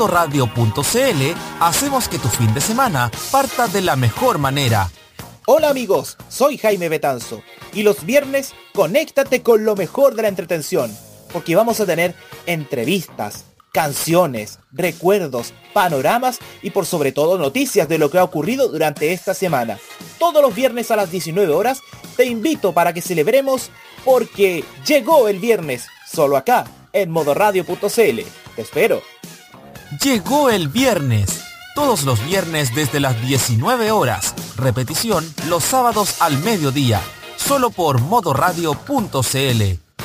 modoradio.cl hacemos que tu fin de semana parta de la mejor manera. Hola amigos, soy Jaime Betanzo y los viernes conéctate con lo mejor de la entretención, porque vamos a tener entrevistas, canciones, recuerdos, panoramas y por sobre todo noticias de lo que ha ocurrido durante esta semana. Todos los viernes a las 19 horas te invito para que celebremos porque llegó el viernes, solo acá, en modoradio.cl. Te espero. Llegó el viernes. Todos los viernes desde las 19 horas. Repetición los sábados al mediodía. Solo por modoradio.cl.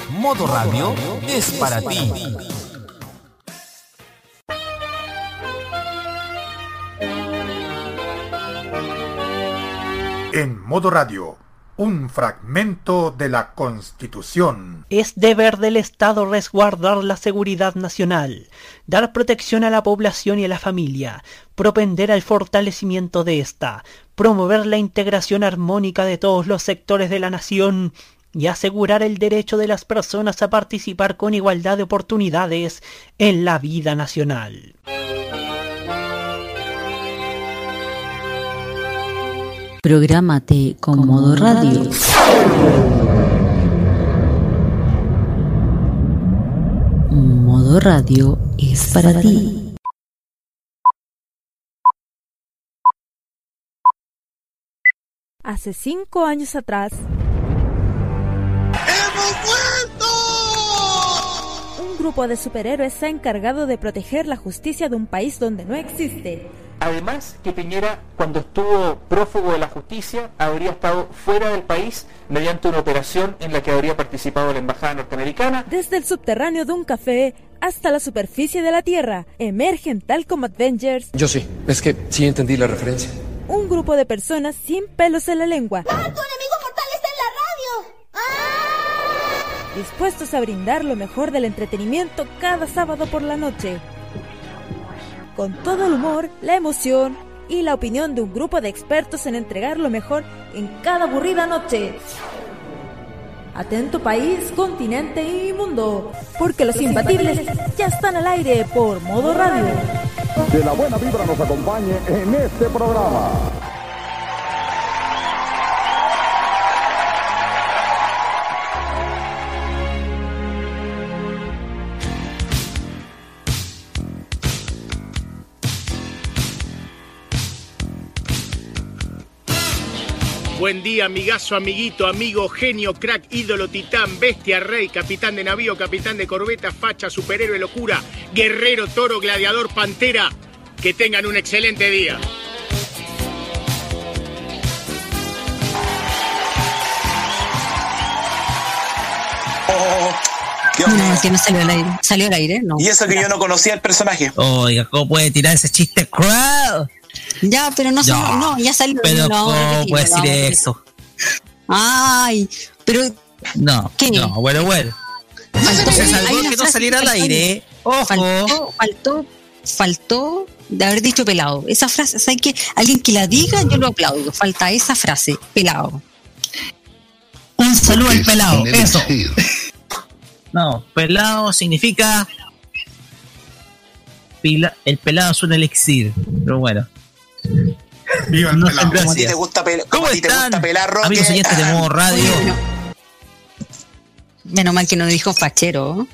Modo Radio es para ti. En modo radio, un fragmento de la Constitución. Es deber del Estado resguardar la seguridad nacional, dar protección a la población y a la familia, propender al fortalecimiento de ésta, promover la integración armónica de todos los sectores de la nación y asegurar el derecho de las personas a participar con igualdad de oportunidades en la vida nacional. Prográmate con modo radio. Modo radio es para ti. Hace cinco años atrás. ¡Hemos vuelto! Un grupo de superhéroes se ha encargado de proteger la justicia de un país donde no existe. Además, que Piñera, cuando estuvo prófugo de la justicia, habría estado fuera del país mediante una operación en la que habría participado la embajada norteamericana. Desde el subterráneo de un café hasta la superficie de la Tierra, emergen tal como Avengers. Yo sí, es que sí entendí la referencia. Un grupo de personas sin pelos en la lengua. ¡Ah, tu enemigo mortal está en la radio! ¡Ah! Dispuestos a brindar lo mejor del entretenimiento cada sábado por la noche con todo el humor, la emoción y la opinión de un grupo de expertos en entregar lo mejor en cada aburrida noche. Atento país, continente y mundo, porque los imbatibles ya están al aire por modo radio. Que la buena vibra nos acompañe en este programa. Buen día, amigazo, amiguito, amigo, genio, crack, ídolo, titán, bestia, rey, capitán de navío, capitán de corbeta, facha, superhéroe, locura, guerrero, toro, gladiador, pantera. Que tengan un excelente día. No, que no salió al aire. ¿Salió al aire? No. Y eso que yo no conocía el personaje. Oiga, ¿cómo puede tirar ese chiste cruel? Ya, pero no, Ya. no, no ya salió. Pero no, ¿cómo repetimos, puede vamos a decir eso? Ay, pero No, ¿Qué? no, bueno, bueno. faltó, Se salvó que no saliera al aire. Ojo. Faltó, faltó, faltó de haber dicho pelado. Esa frase, ¿sabes qué? Alguien que la diga, yo lo aplaudo. Falta esa frase, pelado. Un saludo al pelado, eso. No, pelado significa. pila- el pelado es un elixir, pero bueno. Viva el No, pelado. Como a ti gracias. te gusta, pel- como ¿Cómo ti te están, gusta pelar, Roque. amigos oyentes de Ah, modo radio? Bueno, menos mal que no dijo fachero.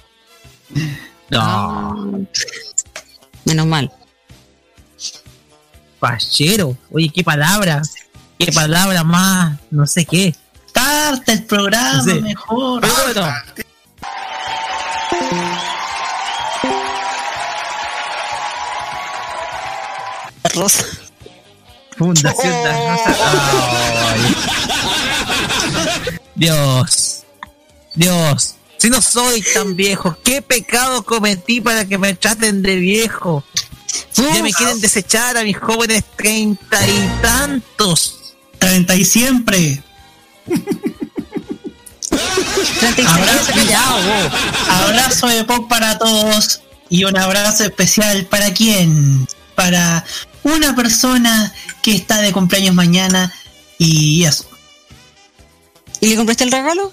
No, Menos mal. pachero. Oye, qué palabra. Qué palabra más, no sé qué. Carta el programa, Sí. mejor. Pero bueno, Rosa. Fundación Rosas. Ay. Dios. Dios. Si no soy tan viejo, ¿qué pecado cometí para que me traten de viejo? Ya me quieren desechar a mis jóvenes treinta y tantos. Treinta y siempre. Abrazo, abrazo de pop para todos y un abrazo especial para quién? Para una persona que está de cumpleaños mañana y eso. ¿Y le compraste el regalo?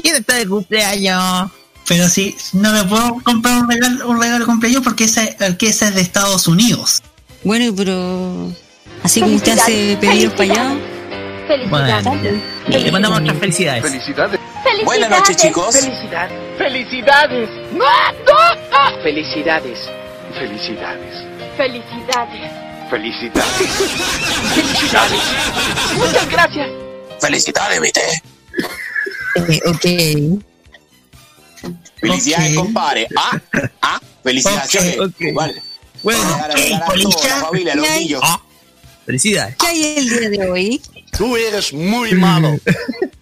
¿Quién está de cumpleaños? Pero sí, no le puedo comprar un regalo, un regalo de cumpleaños porque ese, porque ese es de Estados Unidos. Bueno, pero así como usted hace pedidos para allá. Bueno, le mandamos nuestras felicidades. Felicidades. Buenas noches, chicos. Felicidades. Felicidades. ¡No! Felicidades. Felicidades. Felicidades. Felicidades. Felicidades. Muchas gracias. Felicidades, viste. Eh, ok. Felicidades, Ok. compadre. Ah, ah, felicidades. Ok, ok. Vale. Bueno, felicidades. ¿Qué hay el día de hoy? Tú eres muy malo.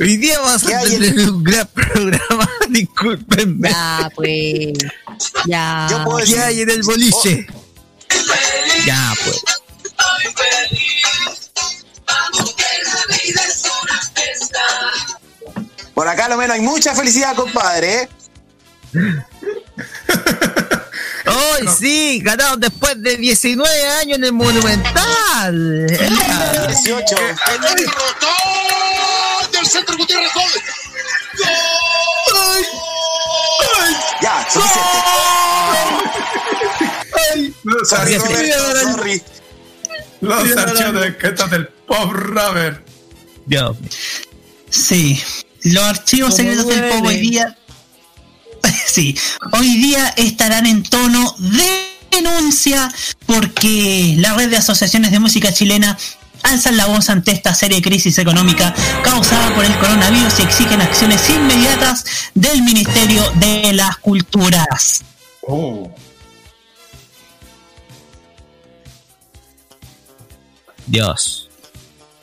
Hoy día vamos ¿Qué a hay en- tener un gran programa. Discúlpenme. Ya, pues. Ya. Yo puedo ¿Qué decir- hay en el boliche? Ya, pues. Por acá, lo menos, hay mucha felicidad, compadre. ¿eh? ¡Hoy sí! Ganaron después de 19 años en el Monumental. 18. del Centro Gutiérrez Gómez. Ya, suficiente. Los Sorry, los archivos del Pop Rubber. Dios. Sí, los archivos secretos del pop hoy día. sí, hoy día estarán en tono de denuncia porque la red de asociaciones de música chilena alzan la voz ante esta seria crisis económica causada por el coronavirus y exigen acciones inmediatas del Ministerio de las Culturas. Oh. Dios.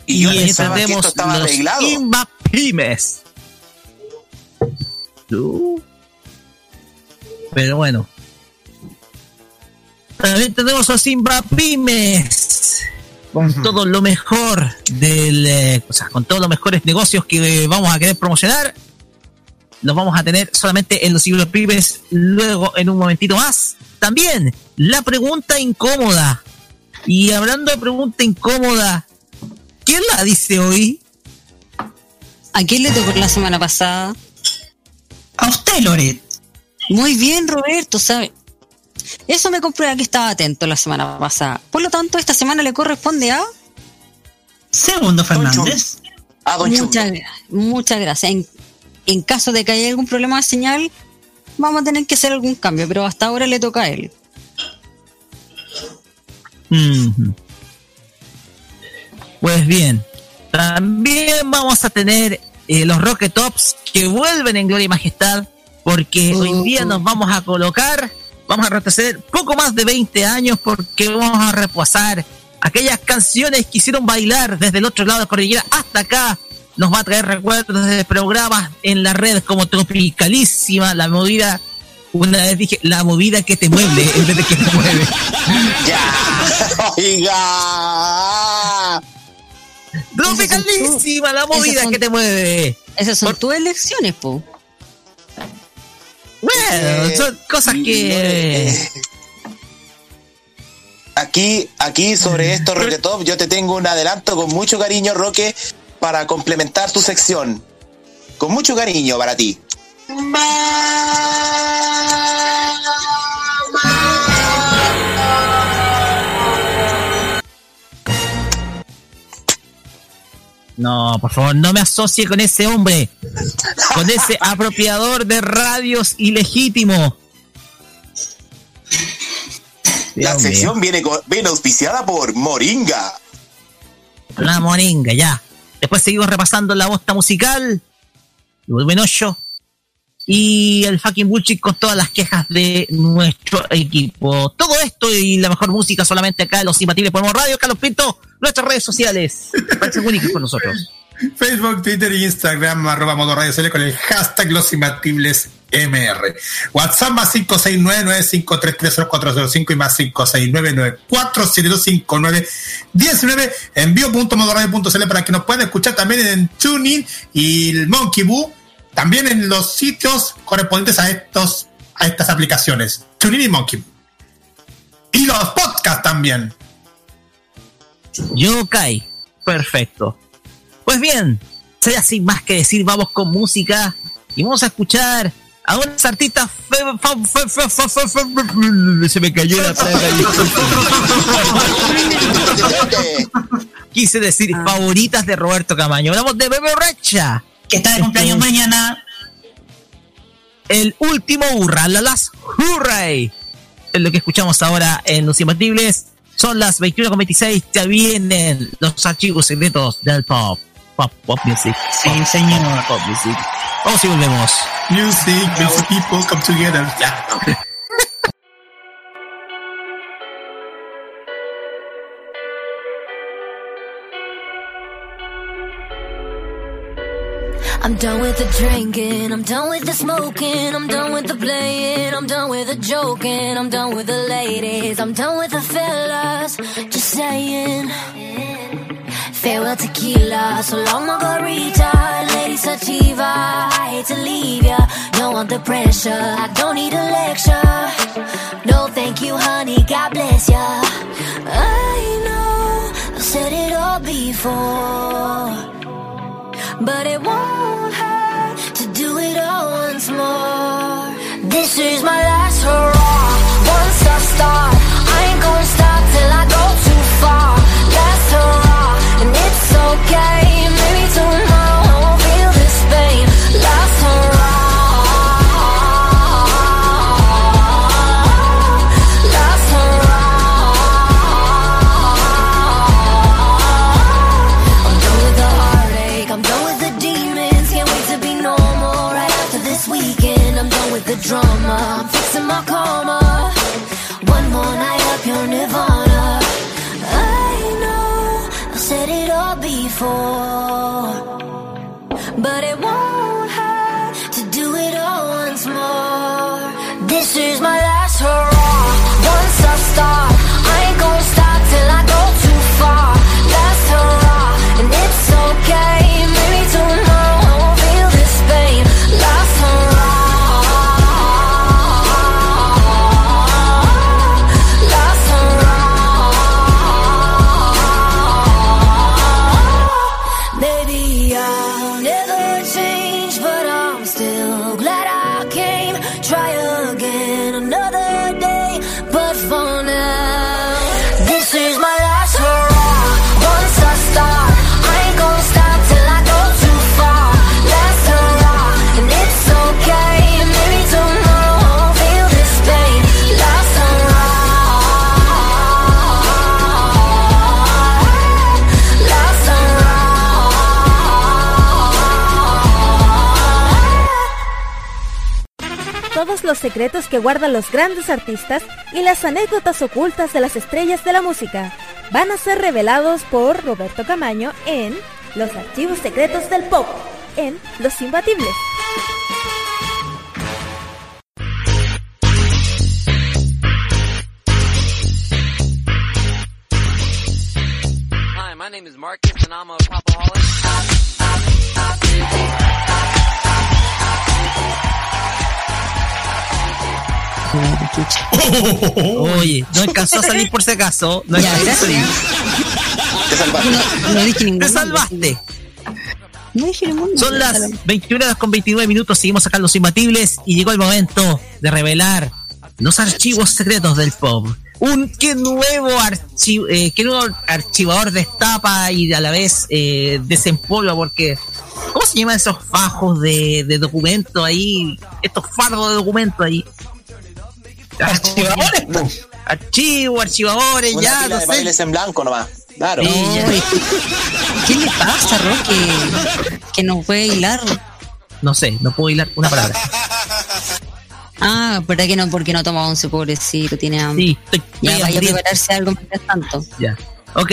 Y yo Y que esto tenemos estaba los arreglado. Invapimes. Tú. Pero bueno. También tenemos los Invapimes. Con todo lo mejor del. eh, o sea, con todos los mejores negocios que eh, vamos a querer promocionar. Los vamos a tener solamente en los Invapimes. Luego, en un momentito más. También, la pregunta incómoda. Y hablando de pregunta incómoda, ¿quién la dice hoy? ¿A quién le tocó la semana pasada? A usted, Loret. Muy bien, Roberto, ¿sabe? Eso me comprueba que estaba atento la semana pasada. Por lo tanto, esta semana le corresponde a. Segundo Fernández. Ah, don. Muchas, gra- muchas gracias. En, en caso de que haya algún problema de señal, vamos a tener que hacer algún cambio, pero hasta ahora le toca a él. Pues bien, también vamos a tener eh, los Rocket Tops que vuelven en gloria y majestad, porque hoy día nos vamos a colocar, vamos a retroceder poco más de 20 años, porque vamos a repasar aquellas canciones que hicieron bailar desde el otro lado de la cordillera hasta acá. Nos va a traer recuerdos de programas en la red como Tropicalísima, la movida. Una vez dije, la movida que te mueve en vez de que te mueve. Ya. Oiga. Tropicalísima, la movida son- que te mueve. Esas son tus elecciones, po. Bueno, son cosas que. Eh, Aquí, aquí sobre esto, Roque Top, yo te tengo un adelanto con mucho cariño, Roque, para complementar tu sección. Con mucho cariño para ti. No, por favor, no me asocie con ese hombre. Con ese apropiador de radios ilegítimo. La Dios mío. sección viene, con- viene auspiciada por Moringa. La moringa, ya. Después seguimos repasando la bosta musical. Volumen 8. Y el fucking bullshit con todas las quejas de nuestro equipo. Todo esto y la mejor música solamente acá en Los Imbatibles por Radio. Carlos Pinto, nuestras redes sociales. Para con nosotros. Facebook, Twitter y Instagram, arroba modo radio CL con el hashtag los imbatibles MR. WhatsApp más 569-95330405 y más 569-94725919. Envío.modoradio.cl para que nos puedan escuchar también en TuneIn y el Monkey Boo. También en los sitios correspondientes a estos a estas aplicaciones. TuneIn y Monkey. Y los podcasts también. Yokai. Perfecto. Pues bien, sea sin más que decir, vamos con música y vamos a escuchar a unas artistas. Se me cayó la. Quise decir favoritas de Roberto Camaño. Hablamos de Bebe Recha. Que está de cumpleaños mañana. El último hurra, la las hurray. Es lo que escuchamos ahora en Los Imbatibles. Son las 21.26. Ya vienen los archivos secretos del pop. Pop, pop music. Sí, señor. Pop music. Vamos y volvemos. Music makes people come together. Ya. I'm done with the drinking, I'm done with the smoking, I'm done with the playing, I'm done with the joking, I'm done with the ladies, I'm done with the fellas, just saying. Farewell tequila, so long margarita, lady sativa, I hate to leave ya, no under pressure, I don't need a lecture, no thank you honey, God bless ya. I know, I've said it all before. But it won't hurt to do it all once more. This is my last hurrah. Once I start, I ain't gonna stop till I go too far. Last hurrah, and it's okay. Los secretos que guardan los grandes artistas y las anécdotas ocultas de las estrellas de la música van a ser revelados por Roberto Camaño en Los Archivos Secretos del Pop, en Los Imbatibles. Hi, my name is Marcus and I'm a Oye, no alcanzó a salir por si acaso. No Ya, alcanzó a salir. No, no dije ningún Te salvaste. No dije ningún Son las 21 horas con 29 minutos. Seguimos acá en los imbatibles y llegó el momento de revelar los archivos secretos del pop. Un qué nuevo archivo, eh, qué nuevo archivador destapa y a la vez eh, desempolva porque ¿cómo se llaman esos fajos de, de documentos ahí? Estos fardos de documentos ahí. Archivadores, po. Archivos, archivadores, Una ya, pila no de sé. papeles en blanco nomás. Claro. Sí, ya. ¿Qué le pasa, Roque? Que no puede hilar. No sé, no puedo hilar una palabra. Ah, ¿verdad que no? Porque no toma once, pobrecito, tiene hambre. Sí, estoy, ya vaya a prepararse algo mientras tanto. Ya. Ok,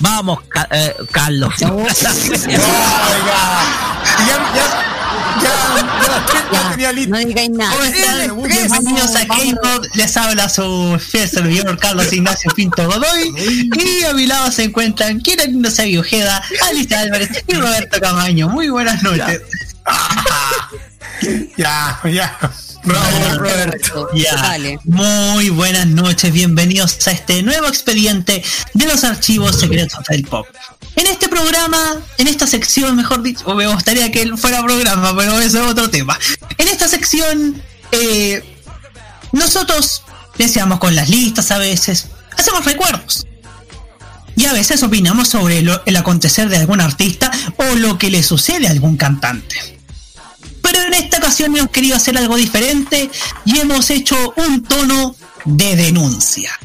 vamos, Ca- eh, Carlos. Ya tenía listo. No digáis nada. Bienvenidos a. Les habla su fiel servidor Carlos Ignacio Pinto Godoy. Y a mi lado se encuentran Kira Sabio Ojeda, Alicia Álvarez y Roberto Camaño. Muy buenas noches. Ya, ya. Bravo, Roberto. Ya. Muy buenas noches, bienvenidos a este nuevo expediente de los archivos secretos del pop. En este programa, en esta sección, mejor dicho, me gustaría que él fuera programa, pero eso es otro tema. En esta sección, eh, nosotros deseamos con las listas a veces, hacemos recuerdos. Y a veces opinamos sobre el acontecer de algún artista o lo que le sucede a algún cantante. Pero en esta ocasión hemos querido hacer algo diferente y hemos hecho un tono de denuncia.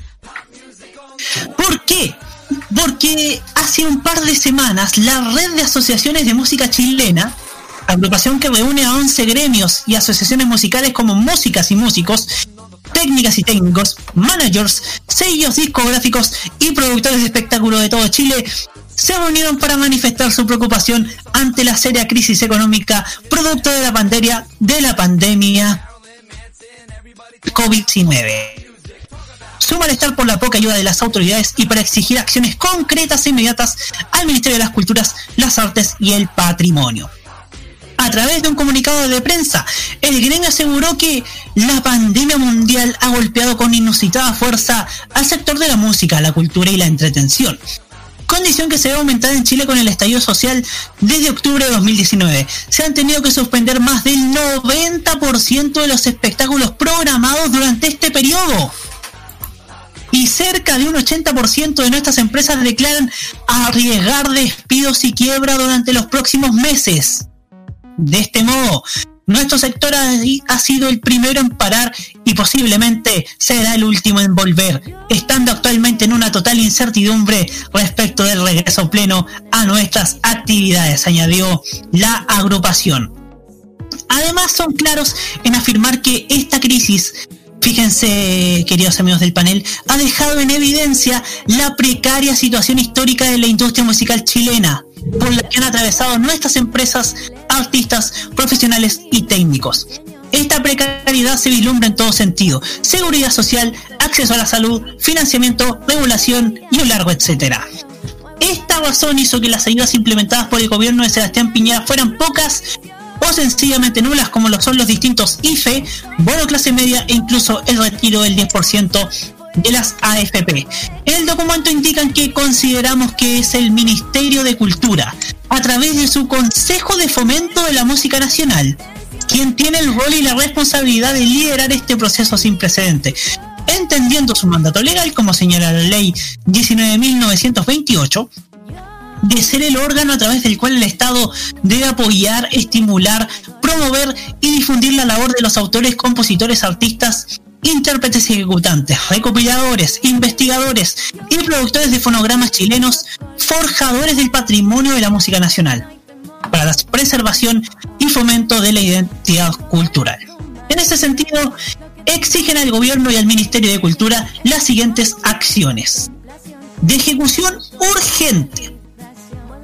¿Por qué? Porque hace un par de semanas la red de asociaciones de música chilena, agrupación que reúne a 11 gremios y asociaciones musicales como músicas y músicos, técnicas y técnicos, managers, sellos discográficos y productores de espectáculo de todo Chile, se reunieron para manifestar su preocupación ante la seria crisis económica producto de la pandemia de la pandemia COVID-19 su malestar por la poca ayuda de las autoridades y para exigir acciones concretas e inmediatas al Ministerio de las Culturas, las Artes y el Patrimonio. A través de un comunicado de prensa, el gremio aseguró que la pandemia mundial ha golpeado con inusitada fuerza al sector de la música, la cultura y la entretención. Condición que se ve aumentada en Chile con el estallido social desde octubre de 2019. Se han tenido que suspender más del 90% de los espectáculos programados durante este periodo y cerca de un 80% de nuestras empresas declaran arriesgar despidos y quiebra durante los próximos meses. De este modo, nuestro sector ha, sido el primero en parar y posiblemente será el último en volver, estando actualmente en una total incertidumbre respecto del regreso pleno a nuestras actividades, añadió la agrupación. Además son claros en afirmar que esta crisis Fíjense, queridos amigos del panel, ha dejado en evidencia la precaria situación histórica de la industria musical chilena, por la que han atravesado nuestras empresas, artistas, profesionales y técnicos. Esta precariedad se vislumbra en todo sentido. Seguridad social, acceso a la salud, financiamiento, regulación y un largo etcétera. Esta razón hizo que las ayudas implementadas por el gobierno de Sebastián Piñera fueran pocas o sencillamente nulas como lo son los distintos IFE, bono clase media e incluso el retiro del 10% de las AFP. El documento indican que consideramos que es el Ministerio de Cultura, a través de su Consejo de Fomento de la Música Nacional, quien tiene el rol y la responsabilidad de liderar este proceso sin precedente, entendiendo su mandato legal, como señala la ley 19.928, de ser el órgano a través del cual el Estado debe apoyar, estimular, promover y difundir la labor de los autores, compositores, artistas, intérpretes y ejecutantes, recopiladores, investigadores y productores de fonogramas chilenos, forjadores del patrimonio de la música nacional, para la preservación y fomento de la identidad cultural. En ese sentido, exigen al gobierno y al Ministerio de Cultura las siguientes acciones. De ejecución urgente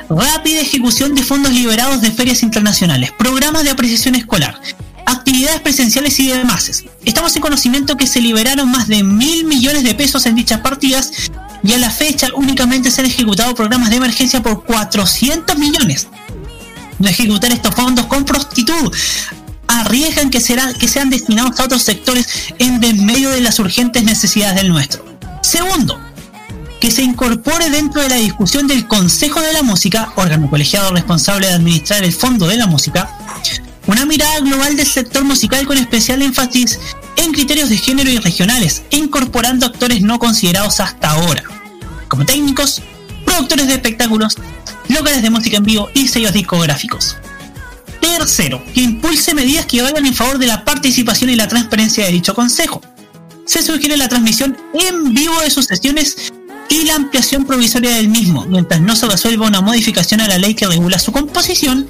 rápida ejecución de fondos liberados de ferias internacionales, programas de apreciación escolar, actividades presenciales y demás. Estamos en conocimiento que se liberaron más de mil millones de pesos en dichas partidas y a la fecha únicamente se han ejecutado programas de emergencia por 400 millones. No ejecutar estos fondos con prostitud arriesgan que, serán, que sean destinados a otros sectores en desmedio de las urgentes necesidades del nuestro. Segundo, que se incorpore dentro de la discusión del Consejo de la Música, órgano colegiado responsable de administrar el Fondo de la Música, una mirada global del sector musical con especial énfasis en criterios de género y regionales, incorporando actores no considerados hasta ahora, como técnicos, productores de espectáculos, locales de música en vivo y sellos discográficos. Tercero, que impulse medidas que vayan en favor de la participación y la transparencia de dicho consejo. Se sugiere la transmisión en vivo de sus sesiones y la ampliación provisoria del mismo, mientras no se resuelva una modificación a la ley que regula su composición,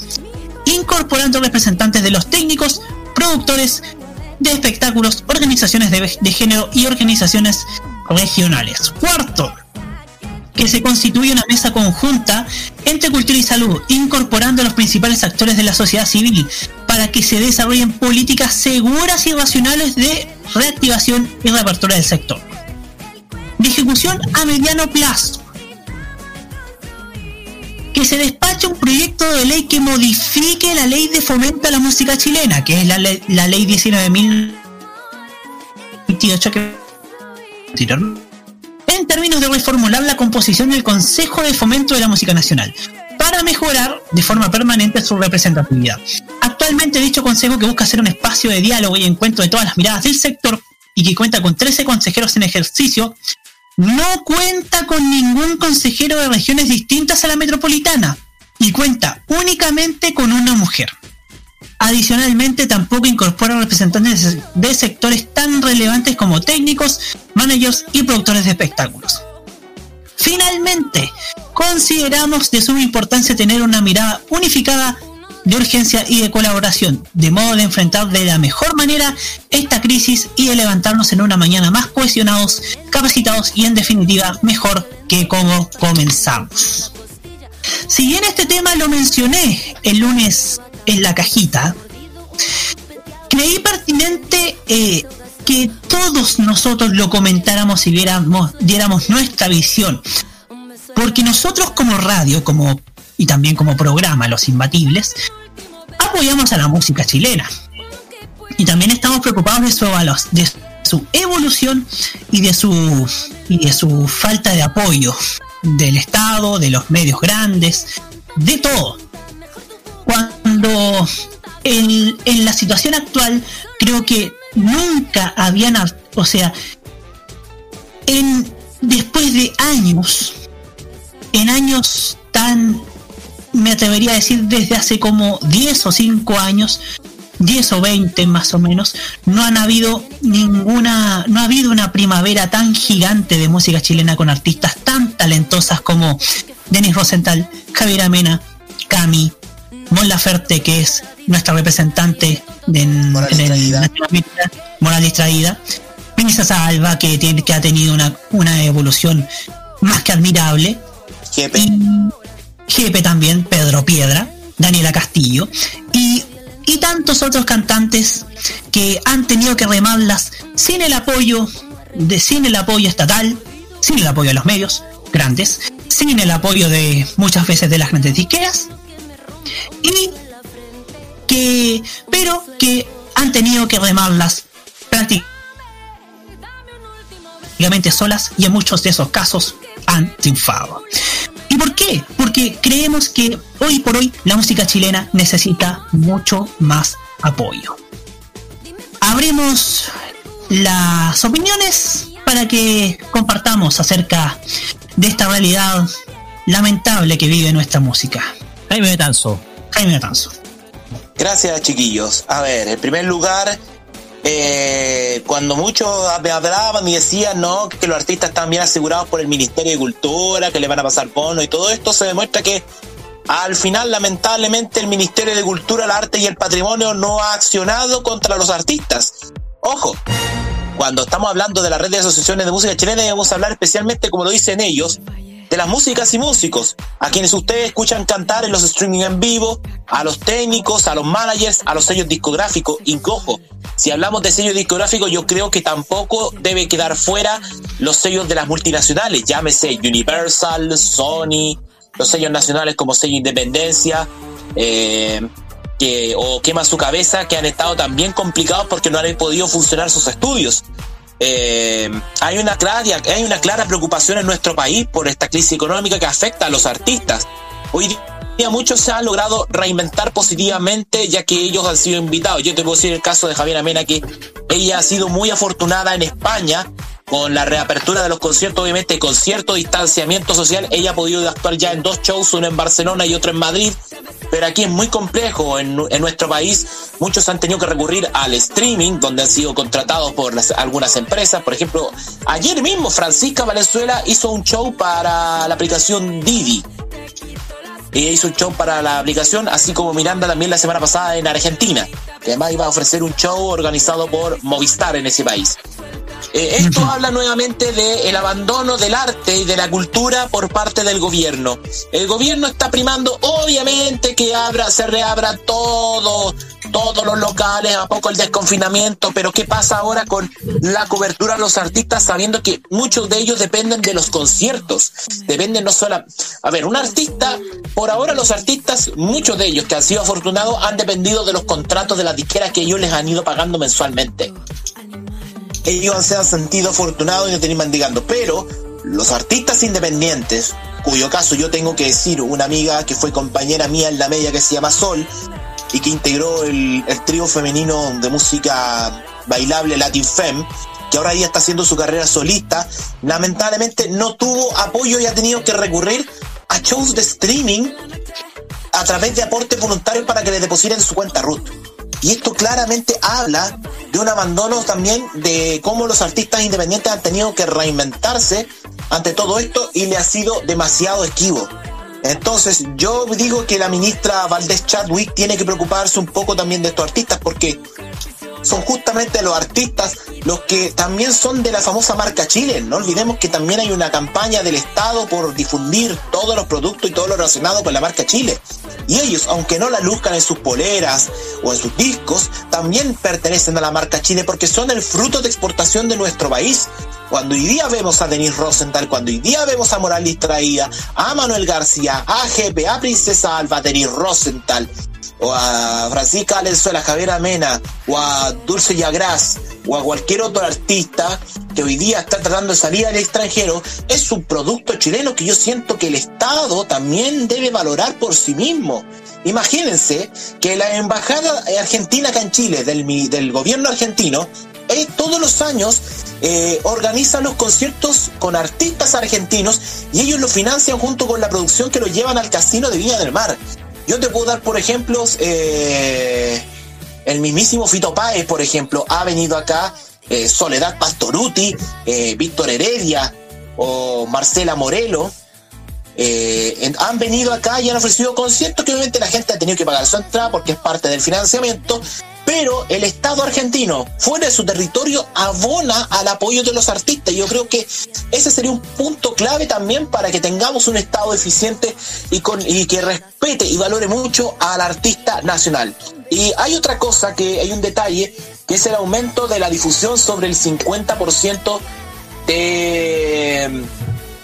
incorporando representantes de los técnicos, productores de espectáculos, organizaciones de, género y organizaciones regionales. Cuarto, que se constituye una mesa conjunta entre cultura y salud, incorporando a los principales actores de la sociedad civil para que se desarrollen políticas seguras y racionales de reactivación y reapertura del sector de ejecución a mediano plazo. Que se despache un proyecto de ley que modifique la ley de fomento a la música chilena, que es la ley, la ley 19.028 que en términos de reformular la composición del Consejo de Fomento de la Música Nacional, para mejorar de forma permanente su representatividad. Actualmente dicho consejo que busca ser un espacio de diálogo y encuentro de todas las miradas del sector y que cuenta con 13 consejeros en ejercicio, no cuenta con ningún consejero de regiones distintas a la metropolitana y cuenta únicamente con una mujer. Adicionalmente, tampoco incorpora representantes de sectores tan relevantes como técnicos, managers y productores de espectáculos. Finalmente, consideramos de suma importancia tener una mirada unificada de urgencia y de colaboración, de modo de enfrentar de la mejor manera esta crisis y de levantarnos en una mañana más cohesionados, capacitados y en definitiva mejor que como comenzamos. Si bien este tema lo mencioné el lunes en la cajita, creí pertinente eh, que todos nosotros lo comentáramos y viéramos, diéramos nuestra visión. Porque nosotros como radio, como y también como programa Los Imbatibles, apoyamos a la música chilena. Y también estamos preocupados de su, de su evolución y de su, y de su falta de apoyo del Estado, de los medios grandes, de todo. Cuando en, en la situación actual creo que nunca habían, o sea, en después de años, en años tan, me atrevería a decir desde hace como 10 o 5 años, 10 o 20 más o menos, no han habido ninguna, no ha habido una primavera tan gigante de música chilena con artistas tan talentosas como Denis Rosenthal, Javier Amena, Cami, Mon Laferte, que es nuestra representante de, Moral en Moral Distraída, Salva, que, tiene, que ha tenido una, una evolución más que admirable, Jepe. y Jepe también, Pedro Piedra, Daniela Castillo, y, y tantos otros cantantes que han tenido que remarlas sin el apoyo de sin el apoyo estatal, sin el apoyo de los medios grandes, sin el apoyo de muchas veces de las grandes disqueras, y que pero que han tenido que remarlas prácticamente solas y en muchos de esos casos han triunfado. ¿Y por qué? Porque creemos que hoy por hoy la música chilena necesita mucho más apoyo. Abrimos las opiniones para que compartamos acerca de esta realidad lamentable que vive nuestra música. Jaime Betanzo. Jaime Betanzo. Gracias, chiquillos. A ver, en primer lugar, eh, cuando muchos me hablaban y decían no que los artistas están bien asegurados por el Ministerio de Cultura, que le van a pasar bonos y todo esto, se demuestra que al final, lamentablemente, el Ministerio de Cultura, el Arte y el Patrimonio no ha accionado contra los artistas. Ojo, cuando estamos hablando de la red de asociaciones de música chilena, debemos hablar especialmente, como lo dicen ellos, de las músicas y músicos, a quienes ustedes escuchan cantar en los streaming en vivo, a los técnicos, a los managers, a los sellos discográficos. Y si hablamos de sellos discográficos, yo creo que tampoco debe quedar fuera los sellos de las multinacionales, llámese Universal, Sony, los sellos nacionales como sello Independencia, eh, que, o Quema su cabeza, que han estado también complicados porque no han podido funcionar sus estudios. Eh, hay, una clara, hay una clara preocupación en nuestro país por esta crisis económica que afecta a los artistas. Hoy muchos se han logrado reinventar positivamente ya que ellos han sido invitados. Yo te puedo decir el caso de Javier Amena que ella ha sido muy afortunada en España con la reapertura de los conciertos, obviamente con cierto distanciamiento social, ella ha podido actuar ya en dos shows, uno en Barcelona y otro en Madrid, pero aquí es muy complejo en, en nuestro país. Muchos han tenido que recurrir al streaming, donde han sido contratados por algunas empresas. Por ejemplo, ayer mismo Francisca Valenzuela hizo un show para la aplicación Didi. Ella hizo un show para la aplicación, así como Miranda también la semana pasada en Argentina, que además iba a ofrecer un show organizado por Movistar en ese país. Eh, esto habla nuevamente del abandono del arte y de la cultura por parte del gobierno. El gobierno está primando, obviamente, que abra, se reabra todo, todos los locales, a poco el desconfinamiento, pero ¿qué pasa ahora con la cobertura a los artistas sabiendo que muchos de ellos dependen de los conciertos? Dependen no solo... A ver, un artista, por ahora los artistas, muchos de ellos que han sido afortunados, han dependido de los contratos de las disqueras que ellos les han ido pagando mensualmente ellos se han sentido afortunados y no tenían mendigando. Pero los artistas independientes, cuyo caso yo tengo que decir, una amiga que fue compañera mía en la media que se llama Sol y que integró el, el trío femenino de música bailable Latin Femme, que ahora ella está haciendo su carrera solista, lamentablemente no tuvo apoyo y ha tenido que recurrir a shows de streaming a través de aportes voluntarios para que le depositen su cuenta RUT. Y esto claramente habla de un abandono también de cómo los artistas independientes han tenido que reinventarse ante todo esto y le ha sido demasiado esquivo. Entonces yo digo que la ministra Valdés Chadwick tiene que preocuparse un poco también de estos artistas porque son justamente los artistas los que también son de la famosa marca Chile. No olvidemos que también hay una campaña del Estado por difundir todos los productos y todo lo relacionado con la marca Chile. Y ellos, aunque no la luzcan en sus poleras o en sus discos, también pertenecen a la marca Chile porque son el fruto de exportación de nuestro país. Cuando hoy día vemos a Denis Rosenthal, cuando hoy día vemos a Morales Traía, a Manuel García, a GP, a Princesa Alba, Denis Rosenthal, o a Francisca Valenzuela, Javier Amena, o a Dulce Yagras, o a cualquier otro artista que hoy día está tratando de salir al extranjero, es un producto chileno que yo siento que el Estado también debe valorar por sí mismo. Imagínense que la embajada argentina acá en Chile, del, del gobierno argentino, eh, todos los años eh, organiza los conciertos con artistas argentinos y ellos lo financian junto con la producción que lo llevan al casino de Viña del Mar. Yo te puedo dar, por ejemplos, eh, el mismísimo Fito Páez, por ejemplo, ha venido acá, eh, Soledad Pastoruti, eh, Víctor Heredia o Marcela Morelo. han venido acá y han ofrecido conciertos que obviamente la gente ha tenido que pagar su entrada porque es parte del financiamiento, pero el Estado argentino, fuera de su territorio, abona al apoyo de los artistas. Yo creo que ese sería un punto clave también para que tengamos un Estado eficiente y que respete y valore mucho al artista nacional. Y hay otra cosa, que hay un detalle, que es el aumento de la difusión sobre el 50% de,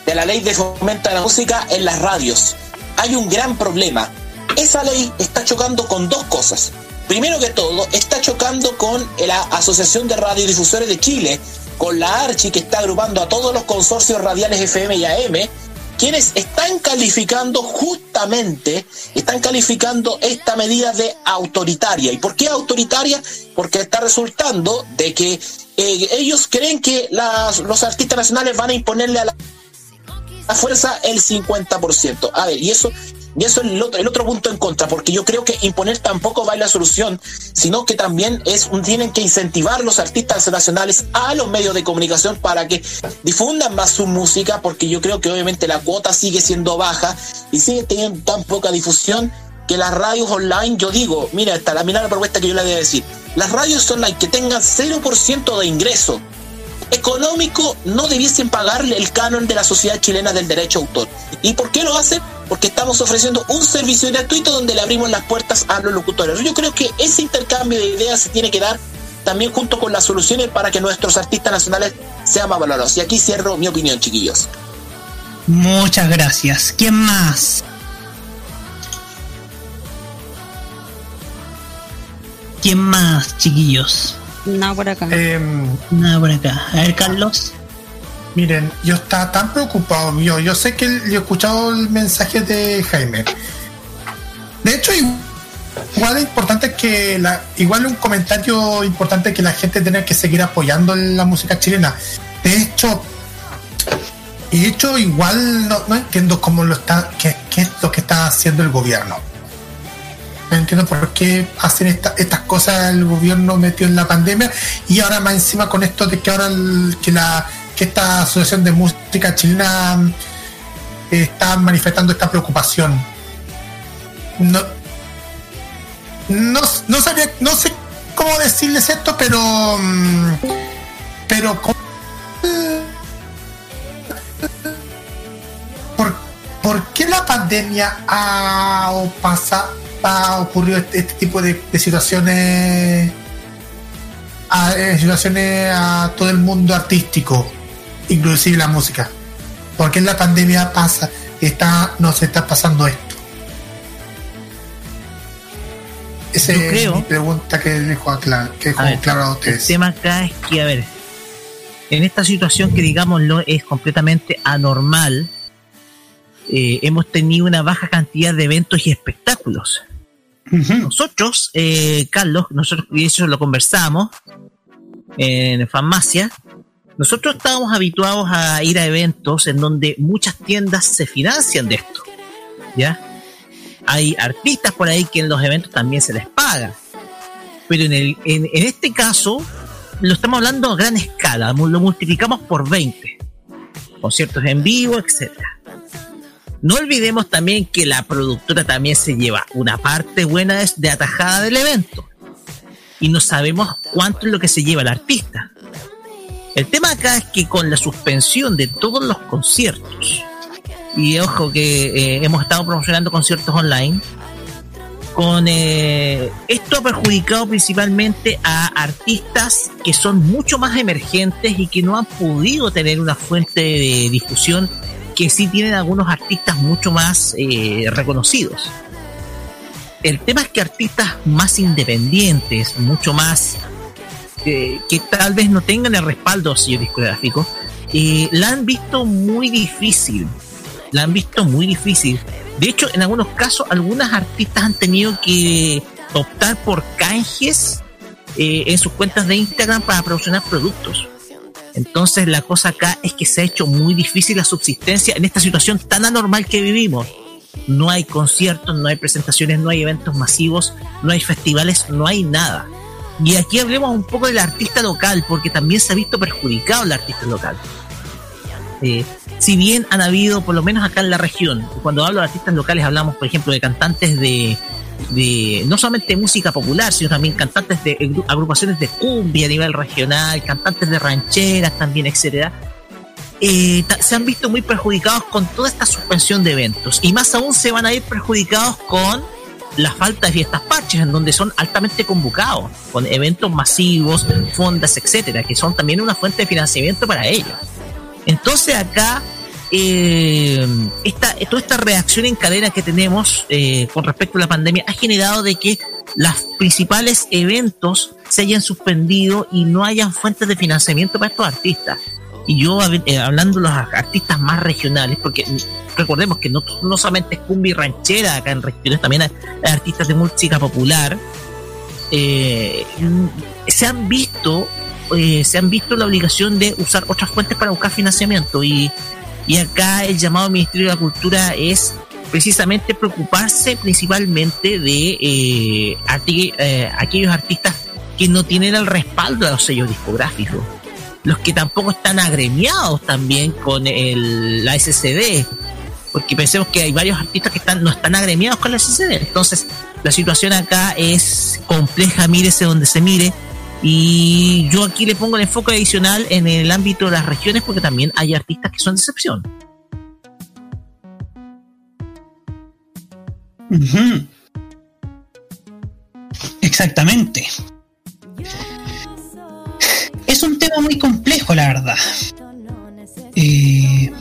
de la ley de fomento de la música en las radios. Hay un gran problema. Esa ley está chocando con dos cosas. Primero que todo, está chocando con la Asociación de Radiodifusores de Chile, con la ARCHI, que está agrupando a todos los consorcios radiales FM y AM, quienes están calificando justamente, están calificando esta medida de autoritaria. ¿Y por qué autoritaria? Porque está resultando de que eh, ellos creen que los artistas nacionales van a imponerle a la, la fuerza el 50%. A ver, y eso, y eso es el otro, el otro punto en contra, porque yo creo que imponer tampoco va a la solución, sino que también es un, tienen que incentivar los artistas nacionales a los medios de comunicación para que difundan más su música, porque yo creo que obviamente la cuota sigue siendo baja y sigue teniendo tan poca difusión que las radios online, yo digo, mira, esta la mira la propuesta que yo le voy a decir, las radios online que tengan 0% de ingreso económico no debiesen pagarle el canon de la sociedad chilena del derecho a autor. ¿Y por qué lo hacen? Porque estamos ofreciendo un servicio gratuito donde le abrimos las puertas a los locutores. Yo creo que ese intercambio de ideas se tiene que dar también junto con las soluciones para que nuestros artistas nacionales sean más valorados. Y aquí cierro mi opinión, chiquillos. Muchas gracias. ¿Quién más? ¿Quién más, chiquillos? Nada por acá. Nada por acá. A ver, Carlos. Miren, yo estaba tan preocupado, yo, yo sé que el- yo he escuchado el mensaje de Jaime. De hecho, igual es importante que la, igual un comentario importante que la gente tiene que seguir apoyando la música chilena. De hecho, de hecho igual no, no entiendo cómo lo está, qué, qué es lo que está haciendo el gobierno. Entiendo por qué hacen esta- estas cosas el gobierno metido en la pandemia y ahora más encima con esto de que ahora que la que esta asociación de música chilena mm, está manifestando esta preocupación. No, no, no sabía, no sé cómo decirles esto, pero mm, pero ¿cómo- ¿por, por qué la pandemia ha o pasa ha ocurrido este, este tipo de, de situaciones a, eh, situaciones a todo el mundo artístico inclusive la música. ¿por qué en la pandemia pasa está nos está pasando esto. Esa Yo es creo- mi pregunta que dejo, aclar, que A ver, claro a El ustedes. tema acá es que, a ver, en esta situación que digámoslo es completamente anormal, eh, hemos tenido una baja cantidad de eventos y espectáculos. Nosotros, eh, Carlos, nosotros y eso lo conversamos en farmacia, nosotros estábamos habituados a ir a eventos en donde muchas tiendas se financian de esto. ¿Ya? Hay artistas por ahí que en los eventos también se les paga. Pero en, el, en, en este caso, lo estamos hablando a gran escala, lo multiplicamos por 20. Conciertos en vivo, etcétera. No olvidemos también que la productora también se lleva una parte buena de, atajada del evento. Y no sabemos cuánto es lo que se lleva el artista. El tema acá es que con la suspensión de todos los conciertos, y ojo que eh, hemos estado promocionando conciertos online, con eh, esto ha perjudicado principalmente a artistas que son mucho más emergentes y que no han podido tener una fuente de difusión que sí tienen algunos artistas mucho más eh, reconocidos. El tema es que artistas más independientes, mucho más eh, que tal vez no tengan el respaldo sello discográfico, eh, la han visto muy difícil. La han visto muy difícil. De hecho, en algunos casos, algunas artistas han tenido que optar por canjes eh, en sus cuentas de Instagram para promocionar productos. Entonces, la cosa acá es que se ha hecho muy difícil la subsistencia en esta situación tan anormal que vivimos. No hay conciertos, no hay presentaciones, no hay eventos masivos, no hay festivales, no hay nada. Y aquí hablemos un poco del artista local, porque también se ha visto perjudicado el artista local. Eh, si bien han habido, por lo menos acá en la región, cuando hablo de artistas locales hablamos, por ejemplo, de cantantes de, de no solamente música popular, sino también cantantes de agru- agrupaciones de cumbia a nivel regional, cantantes de rancheras también, etcétera. Eh, se han visto muy perjudicados con toda esta suspensión de eventos y más aún se van a ir perjudicados con la falta de fiestas parches en donde son altamente convocados con eventos masivos, fondas, etcétera, que son también una fuente de financiamiento para ellos. Entonces acá eh, esta, toda esta reacción en cadena que tenemos eh, con respecto a la pandemia ha generado de que los principales eventos se hayan suspendido y no hayan fuentes de financiamiento para estos artistas. Y yo eh, hablando de los artistas más regionales, porque recordemos que no, no solamente es cumbia y ranchera acá en regiones, también hay, artistas de música popular, eh, se han visto eh, se han visto la obligación de usar otras fuentes para buscar financiamiento y, y acá el llamado Ministerio de la Cultura es precisamente preocuparse principalmente de eh, eh, aquellos artistas que no tienen el respaldo de los sellos discográficos, los que tampoco están agremiados también con el, la SCD, porque pensemos que hay varios artistas que están, no están agremiados con la SCD, entonces la situación acá es compleja, mírese donde se mire, y yo aquí le pongo el enfoque adicional en el ámbito de las regiones porque también hay artistas que son de excepción. Exactamente. Es un tema muy complejo, la verdad. Eh,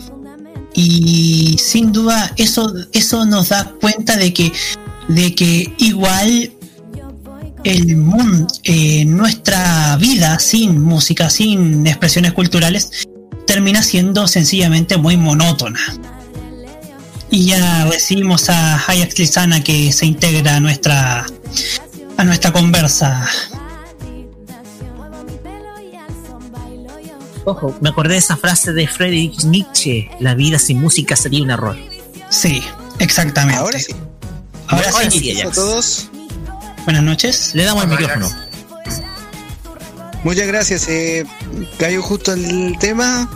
y sin duda eso, eso nos da cuenta de que, de que igual el mundo, eh, nuestra vida sin música, sin expresiones culturales, termina siendo sencillamente muy monótona. Y ya recibimos a Hayax Lizana que se integra a nuestra a nuestra conversa. Ojo, me acordé de esa frase de Friedrich Nietzsche, la vida sin música sería un error. Sí, exactamente. Ahora sí. Ahora Ahora sí, sí, todos. Buenas noches. Le damos el micrófono. Muchas gracias. Eh, cayó justo el tema.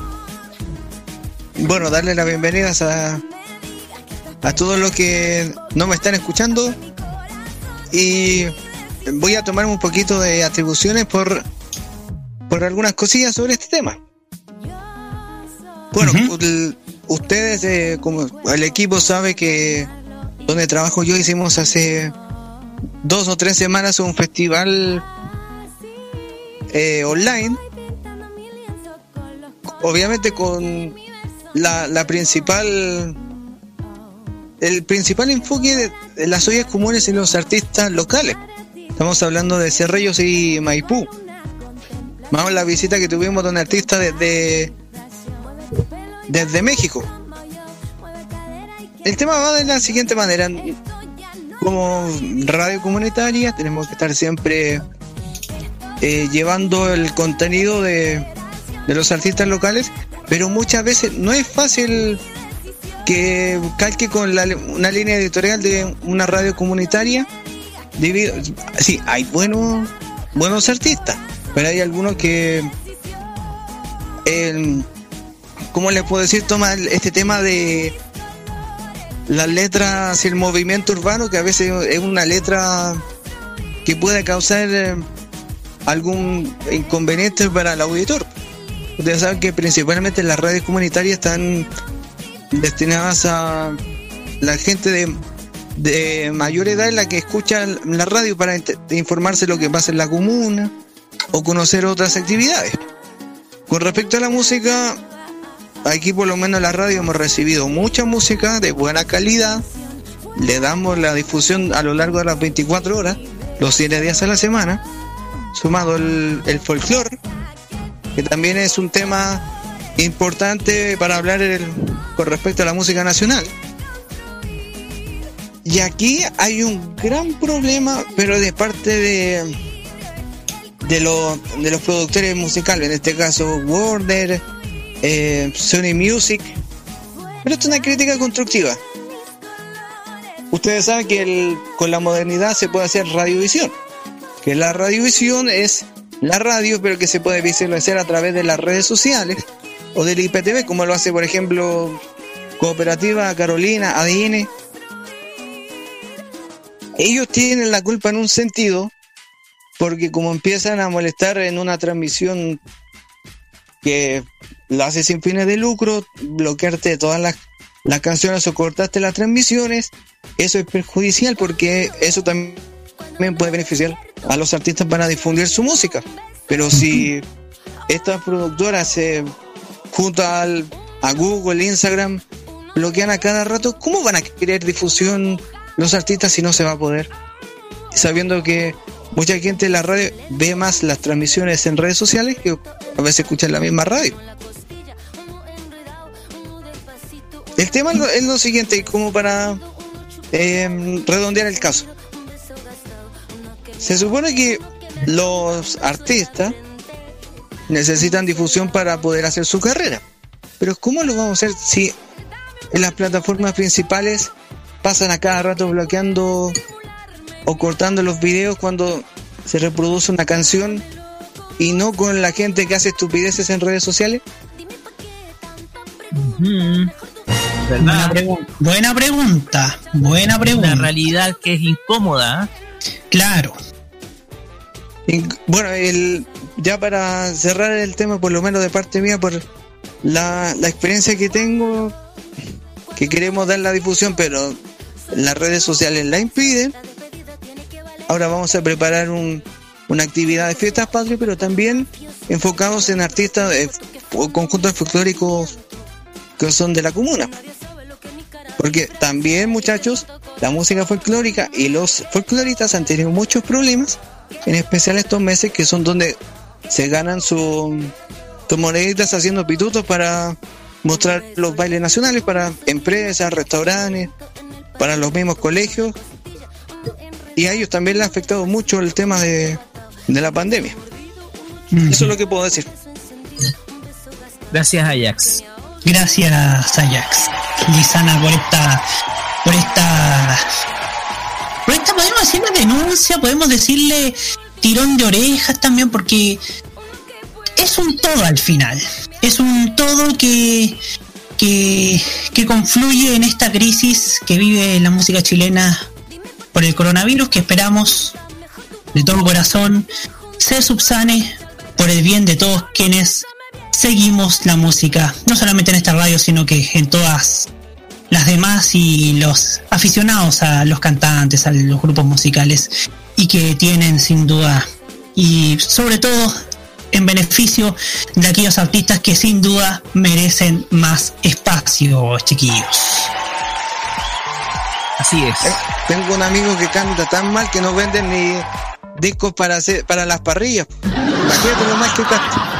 Bueno, darle las bienvenidas a, a todos los que no me están escuchando. Y voy a tomar un poquito de atribuciones por, por algunas cosillas sobre este tema. Bueno, el- ustedes, eh, como el equipo sabe que donde trabajo yo hicimos hace dos o tres semanas un festival eh, online. Obviamente con la, la principal el principal enfoque de, las ollas comunes en los artistas locales. Estamos hablando de Cerrellos y Maipú. Más la visita que tuvimos de un artista desde, desde México. El tema va de la siguiente manera. Como radio comunitaria tenemos que estar siempre eh, llevando el contenido de, de los artistas locales, pero muchas veces no es fácil que calque con la- una línea editorial de una radio comunitaria. Debido, sí, hay buenos, buenos artistas, pero hay algunos que, eh, ¿cómo les puedo decir? Toma este tema de las letras y el movimiento urbano, que a veces es una letra que puede causar eh, algún inconveniente para el auditor. Ustedes saben que principalmente las radios comunitarias están destinadas a la gente de, de mayor edad la que escucha la radio para informarse lo que pasa en la comuna o conocer otras actividades. Con respecto a la música, aquí por lo menos en la radio hemos recibido mucha música de buena calidad. Le damos la difusión a lo largo de las 24 horas, los 7 días a la semana, sumado el, folclore, que también es un tema importante para hablar con respecto a la música nacional. Y aquí hay un gran problema, pero de parte de, de los productores musicales, en este caso Warner, eh, Sony Music. Pero esto es una crítica constructiva. Ustedes saben que con la modernidad se puede hacer radiovisión. Que la radiovisión es la radio, pero que se puede visualizar a través de las redes sociales o del IPTV, como lo hace, por ejemplo, Cooperativa Carolina, ADN. Ellos tienen la culpa en un sentido, porque como empiezan a molestar en una transmisión que lo hace sin fines de lucro, bloquearte todas las, las canciones o cortarte las transmisiones, eso es perjudicial porque eso también puede beneficiar a los artistas para difundir su música. Pero si estas productoras se junto al, a Google, Instagram, bloquean a cada rato, ¿cómo van a querer difusión los artistas si no se va a poder? Sabiendo que mucha gente en la radio ve más las transmisiones en redes sociales que a veces escuchan la misma radio. El tema es lo, siguiente, como para eh, redondear el caso. Se supone que los artistas necesitan difusión para poder hacer su carrera. Pero ¿cómo lo vamos a hacer si en las plataformas principales pasan a cada rato bloqueando o cortando los videos cuando se reproduce una canción y no con la gente que hace estupideces en redes sociales? Buena, pregun- buena pregunta, buena pregunta. Una realidad que es incómoda. Claro. Inc- Bueno, el, ya para cerrar el tema, por lo menos de parte mía, por la, la experiencia que tengo, que queremos dar la difusión, pero las redes sociales la impiden. Ahora vamos a preparar un, una actividad de fiestas patrias, pero también enfocados en artistas eh, o conjuntos folclóricos que son de la comuna. Porque también, muchachos, la música folclórica y los folcloristas han tenido muchos problemas, en especial estos meses que son donde se ganan su, sus moneditas haciendo pitutos para mostrar los bailes nacionales para empresas, restaurantes, para los mismos colegios. Y a ellos también les ha afectado mucho el tema de, de la pandemia. Eso es lo que puedo decir. Gracias, Ajax. Gracias, Ajax. Lisana, por esta. Por esta. Por esta, podemos decirle denuncia, podemos decirle tirón de orejas también, porque es un todo al final. Es un todo que. que, que confluye en esta crisis que vive la música chilena por el coronavirus, que esperamos de todo corazón se subsane por el bien de todos quienes seguimos la música, no solamente en esta radio, sino que en todas las demás y los aficionados a los cantantes, a los grupos musicales y que tienen sin duda y sobre todo en beneficio de aquellos artistas que sin duda merecen más espacio, chiquillos. Así es. Eh, Tengo un amigo que canta tan mal que no venden ni discos para hacer, para las parrillas. Imagínate lo más que cuesta.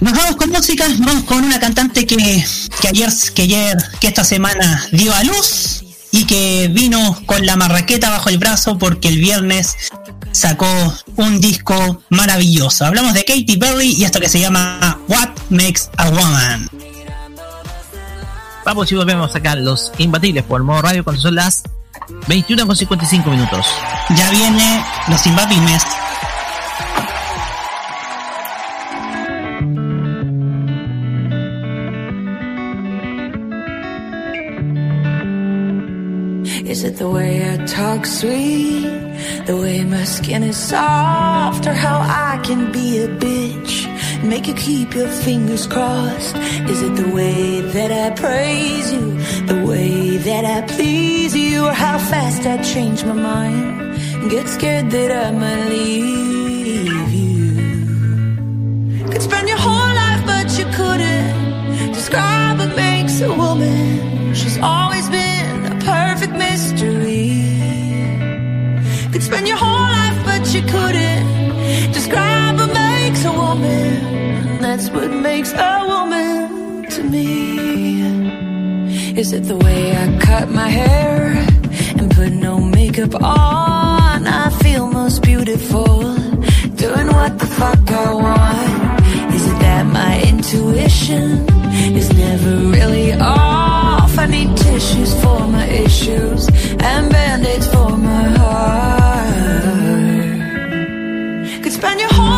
Nos vamos con música, nos vamos con una cantante que, que ayer, que ayer, que esta semana dio a luz y que vino con la marraqueta bajo el brazo porque el viernes sacó un disco maravilloso. Hablamos de Katy Perry y esto que se llama What Makes a Woman. Vamos y volvemos a sacar los imbatibles por modo radio cuando son las 21 con 55 minutos. Ya viene los imbatibles. Is it the way I talk sweet? The way my skin is soft? Or how I can be a bitch? Make you keep your fingers crossed? Is it the way that I praise you? The way that I please you? Or how fast I change my mind? Get scared that I might leave you. Could spend your whole life, but you couldn't describe what makes a woman. She's always been mystery. Could spend your whole life, but you couldn't describe what makes a woman. That's what makes a woman to me. Is it the way I cut my hair and put no makeup on? I feel most beautiful doing what the fuck I want. Is it that my intuition is never really off? I need tissues for my issues and band-aids for my heart. Could spend your whole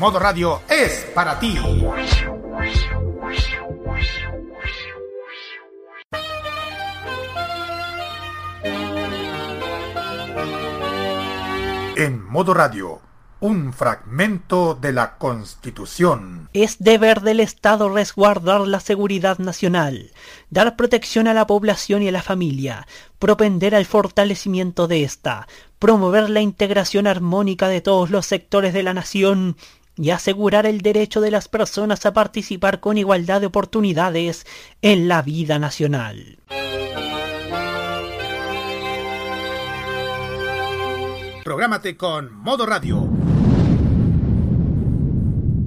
Modo Radio es para ti. En Modo Radio, un fragmento de la Constitución. Es deber del Estado resguardar la seguridad nacional, dar protección a la población y a la familia, propender al fortalecimiento de ésta, promover la integración armónica de todos los sectores de la nación y asegurar el derecho de las personas a participar con igualdad de oportunidades en la vida nacional. Prográmate con Modo Radio.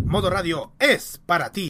Modo Radio es para ti.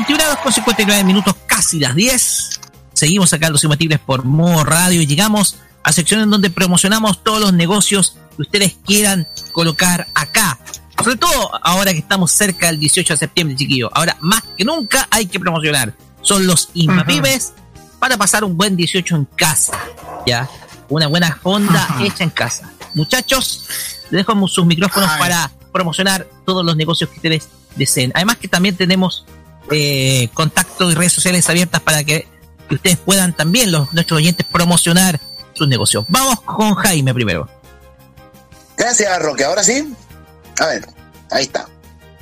Horas con 59 minutos, casi las 10. Seguimos acá en los imbatibles por Modo Radio y llegamos a sección en donde promocionamos todos los negocios que ustedes quieran colocar acá. Sobre todo ahora que estamos cerca del 18 de septiembre, chiquillos. Ahora más que nunca hay que promocionar. Son los imbatibles para pasar un buen 18 en casa. ¿Ya? Una buena fonda hecha en casa. Muchachos, les dejo sus micrófonos Ay. para promocionar todos los negocios que ustedes deseen. Además que también tenemos eh, contacto y redes sociales abiertas para que, que ustedes puedan también, los nuestros oyentes, promocionar sus negocios. Vamos con Jaime primero. Gracias, Roque. Ahora sí. A ver, ahí está.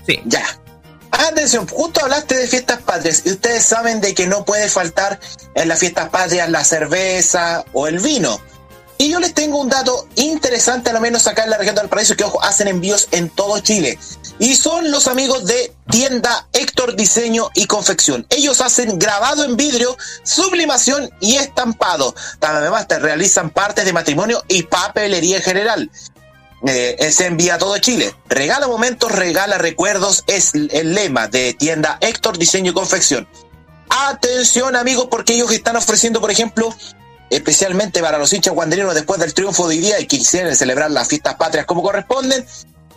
Sí. Ya. Atención, justo hablaste de fiestas patrias y ustedes saben de que no puede faltar en las fiestas patrias la cerveza o el vino. Y yo les tengo un dato interesante, al menos acá en la región del Paraíso, que ojo, hacen envíos en todo Chile. Y son los amigos de tienda Héctor Diseño y Confección. Ellos hacen grabado en vidrio, sublimación y estampado. Además, te realizan partes de matrimonio y papelería en general. Eh, se envía a todo Chile. Regala momentos, regala recuerdos, es el lema de tienda Héctor Diseño y Confección. Atención amigos, porque ellos están ofreciendo, por ejemplo, especialmente para los hinchas guanderinos después del triunfo de hoy día y quisieran celebrar las fiestas patrias como corresponden,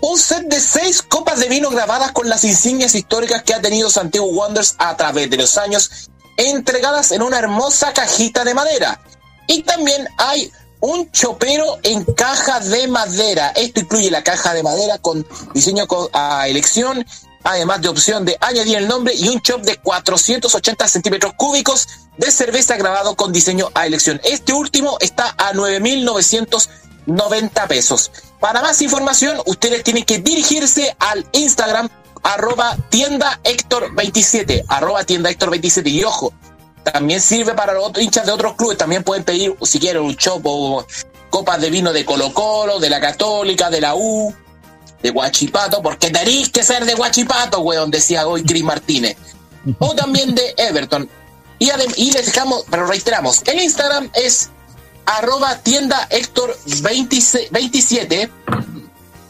un set de seis copas de vino grabadas con las insignias históricas que ha tenido Santiago Wanderers a través de los años, entregadas en una hermosa cajita de madera. Y también hay un chopero en caja de madera. Esto incluye la caja de madera con diseño a elección, además de opción de añadir el nombre y un chop de 480 centímetros cúbicos de cerveza grabado con diseño a elección. Este último está a 9.990 pesos. Para más información, ustedes tienen que dirigirse al Instagram arroba tienda Héctor 27, arroba tienda Héctor 27. Y ojo, también sirve para los otros hinchas de otros clubes. También pueden pedir, si quieren, un chop o copas de vino de Colo Colo, de la Católica, de la U, de Guachipato, porque tenéis que ser de Guachipato, weón, decía hoy Chris Martínez. O también de Everton. Y, y les dejamos, pero reiteramos, el Instagram es arroba tienda Héctor 27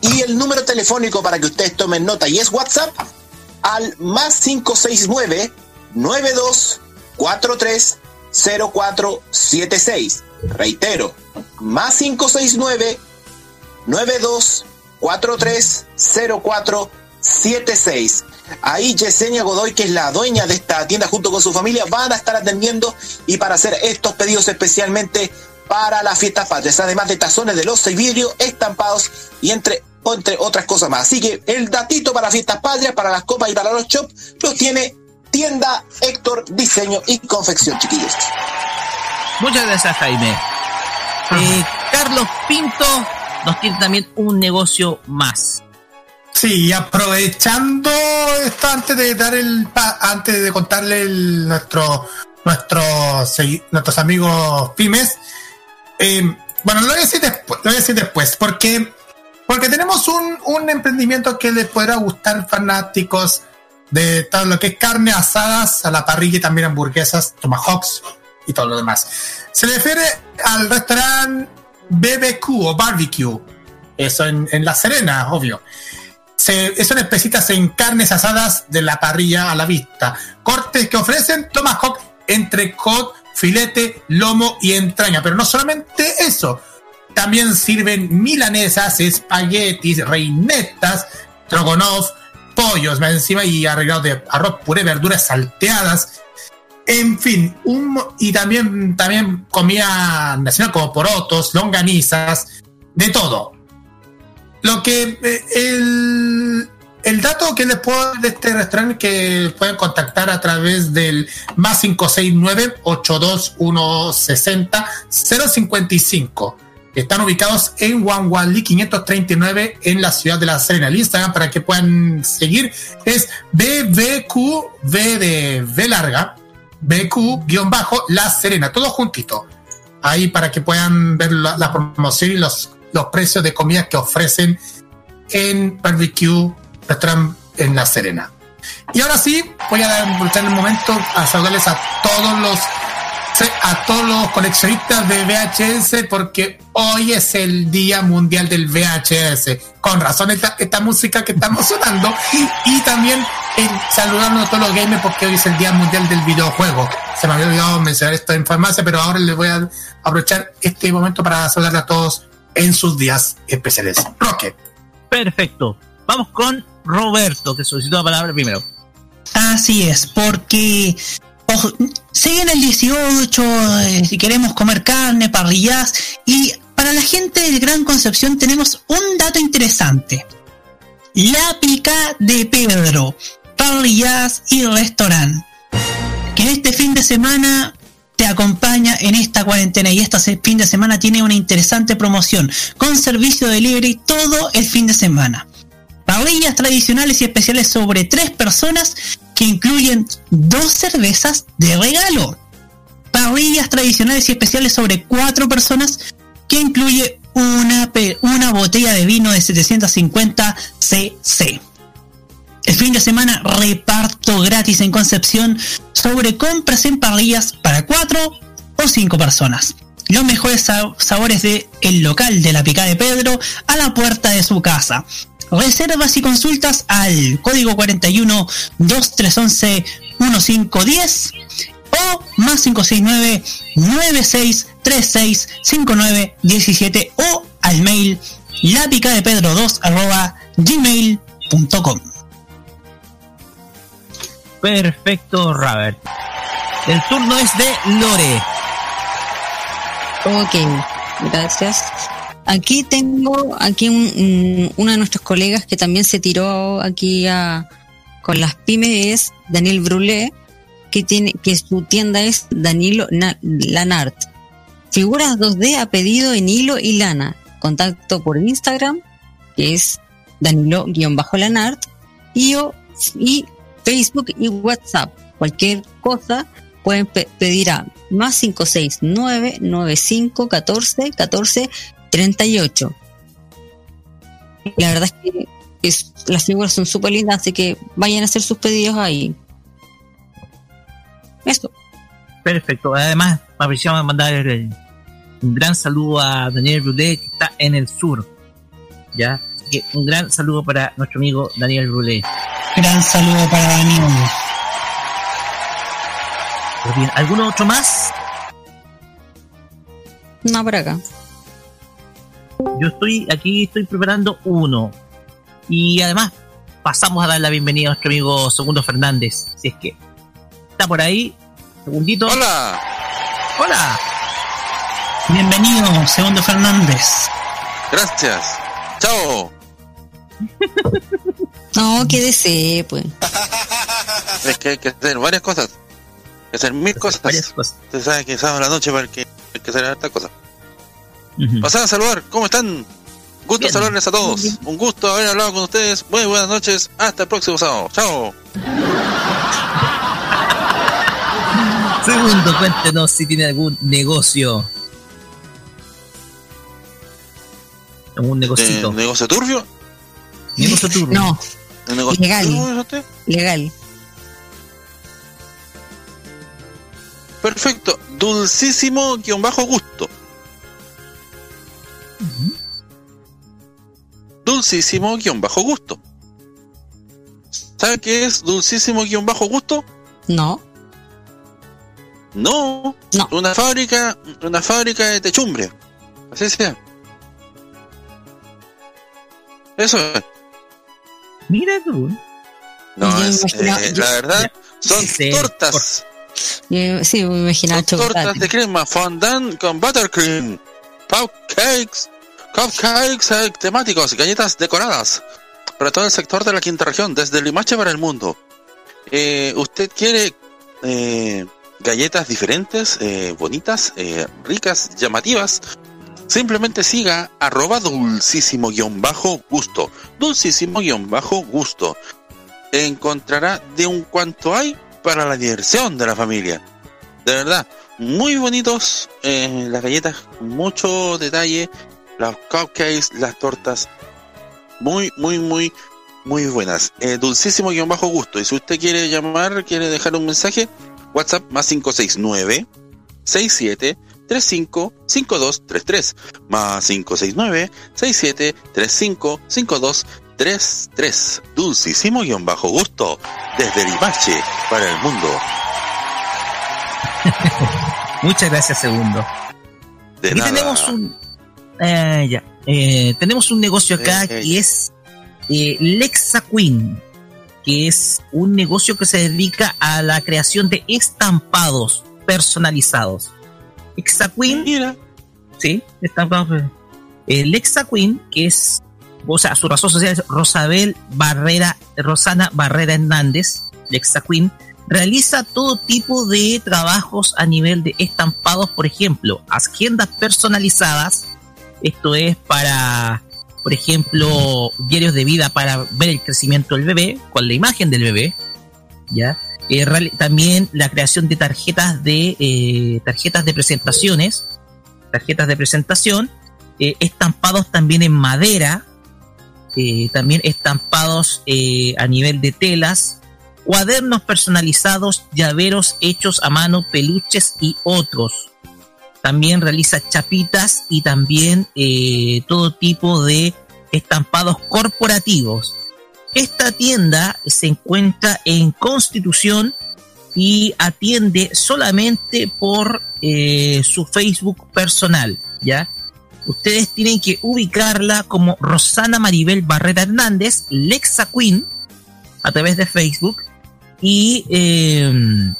y el número telefónico para que ustedes tomen nota y es WhatsApp al más 569 9243 0476. Reitero, más 569 9243 0476. Ahí Yesenia Godoy, que es la dueña de esta tienda junto con su familia, van a estar atendiendo y para hacer estos pedidos especialmente para las fiestas patrias, además de tazones de loza y vidrio estampados y entre, entre otras cosas más. Así que el datito para fiestas patrias, para las copas y para los shops, los tiene tienda Héctor Diseño y Confección, chiquillos. Muchas gracias, Jaime. Eh, Carlos Pinto nos tiene también un negocio más. Sí, aprovechando esto antes de dar el antes de contarle el, nuestro nuestros nuestros amigos pymes, eh, bueno lo voy a decir después, lo voy a decir después, porque porque tenemos un, un emprendimiento que les podrá gustar fanáticos de todo lo que es carne asadas a la parrilla y también hamburguesas, tomahawks y todo lo demás. Se refiere al restaurante BBQ o barbecue, eso en, en La Serena, obvio se, son especitas en carnes asadas de la parrilla a la vista. Cortes que ofrecen tomahawk, entrecot, filete, lomo y entraña. Pero no solamente eso. También sirven milanesas, espaguetis, reinetas, trogonov, pollos más encima y arreglado de arroz puré, verduras salteadas. En fin, y también, también comida nacional como porotos, longanizas, de todo lo que eh, el, el dato que les puedo dar de este restaurante que pueden contactar a través del más 569 82160 055. Están ubicados en Wanwali 539 en la ciudad de La Serena. El Instagram para que puedan seguir es BBQ, de larga, BQ-La Serena, todo juntito. Ahí para que puedan ver la, la promoción y los los precios de comida que ofrecen en Barbecue Restaurant en La Serena. Y ahora sí, voy a dar el momento a saludarles a todos los a todos los coleccionistas de VHS porque hoy es el Día Mundial del VHS. Con razón esta, esta música que estamos sonando y también en saludando a todos los gamers porque hoy es el Día Mundial del Videojuego. Se me había olvidado mencionar esto en farmacia, pero ahora les voy a aprovechar este momento para saludar a todos en sus días especiales. Roque. Perfecto. Vamos con Roberto, que solicitó la palabra primero. Así es, porque siguen el 18, eh, si queremos comer carne, parrillas, y para la gente de Gran Concepción tenemos un dato interesante. La pica de Pedro, parrillas y restaurante. Que este fin de semana te acompaña en esta cuarentena y este fin de semana tiene una interesante promoción con servicio de delivery todo el fin de semana. Parrillas tradicionales y especiales sobre tres personas que incluyen dos cervezas de regalo. Parrillas tradicionales y especiales sobre cuatro personas que incluye una, una botella de vino de 750 cc. El fin de semana reparto gratis en Concepción sobre compras en parrillas para 4 o 5 personas. Los mejores sa- sabores de el local de la Pica de Pedro a la puerta de su casa. Reservas y consultas al código 41 2311 1510 o más 569 9636 5917 o al mail lapicadepedro 2 arroba gmail.com. Perfecto, Robert. El turno es de Lore. Ok, gracias. Aquí tengo aquí un, un- uno de nuestros colegas que también se tiró aquí a, con las pymes es Daniel Brulé, que tiene que su tienda es Danilo Na- Lanart. Figuras 2D a pedido en hilo y lana. Contacto por Instagram, que es Danilo-Lanart, y, y Facebook y WhatsApp. Cualquier cosa pueden pe- pedir a más 569 95 14 14 38. La verdad es que es- las figuras son súper lindas, así que vayan a hacer sus pedidos ahí. Eso. Perfecto. Además, apreciamos mandar el- un gran saludo a Daniel Brulé, que está en el sur. ¿Ya? Así que un gran saludo para nuestro amigo Daniel Brulé. Gran saludo para Daniel. Pues bien, ¿alguno otro más? No, por acá. Yo estoy aquí, estoy preparando uno. Y además, pasamos a dar la bienvenida a nuestro amigo Segundo Fernández. Si es que está por ahí. Segundito. Hola. Hola. Bienvenido, Segundo Fernández. Gracias. Chao. No, qué desee, pues. Es que hay que hacer varias cosas. Hay que hacer mil cosas. Usted sabe que sábado a la noche para que hay que hacer hartas cosas. Pasad a saludar. ¿Cómo están? Gusto Bien. saludarles a todos. Un gusto haber hablado con ustedes. Muy buenas noches. Hasta el próximo sábado. Chao. Segundo, cuéntenos si tiene algún negocio. ¿Algún negocito? ¿De negocio turbio? Negocio turbio. No, ¿De negocio Legal. turbio usted? legal. Perfecto. Dulcísimo guion bajo gusto. Dulcísimo guion bajo gusto. ¿Sabe qué es dulcísimo guion bajo gusto? No. No. Una fábrica, una fábrica de techumbre. Así sea. Eso es. Mira tú. No, es, eh, yo- la verdad, son Sí, tortas. Yo- sí, me imaginaba Tortas chocolate. de crema, fondant con buttercream, cupcakes, cupcakes temáticos, galletas decoradas para todo el sector de la quinta región, desde Limache para el mundo. Eh, ¿Usted quiere eh, galletas diferentes, eh, bonitas, ricas, llamativas? Simplemente siga arroba dulcísimo guion bajo gusto. Dulcísimo guion bajo gusto. Encontrará de un cuanto hay para la diversión de la familia. De verdad, muy bonitos las galletas, mucho detalle, los cupcakes, las tortas, muy, muy, muy, muy buenas. Eh, dulcísimo guion bajo gusto. Y si usted quiere llamar, quiere dejar un mensaje, WhatsApp más 569 67 35 5233 más 569 67 35 5233 Dulcísimo guion bajo gusto desde Limache para el mundo. Muchas gracias, segundo. De Aquí nada. tenemos un. Eh, ya. Eh, tenemos un negocio acá Eh, que es eh, Lexa Queen, que es un negocio que se dedica a la creación de estampados personalizados. Lexa Queen. Sí, estampados. Eh, Lexa Queen, que es. O sea, su razón social es Rosabel Barrera, Rosana Barrera Hernández, Lexa Queen, realiza todo tipo de trabajos a nivel de estampados, por ejemplo, agendas personalizadas, esto es para, por ejemplo, diarios de vida para ver el crecimiento del bebé, con la imagen del bebé, ¿ya? Eh, también la creación de tarjetas de, eh, tarjetas de presentaciones, tarjetas de presentación, eh, estampados también en madera, también estampados a nivel de telas, cuadernos personalizados, llaveros hechos a mano, peluches y otros. También realiza chapitas y también eh, todo tipo de estampados corporativos. Esta tienda se encuentra en Constitución y atiende solamente por eh, su Facebook personal, ¿ya? Ustedes tienen que ubicarla como Rosana Maribel Barrera Hernández, Lexa Queen, a través de Facebook, y, eh,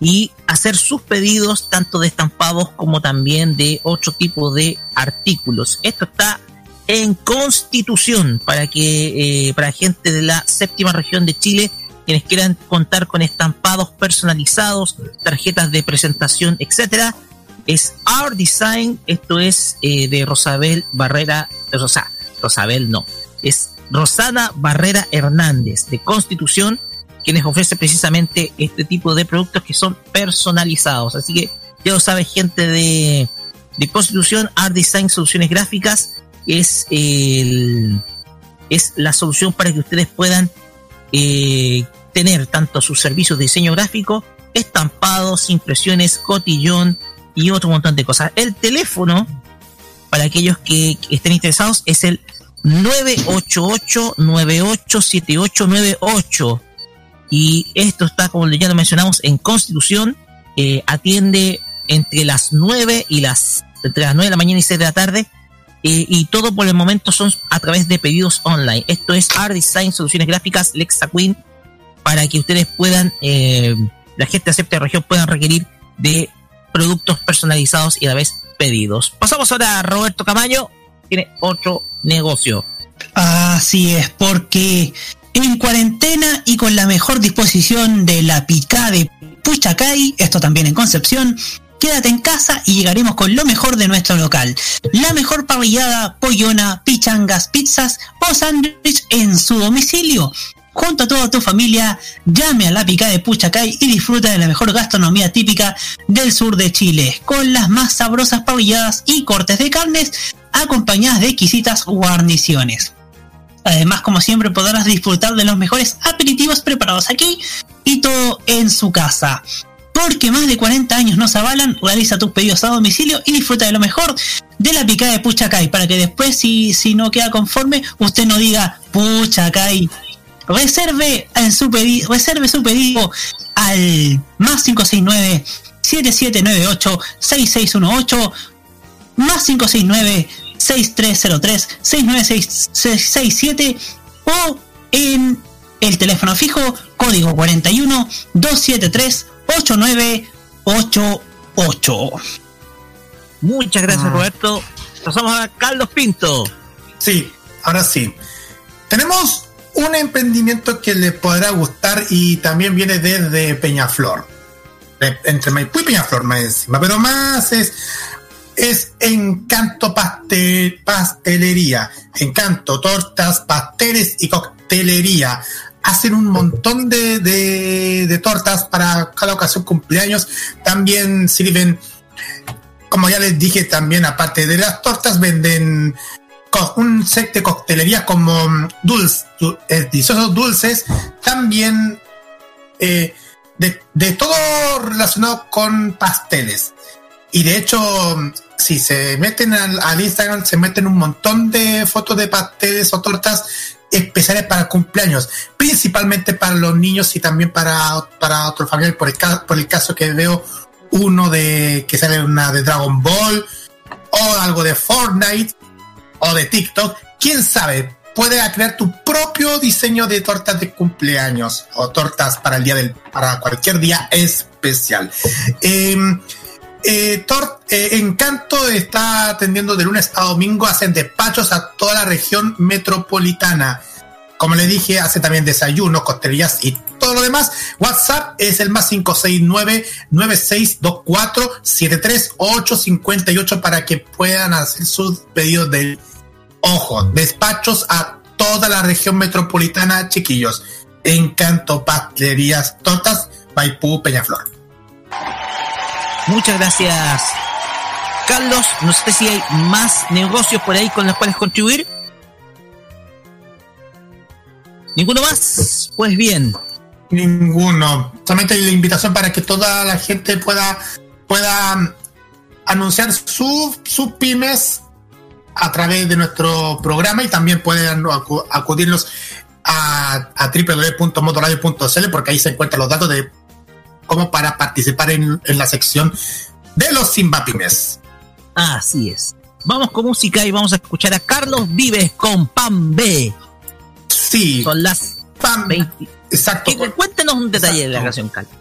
y hacer sus pedidos tanto de estampados como también de otro tipo de artículos. Esto está en Constitución para que eh, para gente de la séptima región de Chile quienes quieran contar con estampados personalizados, tarjetas de presentación, etcétera, es Art Design. Esto es eh, de Rosabel Barrera, Rosa, Rosabel no, es Rosana Barrera Hernández de Constitución, quienes ofrece precisamente este tipo de productos que son personalizados. Así que ya lo sabe gente de, de Constitución, Art Design Soluciones Gráficas es el es la solución para que ustedes puedan eh, tener tanto sus servicios de diseño gráfico, estampados, impresiones, cotillón y otro montón de cosas. El teléfono, para aquellos que, que estén interesados, es el 988-987898. Y esto está, como ya lo mencionamos, en Constitución. eh, atiende entre las 9 y las entre las 9 de la mañana y 6 de la tarde. eh, y todo por el momento son a través de pedidos online. Esto es Art Design Soluciones Gráficas Lexa Queen para que ustedes puedan, eh, la gente de séptima región puedan requerir de productos personalizados y a la vez pedidos. Pasamos ahora a Roberto Camayo, tiene otro negocio. Así es, porque en cuarentena y con la mejor disposición de la picada de Puchacay, esto también en Concepción, quédate en casa y llegaremos con lo mejor de nuestro local. La mejor parrillada, pollona, pichangas, pizzas o sándwich en su domicilio. Junto a toda tu familia, llame a la picada de Puchacay y disfruta de la mejor gastronomía típica del sur de Chile, con las más sabrosas parrilladas y cortes de carnes acompañadas de exquisitas guarniciones. Además, como siempre, podrás disfrutar de los mejores aperitivos preparados aquí y todo en su casa. Porque más de 40 años nos avalan, realiza tus pedidos a domicilio y disfruta de lo mejor de la picada de Puchacay. Para que después, si, si no queda conforme, usted no diga Puchacay. Reserve, en su reserve su pedido al más 569 7798 6618 más 569 6303 69667 o en el teléfono fijo código 41 273 8988. Muchas gracias, Ah. Roberto. Pasamos a Carlos Pinto. Sí, ahora sí. Tenemos un emprendimiento que le podrá gustar y también viene desde Peñaflor. Entre Maipú y Peñaflor más encima, pero más es es Encanto Pastel, Pastelería. Encanto, tortas, pasteles y coctelería. Hacen un montón de, de, tortas para cada ocasión cumpleaños. También sirven, como ya les dije, también aparte de las tortas, venden un set de coctelería como mm, dulces, deliciosos dulces. También eh, de, de todo relacionado con pasteles. Y de hecho, si se meten al, Instagram, se meten un montón de fotos de pasteles o tortas especiales para cumpleaños, principalmente para los niños y también para, para otros familiares. Por el, por el caso que veo uno de que sale una de Dragon Ball o algo de Fortnite o de TikTok, quién sabe, puedes crear tu propio diseño de tortas de cumpleaños o tortas para el día del, para cualquier día especial. Em, eh, eh, Encanto está atendiendo de lunes a domingo, hacen despachos a toda la región metropolitana. Como le dije, hace también desayunos, costelerías y todo lo demás. WhatsApp es el más 569-9624-73858 para que puedan hacer sus pedidos del ojo. Despachos a toda la región metropolitana, chiquillos. Encanto, pastelerías, tortas, Maipú, Peñaflor. Muchas gracias, Carlos, no sé si hay más negocios por ahí con los cuales contribuir. ¿Ninguno más? Pues bien. Ninguno. Solamente la invitación para que toda la gente pueda, pueda anunciar sus sus pymes a través de nuestro programa y también pueden acu- acudirlos a, a porque ahí se encuentran los datos de cómo para participar en, en la sección de los Simba Pymes. Así es. Vamos con música y vamos a escuchar a Carlos Vives con Pan B. Sí. Son las Pan 20. Exacto. Que- Cuéntenos un detalle de la canción, Carlos.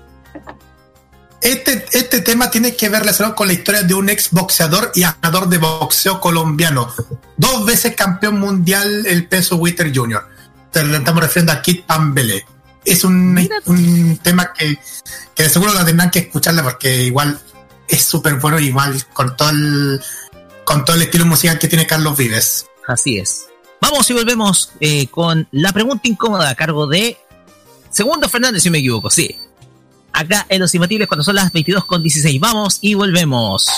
Este, este tema tiene que ver relacionado con la historia de un ex boxeador y ganador de boxeo colombiano. Dos veces campeón mundial el peso Witter Jr. Te estamos refiriendo a Kid Pambele. Es un, un tema que, que de seguro lo tendrán que escucharle porque igual es súper bueno, igual con todo el con todo el estilo musical que tiene Carlos Vives. Así es. Vamos y volvemos eh, con la pregunta incómoda a cargo de Segundo Fernández, si me equivoco, sí. Acá en Los Imbatibles cuando son las 22 con 16. Vamos y volvemos.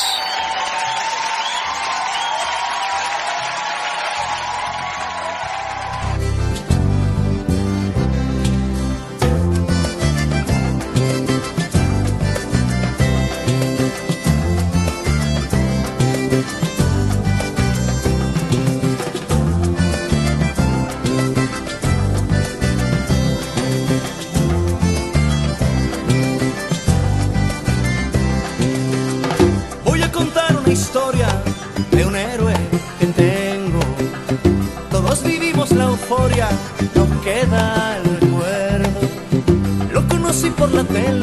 Conocí por la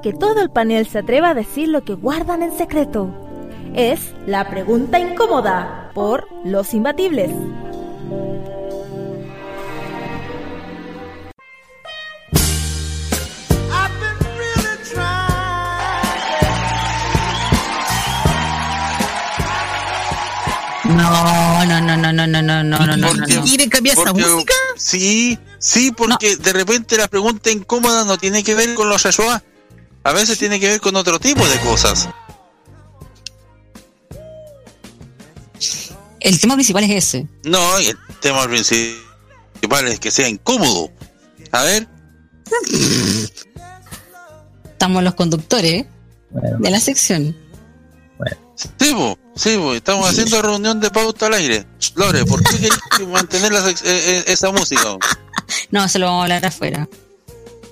que todo el panel se atreva a decir lo que guardan en secreto. Es La Pregunta Incómoda por Los Imbatibles. No, no, no, no, no, no, no, no, no, ¿Quiere cambiar esa música? Sí, sí, porque de repente la pregunta incómoda no tiene que ver con los Yashoa, a veces tiene que ver con otro tipo de cosas. El tema principal es ese. No, el tema principal es que sea incómodo. A ver, Estamos los conductores de la sección. sí, po, sí, estamos haciendo reunión de pauta al aire. Lore, ¿por qué querés mantener la sec- eh, eh, esa música? No, se lo vamos a hablar afuera.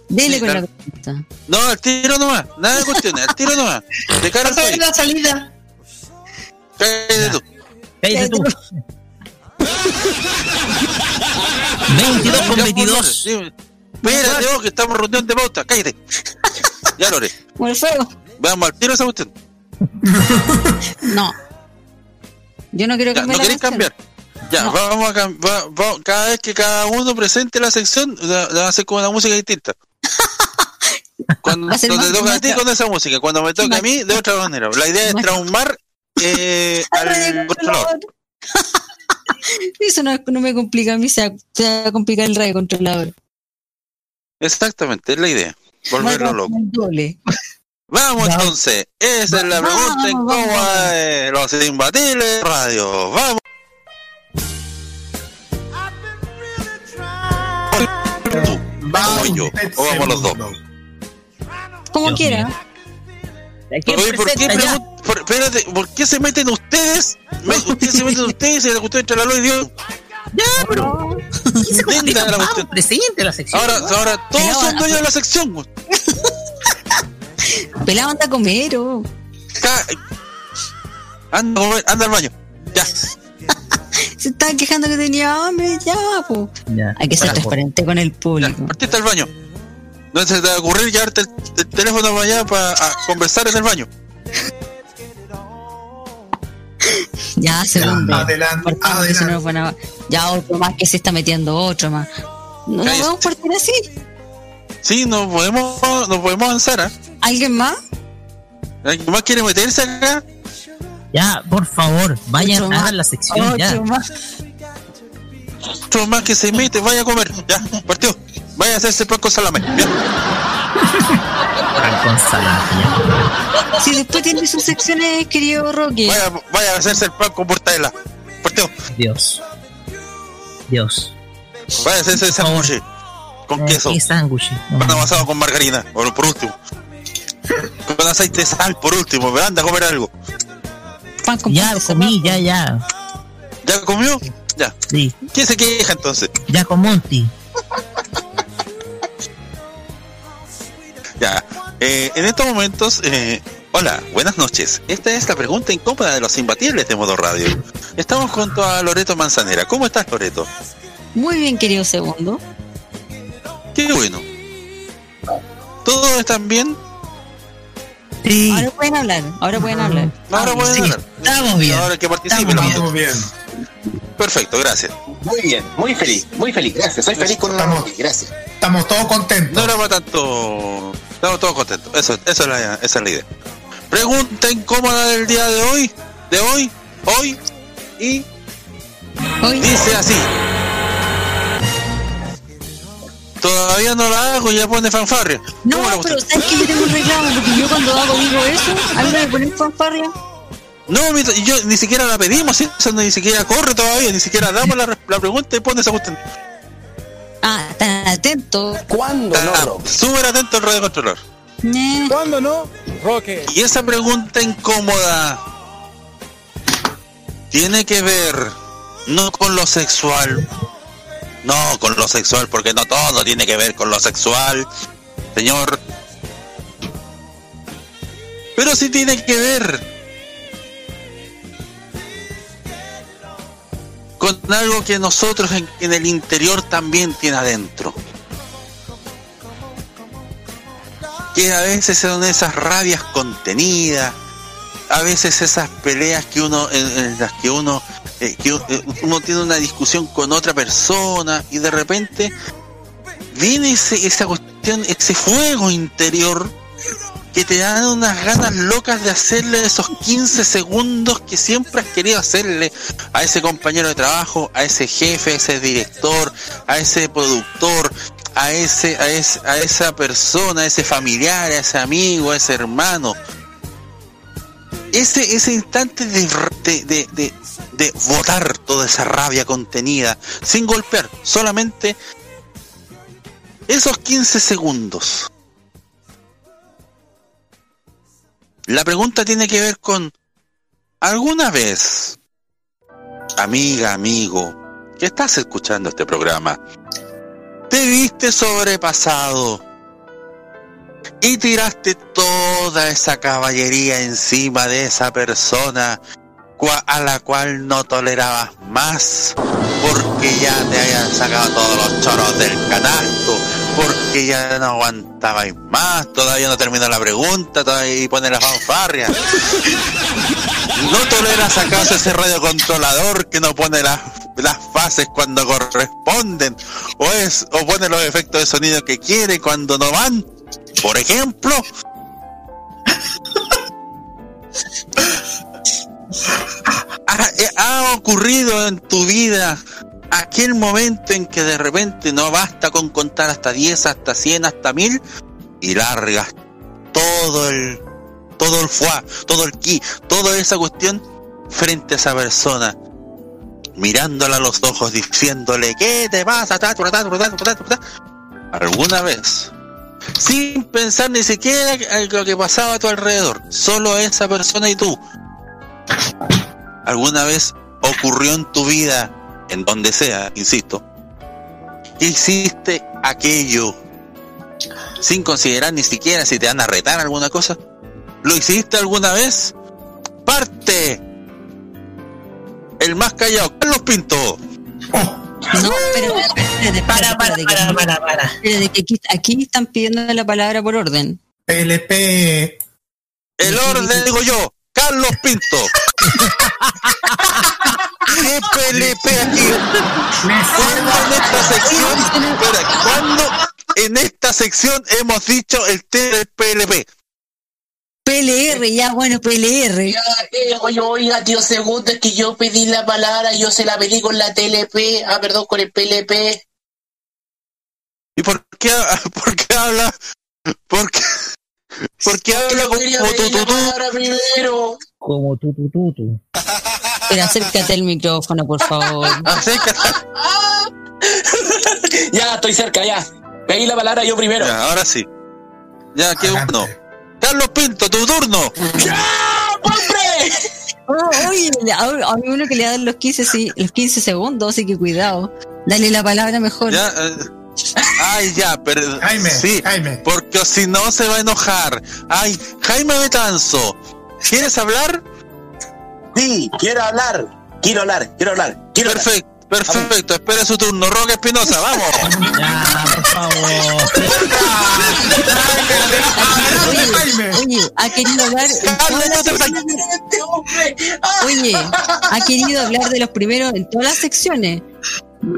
Dele Sí, con la pregunta. No, al tiro nomás, nada de cuestiones, al tiro nomás. De cara al la salida. Cállate tú. Cállate tú. 22 con Ya, 22. por Lore, sí. Espérate vos, que estamos en reunión de pauta, cállate. Ya, Lore, Como el fuego. vamos al tiro esa cuestión. No. Yo no quiero Ya, cambiar ¿No la queréis cambiar? Ya, vamos a cambiar. cada vez que cada uno presente la sección, la, la va a hacer con una música distinta. Cuando te toca a ti con esa música, cuando me toca a mí, de otra manera. La idea es traumar eh, al controlador. Eso no, no me complica a mí, se va, se va a complicar el radio controlador. Exactamente, es la idea. Volverlo loco. Vamos entonces, esa es la pregunta vamos, incómoda de los imbatibles radio. Vamos. Vamos yo, o vamos los dos. Como quiera. Oye, ¿por qué, por, espérate, ¿por qué se meten ustedes? ¿Ustedes se meten ustedes y la cuestión entre la luz y Dios? Ya, pero. Linda la cuestión. Presidente la sección. Ahora, ahora todos son dueños de la sección. Pelado anda a comer, oh. Anda, a comer, anda al baño. Ya. Se estaba quejando que tenía hambre, ya, po. Ya. Hay que ser Para, transparente con el público. Partiste al baño. No se te va a ocurrir llevarte el, el teléfono para allá para conversar en el baño. Ya, segundo. adelante, adelante. no es buena- Ya, otro más que se está metiendo, otro más. No nos a partir así. Sí, no podemos, no podemos avanzar. ¿ah? ¿Alguien más? ¿Alguien más quiere meterse acá? Ya, por favor, vayan Otro a más. la sección ya. Otro más. Otro más que se mete, vaya a comer. Ya, partió. Vaya a hacerse pan con salame. Bien. Pan con salame, ya. Si después tiene sus secciones, querido Roque. Vaya, vaya a hacerse el pan con mortadela. Partió. Dios. Dios. Vaya a hacerse el sándwich con queso. ¿Qué sándwich? No. Pan amasado con margarina. Bueno, por último. Con aceite de sal, por último. Pero anda a comer algo. Pan con Ya comí, ya, ya. ¿Ya comió? Ya. Sí, ¿Quién se queja entonces? ya con Monty. Ya. Eh, en estos momentos, eh, hola, buenas noches. Esta es la pregunta incómoda de los imbatibles de modo radio. Estamos junto a Loreto Manzanera. ¿Cómo estás, Loreto? Muy bien, querido segundo. Qué bueno. ¿Todos están bien? Sí. Ahora pueden hablar, ahora pueden hablar. Ahora pueden sí, hablar. estamos bien. Ahora que participen. Estamos bien. Perfecto, gracias. Muy bien, muy feliz, muy feliz, gracias. Soy feliz con una gracias. Estamos todos No contentos. era para tanto. Estamos todos contentos. Eso, eso es la, esa es la idea. Pregunta incómoda del día de hoy. De hoy. Hoy. Y Hoy, dice así. Todavía no la hago y ya pone fanfarria. no, ¿Cómo la pero? ¿sabes que yo tengo un reclamo? Porque yo cuando hago digo eso, a mí me ponen fanfarria. No, mi- yo ni siquiera la pedimos, eso ni siquiera corre todavía, ni siquiera damos la, la pregunta y pone esa cuestión. Ah, tan atento. ¿Cuándo no, súper atento al radio controlador. Eh, ¿Cuándo no, Roque? Y esa pregunta incómoda tiene que ver no con lo sexual, no con lo sexual, porque no todo tiene que ver con lo sexual, señor. Pero sí tiene que ver con algo que nosotros en, el interior también tiene adentro. Que a veces son esas rabias contenidas, a veces esas peleas que uno en, las que uno eh, que eh, uno tiene una discusión con otra persona y de repente viene ese, esa cuestión ese fuego interior que te dan unas ganas locas de hacerle esos 15 segundos que siempre has querido hacerle a ese compañero de trabajo, a ese jefe, a ese director, a ese productor, a ese, a ese, a esa persona, a ese familiar, a ese amigo, a ese hermano. Ese, ese instante de, de, de, de, toda esa rabia contenida, sin golpear, solamente esos 15 segundos. La pregunta tiene que ver con, ¿alguna vez, amiga, amigo, que estás escuchando este programa, te viste sobrepasado y tiraste toda esa caballería encima de esa persona a la cual no tolerabas más porque ya te hayan sacado todos los choros del canasto porque ya no aguantabais más todavía no terminó la pregunta todavía pone la fanfarria. No toleras acaso ese radiocontrolador que no pone las las fases cuando corresponden o es o pone los efectos de sonido que quiere cuando no van por ejemplo ha, eh, ha ocurrido en tu vida aquel momento en que de repente no basta con contar hasta 10, hasta 100, hasta 1000 y largas todo el todo el fuá, todo el ki, toda esa cuestión frente a esa persona mirándola a los ojos diciéndole ¿qué te pasa? Alguna vez sin pensar ni siquiera en lo que pasaba a tu alrededor solo esa persona y tú alguna vez ocurrió en tu vida, en donde sea, insisto, que hiciste aquello sin considerar ni siquiera si te van a retar alguna cosa? ¿Lo hiciste alguna vez? Parte el más callado, Carlos Pinto. No, pero espérate, para, para, para, para, para. Espérate, que aquí, aquí están pidiendo la palabra por orden. PLP. El orden digo yo, Carlos Pinto. ¿Qué PLP aquí? ¿Cuándo en esta sección? Espera, ¿cuándo en esta sección hemos dicho el T del PLP? PLR, ya, bueno, PLR. Ya, eh, oye, oiga, tío Segundo, es que yo pedí la palabra, yo se la pedí con la TLP, ah, perdón, con el PLP. ¿Y por qué, por qué habla? ¿Por qué, por qué habla como tú, tú, tú? primero. Como tú, tú, tú, tú. Pero acércate al micrófono, por favor. Acércate. ya, estoy cerca, ya. Pedí la palabra yo primero. Ya, ahora sí. Ya, qué bueno. Carlos Pinto, tu turno. ¡Hombre! Oh, oye, a, a mí uno que le dan los 15, sí, los 15 segundos, así que cuidado. Dale la palabra mejor. Ya, eh, ay, ya, pero Jaime, sí, Jaime. porque si no se va a enojar. Ay, Jaime Betanzo, ¿quieres hablar? Sí, quiero hablar. Quiero hablar, quiero hablar. Quiero hablar. Perfecto, perfecto. Espera su turno. Roque Espinosa, vamos. Ya, por favor. Oye, oye, ha querido hablar. Oye, ha querido hablar de los primeros en todas las secciones.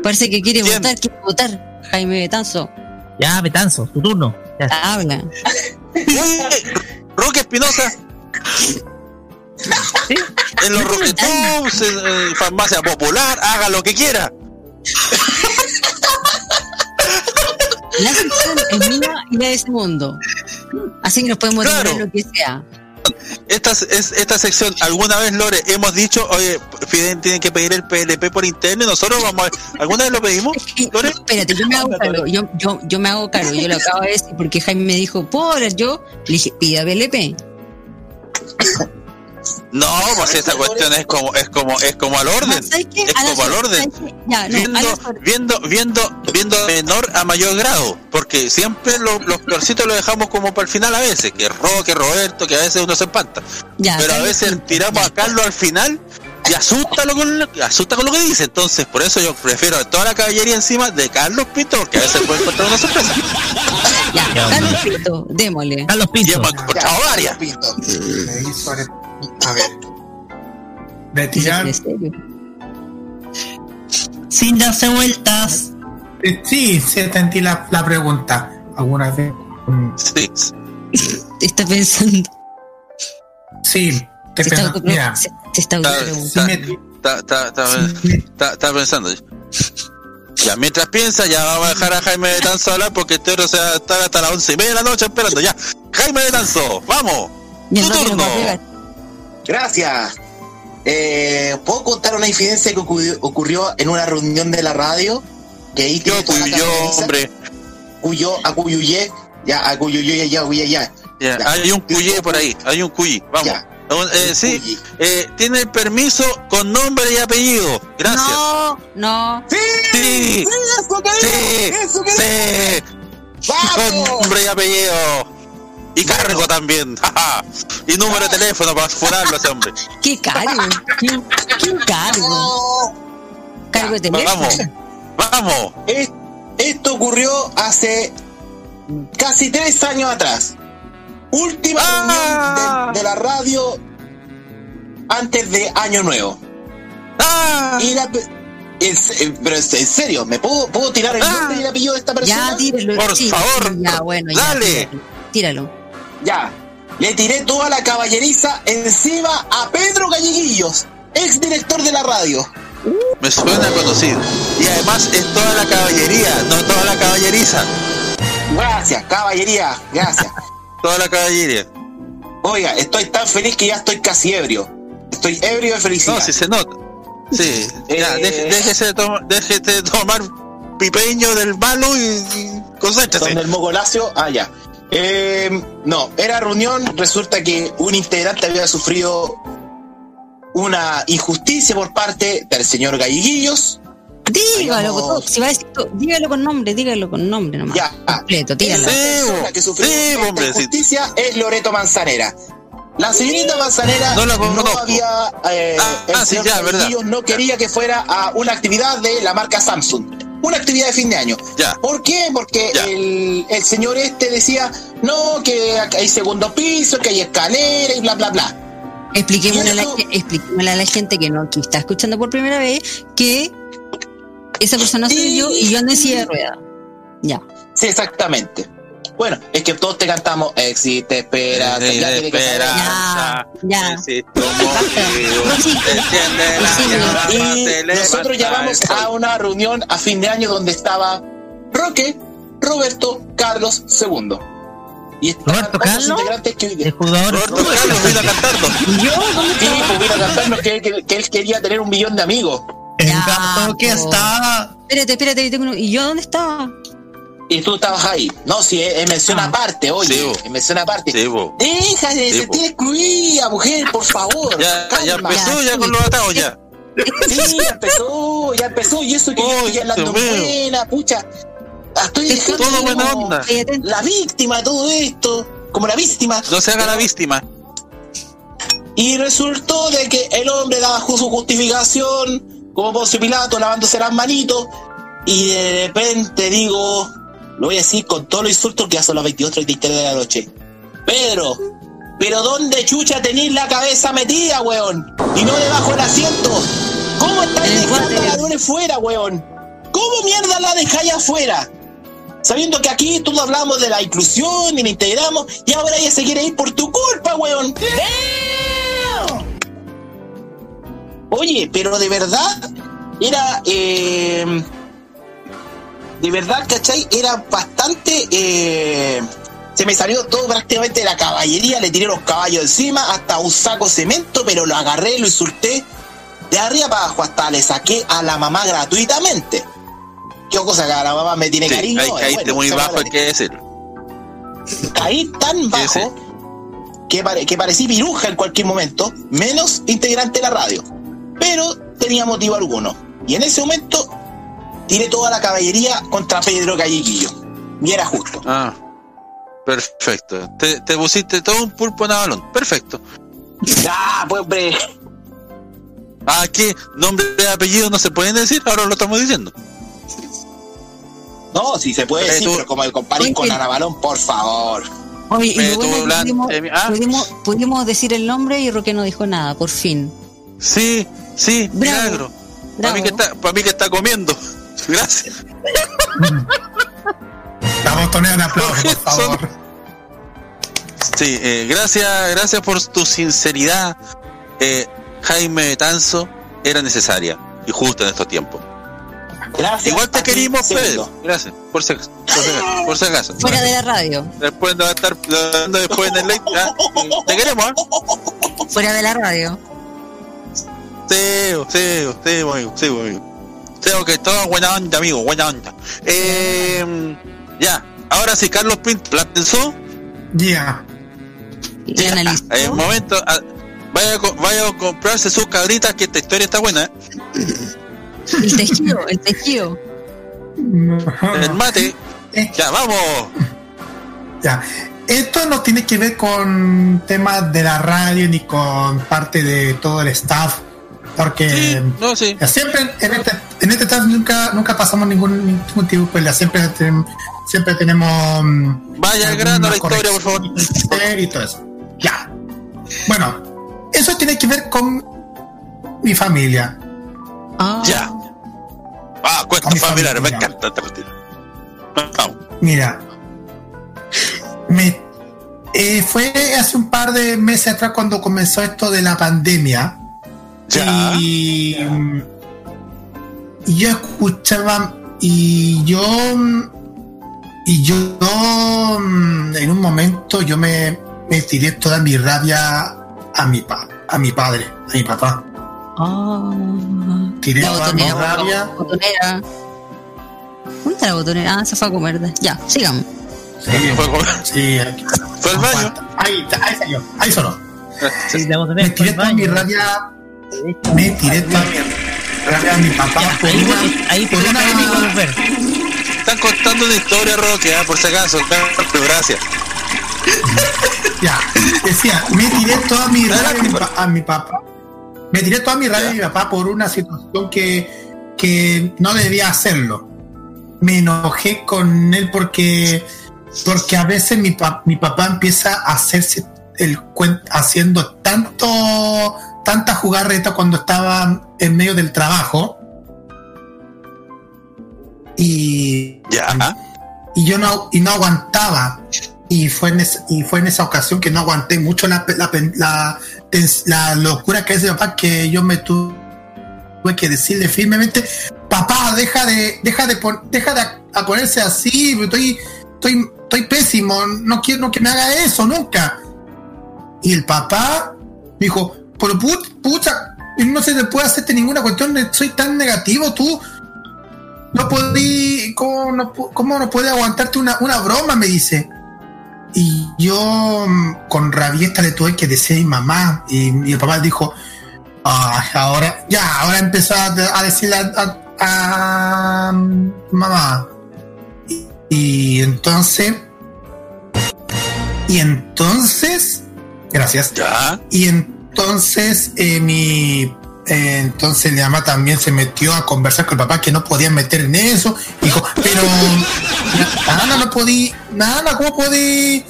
Parece que quiere votar, quiere votar. Jaime Betanzo, Ya, Betanzo, tu turno. Ya. habla. Roque Espinosa. En los Roquetubs, en, en farmacia popular, haga lo que quiera. La sección es mía y la de segundo. Así que nos podemos Claro. lo que sea. Esta, es, esta sección, alguna vez, Lore, hemos dicho, oye, Fidel tiene que pedir el PLP por interno y nosotros vamos a... ¿Alguna vez lo pedimos, Lore? Espérate, yo me hago cargo, yo, yo, yo me hago cargo, yo lo acabo de decir porque Jaime me dijo, ¿puedo hablar yo? Le dije, pida BLP. No, pues esa cuestión es como, es como, es como al orden. Es como al orden. viendo, viendo, viendo, viendo menor a mayor grado, porque siempre lo- los peorcitos los dejamos como para el final a veces, que Roque, Roberto, que a veces uno se espanta. Ya, Pero a veces tiramos a Carlos al final y asusta, lo con, lo- asusta con lo que dice. Entonces, por eso yo prefiero toda la caballería encima de Carlos Pinto, porque a veces puede encontrar una sorpresa. Ya, Carlos Pinto, démosle. Carlos Pinto. hemos encontrado varias. Me hizo- A ver. De tirar. ¿En serio? Sin darse vueltas. Eh, Sí, sí, entendí la, la pregunta. ¿Alguna vez? Sí. está pensando. Sí, Se está, mira. se, se está Está, preguntando. está, está, está, está- está pensando. Ya, mientras piensa, ya vamos a dejar a Jaime de Tanzo hablar porque este otro se va a estar hasta las once y media de la noche esperando. Ya, Jaime de Tanzo, vamos. Tu turno. a. Gracias. Eh, ¿Puedo contar una infidencia que ocurrió, ocurrió en una reunión de la radio? Que ahí Yo, caballeriza. hombre. Cuyo, acuyuyé, ya, acuyuyé, ya, ya, ya. Ya, hay un cuyé por ahí, hay un cuyí, vamos. Un- eh, sí, eh, tiene el permiso con nombre y apellido. Gracias. No, no. Sí, sí, sí. Con nombre y apellido. Y cargo también. y número de teléfono para furarlo ese hombre. ¿Qué cargo? ¿Qué, qué cargo? Cargo de teléfono. Vamos, vamos. Es- Esto ocurrió hace casi tres años atrás. Última reunión de, de la radio antes de Año Nuevo. Y la se- eh, pero en serio, ¿me puedo, puedo tirar el nombre y el apellido de esta persona? Ya, tíralo. Por sí, favor, Ya, bueno, ya. dale. Tíralo. tíralo. Ya. Le tiré toda la caballeriza encima a Pedro Galleguillos, ex director de la radio. Me suena conocido. Y además es toda la caballería, no toda la caballeriza. Gracias, caballería, gracias. Toda la caballería. Oiga, estoy tan feliz que ya estoy casi ebrio. Estoy ebrio de felicidad. No, si se nota. Sí, ya, Eh, deje- déjese, de toma- déjese de tomar pipeño del malo y, y concéntrese. Son del Mogolacio, ah, ya. Eh, no, era reunión, resulta que un integrante había sufrido una injusticia por parte del señor Galleguillos. Dígalo, Habíamos- todo, si va a decir todo, dígalo con nombre, dígalo con nombre nomás. Ya. Completo, dígalo. La persona que sufrió esta injusticia es Loreto Manzanera. La señorita Manzanera No la no conozco. había, eh, el ah, sí, señor ya, verdad. No quería que fuera a una actividad de la marca Samsung. Una actividad de fin de año. ¿Por qué? Porque el, el señor este decía, no, que hay segundo piso, que hay escalera y bla, bla, bla. Expliquémosle a, la, ge- expliquémosle a la gente que no que está escuchando por primera vez que esa persona soy yo y yo ando en silla de ruedas. Ya. Sí, exactamente. Bueno, es que todos te cantamos, existe esperanza, Sí, ya tiene que esperanza. Ya. Existe un la llama, Y nosotros llamamos a una reunión a fin de año donde estaba Roque, Roberto, Carlos II. Y ¿Roberto otros Carlos? integrantes que El jugador. Roberto Carlos vino a cantarnos. Sí, pues vino a cantarnos que, que- que él quería tener un millón de amigos. El gato que está. Espérate, espérate, tengo uno- ¿y yo dónde estaba? Y tú estabas ahí. No, sí, es, es mención aparte, oye. Sí, es mención aparte. Sí. Deja de Sí, sentir excluida, mujer, por favor. Ya, ya empezó ya con los atados ya. Sí, ya empezó, ya empezó. Y eso que yo estoy hablando buena, pucha. Ah, Estoy dejando Todo buena como onda. La víctima de todo esto. Como la víctima. No se haga la víctima. Y resultó de que el hombre daba ju- su justificación, como Poncio Pilato, lavándose las manitos, y de repente digo, lo voy a decir con todos los insultos que ya son las 22.33 de la noche. Pedro, pero ¿dónde chucha tenéis la cabeza metida, weón? Y no debajo del asiento. ¿Cómo estáis dejando la luna fuera, weón? ¿Cómo mierda la dejáis afuera? Sabiendo que aquí todos hablamos de la inclusión y la integramos, y ahora ella se quiere ir por tu culpa, weón. Oye, pero de verdad era. eh, de verdad, ¿cachai? Era bastante. eh, se me salió todo prácticamente de la caballería, le tiré los caballos encima, hasta un saco cemento, pero lo agarré, lo insulté de arriba para abajo, hasta le saqué a la mamá gratuitamente. Qué cosa que a la mamá me tiene Sí, cariño. ahí eh, caíste bueno, muy bajo, hay que decir. caí tan bajo que, pare- que parecí piruja en cualquier momento, menos integrante de la radio. Pero tenía motivo alguno. Y en ese momento tiré toda la caballería contra Pedro Callequillo. Y era justo. Ah, perfecto. Te, te pusiste todo un pulpo en balón. Perfecto. Ah, pues hombre. Ah, ¿qué? Nombre y apellido no se pueden decir, ahora lo estamos diciendo. No, si se puede Eh, decir, tú- pero como el compadre con Ana Balón, por favor. Oye, y bueno pudimos decir el nombre y Roque no dijo nada, por fin. Sí, sí, milagro. Para mí, que está, para mí que está comiendo. Gracias. Vamos a poner un aplauso, por favor. Sí, eh, gracias, gracias por tu sinceridad, eh, Jaime Tanzo. Era necesaria y justa en estos tiempos. Gracias. Igual te querimos, segundo. Pedro. Gracias, por si, por si acaso. Por si acaso. Fuera de la radio. Después no va a estar hablando después en el late. Te queremos, ¿ah? Fuera de la radio. Sí, sí, sí, amigo, sí, amigo. Sí, ok, todo buena onda, amigo, buena onda. Eh, ya, ahora sí, Carlos Pint, ¿la pensó? Ya. Y analizó. En momento, ah, vaya, a co- vaya a comprarse sus cabritas, que esta historia está buena. ¿eh? El tejido, el tejido. El mate. Ya, vamos. Ya. Esto no tiene que ver con temas de la radio ni con parte de todo el staff. Porque no, sí. siempre en este, en este nunca, nunca pasamos ningún, ningún tipo de pelea. Siempre, siempre tenemos. mm, Vaya grano la historia, por favor. Y todo eso. Ya. Bueno, eso tiene que ver con mi familia. Ya. Ah, cuentos familiares, me encanta esta cuestión. Vamos. Mira, me eh, fue hace un par de meses atrás cuando comenzó esto de la pandemia. Y, y yo escuchaba y yo y yo mm, en un momento yo me, me tiré toda mi rabia a mi pa, a mi padre, a mi papá. Tiré La toda mi rabia. botonera. ¿Dónde está la botonera? Ah, se fue a comer. Ya, sigamos. Sí, sí, aquí. Fue al baño. Ahí, ahí salió, ahí sonó. Sí, la botonera Me tiré toda mi rabia. Me tiré toda mi rabia a mi papá por ahí una. ahí por una-. Están contando una historia, Roque, ah, por si acaso. Gracias. Ya, decía, me tiré toda mi rabia a mi, pa- a mi papá. Me tiré toda mi rabia a mi papá por una situación que, que no debía hacerlo. Me enojé con él porque, porque a veces mi, pa- mi papá empieza a hacerse el cuento haciendo tanto tanta jugarreta cuando estaba en medio del trabajo. Y ya. y yo no y no aguantaba. Y fue en esa, y fue en esa ocasión que no aguanté mucho la, la, la, la locura que es de papá que yo me tu- tuve que decirle firmemente papá deja de deja de pon- deja de a- a ponerse así estoy estoy estoy pésimo no quiero que me haga eso nunca y el papá dijo pero put- pucha no se te puede hacerte ninguna cuestión soy tan negativo tú no podí, ¿cómo no, cómo no puede aguantarte una, una broma? Me dice. Y yo mm, con rabieta le tuve que decir a mi mamá y, el papá dijo, "Ah, ahora, ya, ahora empezó a, decirle a, a- a mamá. Y, y entonces, y entonces, gracias. Y entonces eh, mi eh, entonces mi mamá también se metió a conversar con el papá que no podía meter en eso. Dijo, pero nada, no podí, nada, ¿cómo podí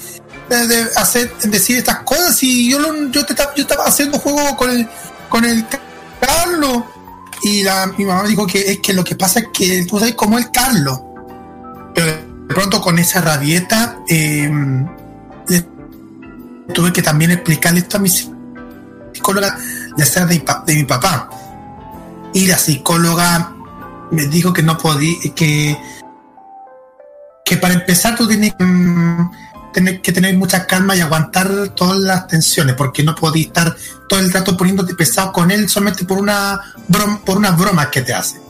eh, hacer, decir estas cosas? Si yo, lo- yo, te, yo estaba haciendo juego con el, con el Carlos. Y la, mi mamá dijo que es que lo que pasa es que tú sabes cómo es Carlos. Pero de pronto con esa rabieta eh, le tuve que también explicarle esto a mi psicóloga de ser de, de mi papá. Y la psicóloga me dijo que no podía, que, que para empezar tú tienes mm, tener que tener mucha calma y aguantar todas las tensiones, porque no podías estar todo el rato poniéndote pesado con él solamente por una broma, por unas bromas que te hace.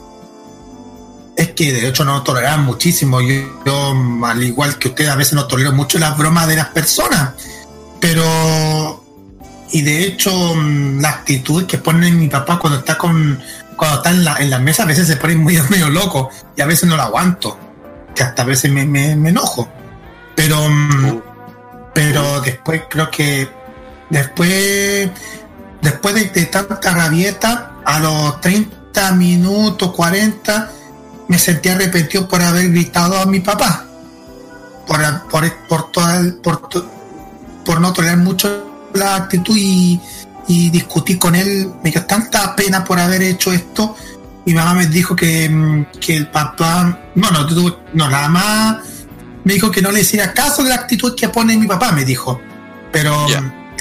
Es que de hecho no toleran muchísimo. Yo, yo, al igual que usted, a veces no tolero mucho las bromas de las personas. Pero y de hecho mm, la actitud que pone mi papá cuando está con cuando está en la, en la mesa a veces se pone muy medio loco y a veces no lo aguanto que hasta a veces me, me- enojo. Pero mm, pero después creo que después después de, de tanta rabieta a los 30 minutos 40 me sentí arrepentido por haber gritado a mi papá. Por, por, por, toda por, por no tolerar mucho la actitud y, y discutí con él. Me dio tanta pena por haber hecho esto. Mi mamá me dijo que, mm, que el papá, no, no, no, nada más me dijo que no le hiciera caso de la actitud que pone mi papá, me dijo. Pero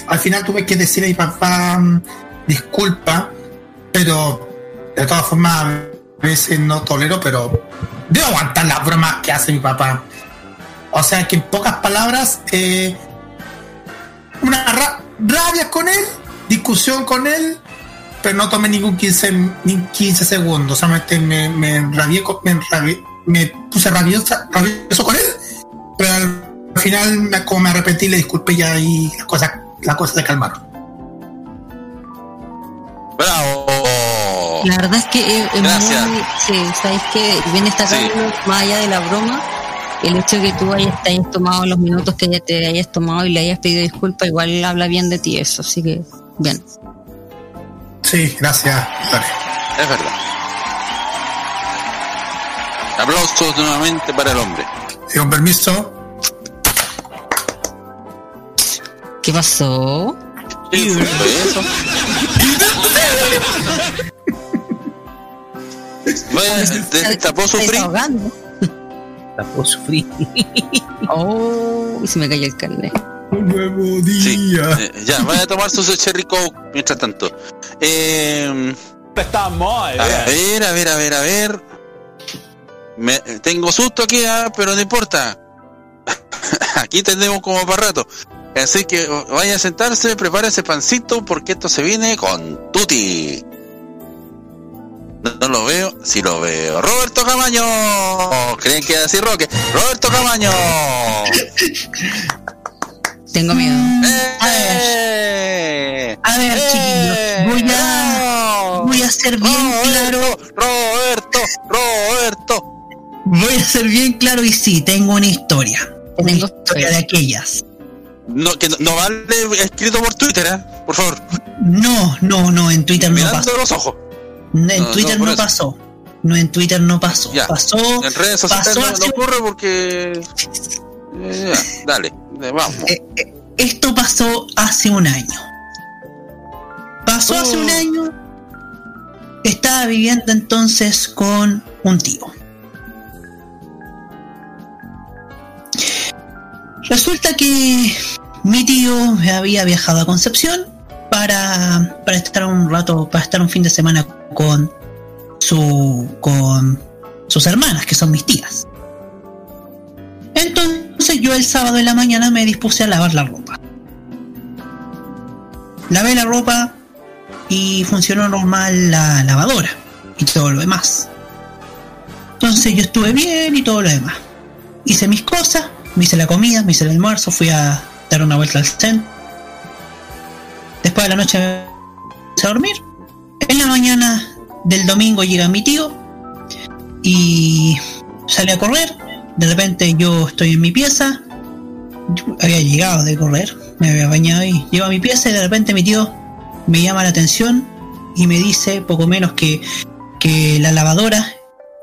al final tuve que decirle a mi papá mm, disculpa, pero de todas formas a veces no tolero, pero debo aguantar las bromas que hace mi papá. O sea que en pocas palabras, eh, una ra- rabia con él, discusión con él, pero no tomé ningún 15, ni 15 segundos. Solamente me, me enrabié con- me, enrabié- me puse rabiosa, rabioso con él, pero al final, me- como me arrepentí, le disculpé ya y las cosas, las cosas se calmaron. ¡Bravo! La verdad es que es, es Gracias. muy. Sí, sabes que bien destacable, más allá de la broma, el hecho de que tú hayas, te hayas tomado los minutos que ya te hayas tomado y le hayas pedido disculpas, igual habla bien de ti eso, así que bien. Sí, gracias. Lore. Es verdad. Aplausos nuevamente para el hombre. Y con permiso. ¿Qué pasó? ¿Qué eso? Vaya, destapó su frío. Tapó sufrir. Oh, y se me cayó el carnet. Nuevo Sí, eh, ya, vaya a tomar su cherry coke mientras tanto. Eh, Está muy a ver, a ver, a ver, a ver. Me, tengo susto aquí, ah, pero no importa. aquí tenemos como para rato. Así que vaya a sentarse, prepare ese pancito porque esto se viene con Tuti. No, no lo veo, sí lo veo. Roberto Camaño. ¿Creen que así Roque? Roberto Camaño. Tengo miedo. ¡Eh! A ver, chiquillos, voy a, voy a ser bien claro. Roberto, Roberto. Voy a ser bien claro y sí, tengo una historia. Una Tengo historia de aquellas. No, que no, no vale escrito por Twitter, ¿eh? Por favor. No, no, no, en Twitter no Mirando pasó. los ojos. No, en No, Twitter no, pasó. No, en Twitter no pasó. Ya. Pasó. En redes sociales pasó no, hace- ocurre porque. eh, ya, dale, eh, vamos. Esto pasó hace un año. Pasó hace Oh. un año. Estaba viviendo entonces con un tío. Resulta que mi tío había viajado a Concepción para, para estar un rato, para estar un fin de semana con su con sus hermanas, que son mis tías. Entonces yo el sábado en la mañana me dispuse a lavar la ropa. Lavé la ropa y funcionó normal la lavadora y todo lo demás. Entonces yo estuve bien y todo lo demás. Hice mis cosas, me hice la comida, me hice el almuerzo, fui a dar una vuelta al centro. Después de la noche a dormir. En la mañana del domingo llega mi tío y sale a correr. De repente yo estoy en mi pieza. Había llegado de correr, me había bañado y llego a mi pieza y de repente mi tío me llama la atención y me dice poco menos que, que la lavadora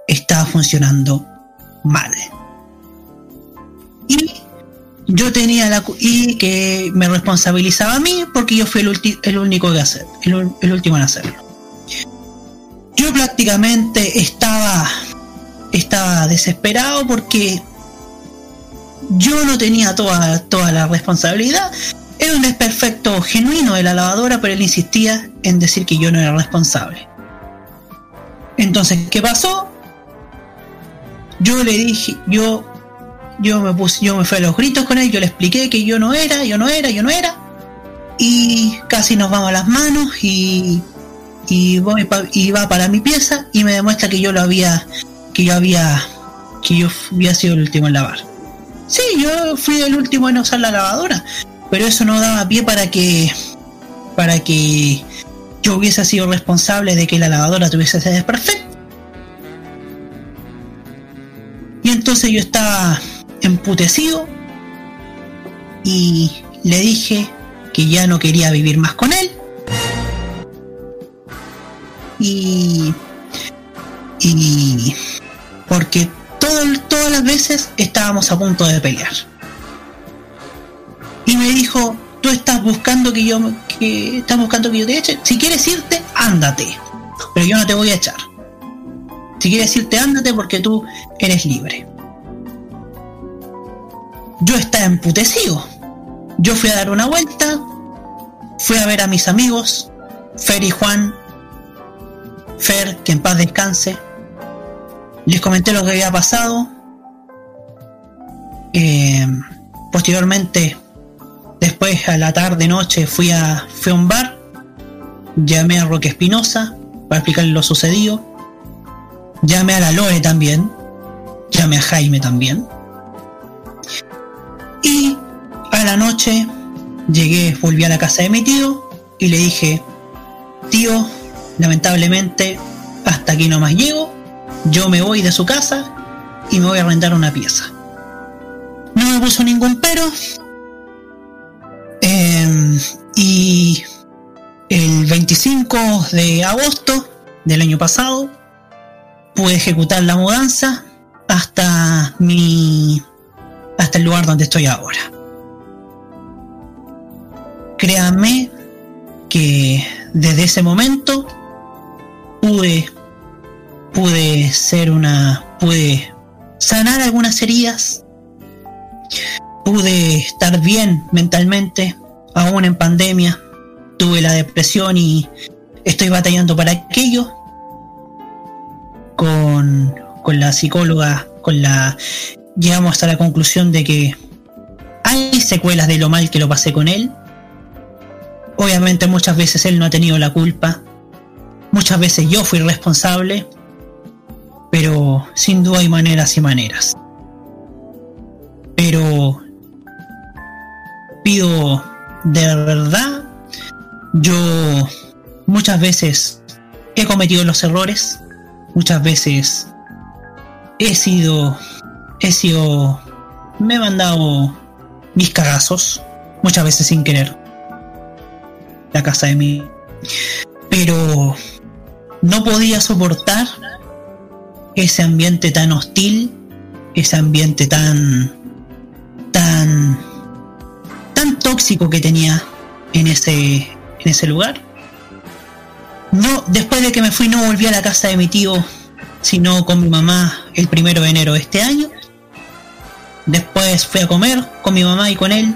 estaba funcionando mal. Y yo tenía la y que me responsabilizaba a mí porque yo fui el, el único que hacer, el último en hacerlo. Yo prácticamente estaba estaba desesperado porque yo no tenía toda, toda la responsabilidad. Era un desperfecto genuino de la lavadora, pero él insistía en decir que yo no era responsable. Entonces, ¿qué pasó? Yo le dije, yo, yo me puse, yo me fui a los gritos con él, yo le expliqué que yo no era, yo no era, yo no era. Y casi nos vamos a las manos y, y va para mi pieza y me demuestra que yo lo había, que yo había, que yo había sido el último en lavar. Sí, yo fui el último en usar la lavadora, pero eso no daba pie para que, para que yo hubiese sido responsable de que la lavadora tuviese ese desperfecto. Y entonces yo estaba emputecido y le dije que ya no quería vivir más con él. Y. Y. Porque todo- todas las veces estábamos a punto de pelear. Y me dijo: Tú estás buscando que yo. que estás buscando que yo te eche. Si quieres irte, ándate. Pero yo no te voy a echar. Si quieres irte, ándate porque tú eres libre. Yo estaba emputecido. yo fui a dar una vuelta, fui a ver a mis amigos, Fer y Juan, Fer, que en paz descanse. Les comenté lo que había pasado. Eh, posteriormente, después a la tarde, noche, fui a, fui a un bar. Llamé a Roque Espinosa para explicarle lo sucedido. Llamé a la Lore también. Llamé a Jaime también. Y a la noche llegué, volví a la casa de mi tío y le dije, tío, lamentablemente hasta aquí no más llego, yo me voy de su casa y me voy a arrendar una pieza. No me puso ningún pero. Eh, y el 25 de agosto del año pasado pude ejecutar la mudanza hasta mi hasta el lugar donde estoy ahora. Créanme que desde ese momento pude pude ser una pude sanar algunas heridas pude estar bien mentalmente aún en pandemia tuve la depresión y estoy batallando para aquello con, con la psicóloga con la llegamos hasta la conclusión de que hay secuelas de lo mal que lo pasé con él. Obviamente muchas veces él no ha tenido la culpa. Muchas veces yo fui responsable. Pero sin duda hay maneras y maneras. Pero pido de verdad, yo muchas veces he cometido los errores, muchas veces he sido, he sido, me he mandado mis cagazos, muchas veces sin querer, la casa de mí, pero no podía soportar ese ambiente tan hostil, ese ambiente tan tan tan tóxico que tenía en ese en ese lugar. No, después de que me fui no volví a la casa de mi tío, sino con mi mamá el primero de enero de este año. Después fui a comer con mi mamá y con él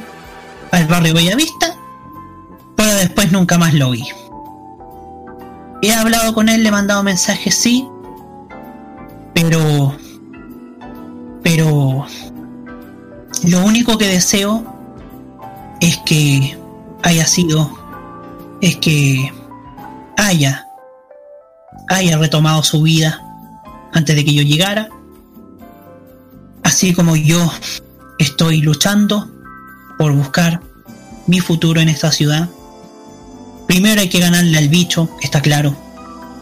al barrio Bellavista, pero después nunca más lo vi. He hablado con él, le he mandado mensajes, sí, pero pero lo único que deseo es que haya sido es que haya haya retomado su vida antes de que yo llegara así como yo estoy luchando por buscar mi futuro en esta ciudad primero hay que ganarle al bicho está claro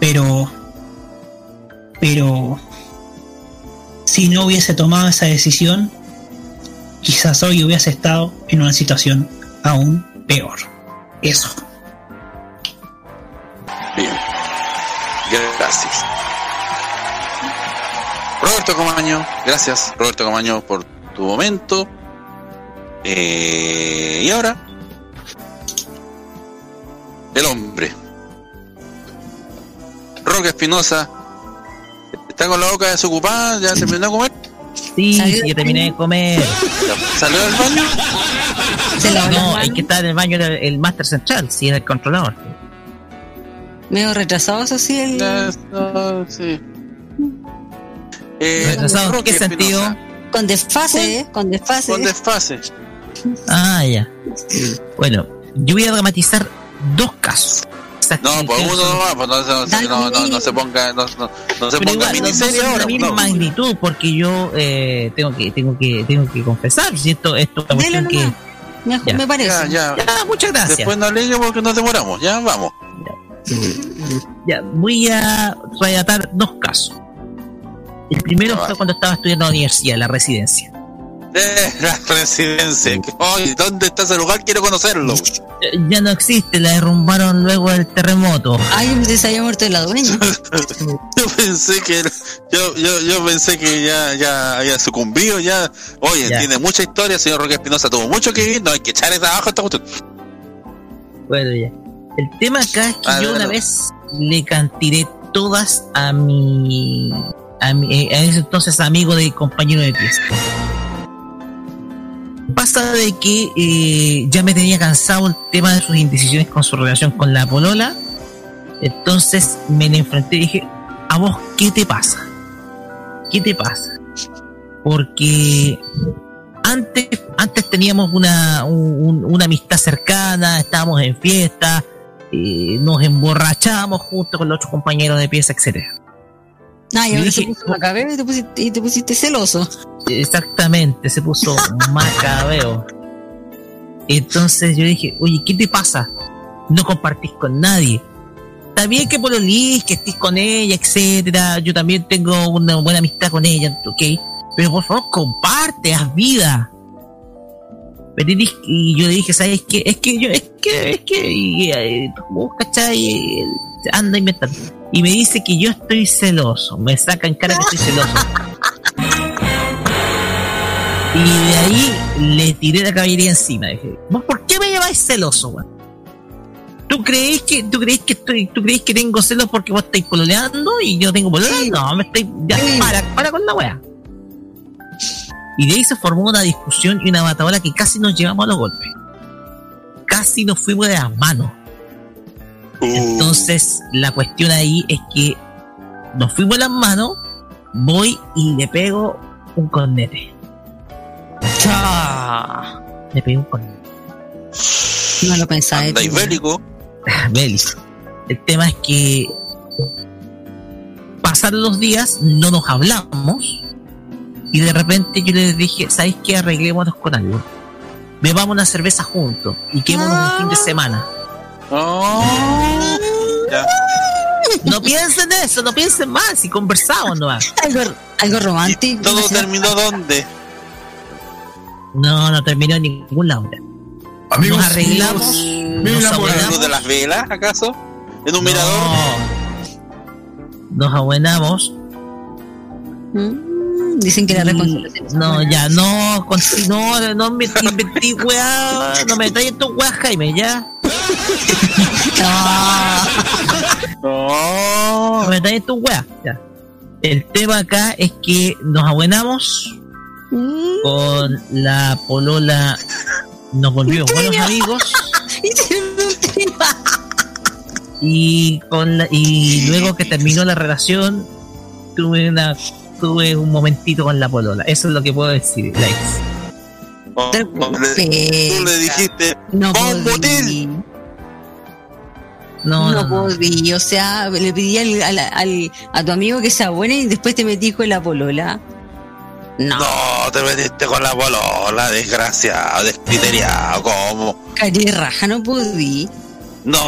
pero pero si no hubiese tomado esa decisión, quizás hoy hubiese estado en una situación aún peor. Eso. Bien. Gracias. Roberto Comaño, gracias Roberto Comaño por tu momento. Eh, y ahora, el hombre. Roque Espinosa, ¿está con la boca desocupada? ¿Ya terminó de comer? Sí, sí, ya terminé de comer. ¿Salió del baño? no, hay que estar en el baño del el Master Central, sí, es el controlador. Medio retrasado, eso sí. El... Eso, sí. Eh, ¿Retrasado en qué sentido? Con desfase, ¿eh? Con desfase. Con desfase. Ah, ya. Bueno, yo voy a dramatizar dos casos. No, pues uno nomás, pues no, no, no, no, no, no se ponga, no, no, no se ponga miniserie ahora. la misma no. magnitud, porque yo eh, tengo que tengo que tengo que confesar si esto esto es una que. Me, Ya. me parece. Ya, ya. Ya, muchas gracias. Después no alegue porque nos demoramos, ya vamos. Ya, voy a relatar dos casos. El primero fue cuando estaba estudiando en la universidad, la residencia. Eh, la residencia. Oye, ¿dónde está ese lugar? Quiero conocerlo. Eh, Ya no existe, la derrumbaron luego del terremoto. Ay, pensé se había muerto la dueña. Yo pensé que yo, yo, yo pensé que ya, ya había sucumbido ya. Oye, Ya. tiene mucha historia, señor Roque Espinosa, tuvo mucho que vivir, no hay que echar esa abajo a esta cuestión. Bueno, ya. El tema acá es que yo una vez le cantiré todas a mi, a eh, ese entonces amigo de compañero de pieza. pasa de que eh, ya me tenía cansado el tema de sus indecisiones con su relación con la polola. Entonces me le enfrenté y dije, ¿a vos qué te pasa? ¿Qué te pasa? Porque antes, antes teníamos una, un- una amistad cercana, estábamos en fiesta, eh, nos emborrachábamos junto con los otros compañeros de pieza, etcétera. Ah, y ahora se dije, puso macabeo y te pusiste, y te pusiste celoso. Exactamente, se puso macabeo. Entonces yo dije, oye, ¿qué te pasa? No compartís con nadie. Está bien que pololís, que estés con ella, etcétera. Yo también tengo una buena amistad con ella, ok. Pero por favor, comparte, haz vida. Y dije- y yo le dije, ¿sabes qué? Es que yo, es que, es que, y, eh, ¿cachai? Y, eh, Anda inventando. Y me dice que yo estoy celoso. Me saca en cara que estoy celoso. Y de ahí le tiré la caballería encima. Dije, ¿vos por qué me llamáis celoso, weón? ¿Tú creéis que, tú creéis que estoy, tú creéis que tengo celos porque vos estáis pololeando y yo tengo pololeando? No, me estáis, ya, para, para con la wea. Y de ahí se formó una discusión y una batabola que casi nos llevamos a los golpes. Casi nos fuimos de las manos. Entonces, la cuestión ahí es que nos fuimos las manos, voy y le pego un cornete. ¡Cha! Le pego un cornete. No lo Andáis ti. bélico. Belis. El tema es que pasaron los días, no nos hablamos y de repente yo les dije, ¿sabéis qué? Arreglémonos con algo. Bebamos una cerveza juntos y quedémonos un fin de semana. Ya. No piensen en eso, no piensen más, si conversamos nomás. Algo, algo romántico. ¿Todo terminó dónde? No, no terminó en ningún lado. Amigos, nos arreglamos, amigos, nos mira, ¿Algo abuenamos, de las velas, acaso? ¿En un mirador? nos abuenamos. Mm, Dicen que la reconciliación. No, ya, no, no, no me inventé weá, no me metáis en tu weá, Jaime, ya. No. No me metáis en tu weá, ya. El tema acá es que nos abuenamos con la polola, nos volvimos buenos amigos. y con la- y luego que terminó la relación tuve una tuve un momentito con la polola eso es lo que puedo decir Lex Oh, le- tú le dijiste, No "Pon podí. botín". no, No, no, no. podí, o sea, le pedí al, al- al- a tu amigo que sea buena y después te metí con la polola. No, No, te metiste con la polola, desgraciado, descriteriado, ¿cómo? cari raja, no podí. No,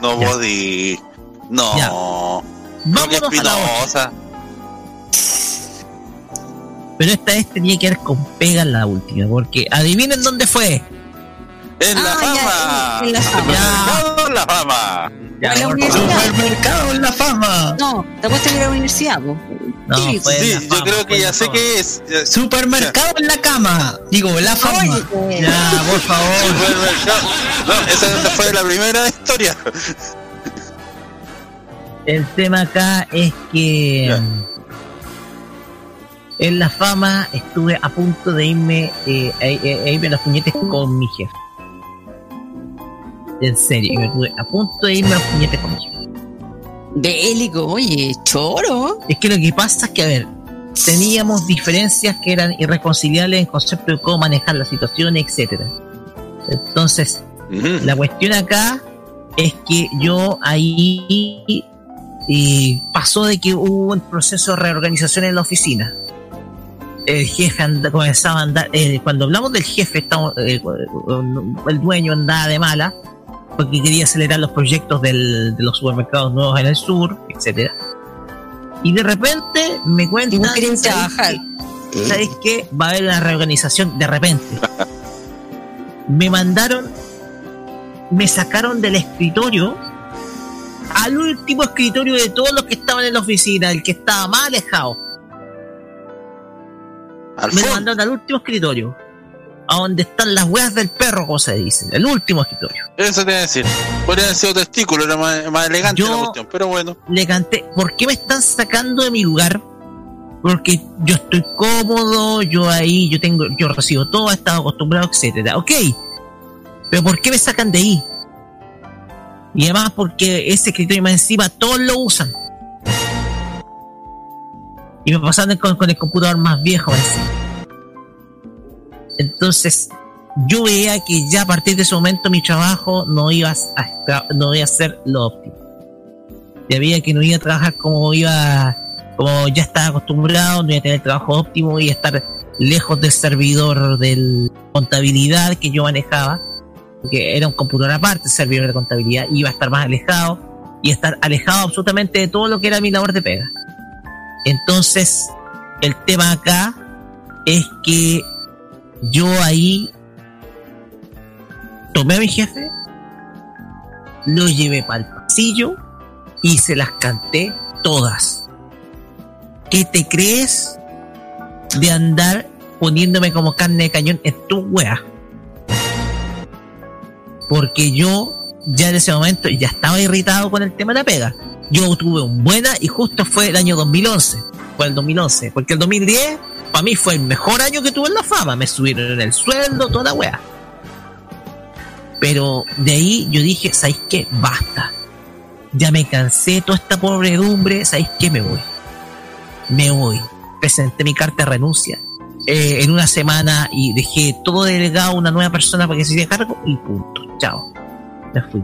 no ya. podí. No. Ya. Vámonos a la otra. Pero esta vez tenía que ver con pega en la última porque adivinen dónde fue En la Ah, ya, fama. en- en la fama. Supermercado en la fama. Ya, en la universidad. Supermercado en la fama. No, te apuesto que era la universidad. No, Sí, yo creo que ya sé qué es. Ya- Supermercado en la cama. Digo, la fama. Oye, ya por favor Supermercado. No, esa fue la primera historia. el tema acá es que Ya. En la fama estuve a punto de irme eh, a, a- a irme a los puñetes con mi jefe en serio yo estuve a punto de irme a los puñetes con mi jefe bélico, oye, choro. Es que lo que pasa es que, a ver, teníamos diferencias que eran irreconciliables en concepto de cómo manejar la situación, etcétera. Entonces, la cuestión acá es que yo ahí y pasó de que hubo un proceso de reorganización en la oficina. El jefe anda- comenzaba a andar, eh, cuando hablamos del jefe, estamos, eh, el dueño andaba de mala porque quería acelerar los proyectos del- de los supermercados nuevos en el sur, etcétera. Y de repente me cuentan, querías ¿sabes trabajar. ¿sabes qué? Va a haber una reorganización de repente. Me mandaron, me sacaron del escritorio al último escritorio de todos los que estaban en la oficina, el que estaba más alejado. Al Me mandaron al último escritorio, a donde están las hueas del perro, como se dice, el último escritorio. Eso te iba a decir. Podría haber sido testículo, era más, más elegante Yo- la cuestión, pero bueno. Le canté, ¿por qué me están sacando de mi lugar? porque yo estoy cómodo, yo ahí, yo tengo, yo recibo todo, he estado acostumbrado, etcétera. Ok, pero ¿por qué me sacan de ahí? Y además porque ese criterio más encima todos lo usan. Y me pasan con, el computador más viejo encima. Entonces, yo veía que ya a partir de ese momento mi trabajo no iba a, no iba a ser lo óptimo. Ya veía que no iba a trabajar como iba, como ya estaba acostumbrado, no iba a tener trabajo óptimo, iba a estar lejos del servidor de contabilidad que yo manejaba, porque era un computador aparte, el servidor de contabilidad, iba a estar más alejado y estar alejado absolutamente de todo lo que era mi labor de pega. Entonces, el tema acá es que yo ahí tomé a mi jefe, lo llevé para el pasillo y se las canté todas. ¿Qué te crees de andar poniéndome como carne de cañón en tu wea? Porque yo ya en ese momento ya estaba irritado con el tema de la pega. Yo tuve un buena y justo fue el año 2011. Fue el 2011. Porque el 2010 para mí fue el mejor año que tuve en la fama. Me subieron el sueldo, toda la wea. Pero de ahí yo dije, ¿sabéis qué? Basta. Ya me cansé toda esta pobredumbre, ¿sabéis qué? Me voy. Me voy. Presenté mi carta de renuncia eh, en una semana y dejé todo delegado a una nueva persona para que se hiciera cargo y punto. Chao. Me fui.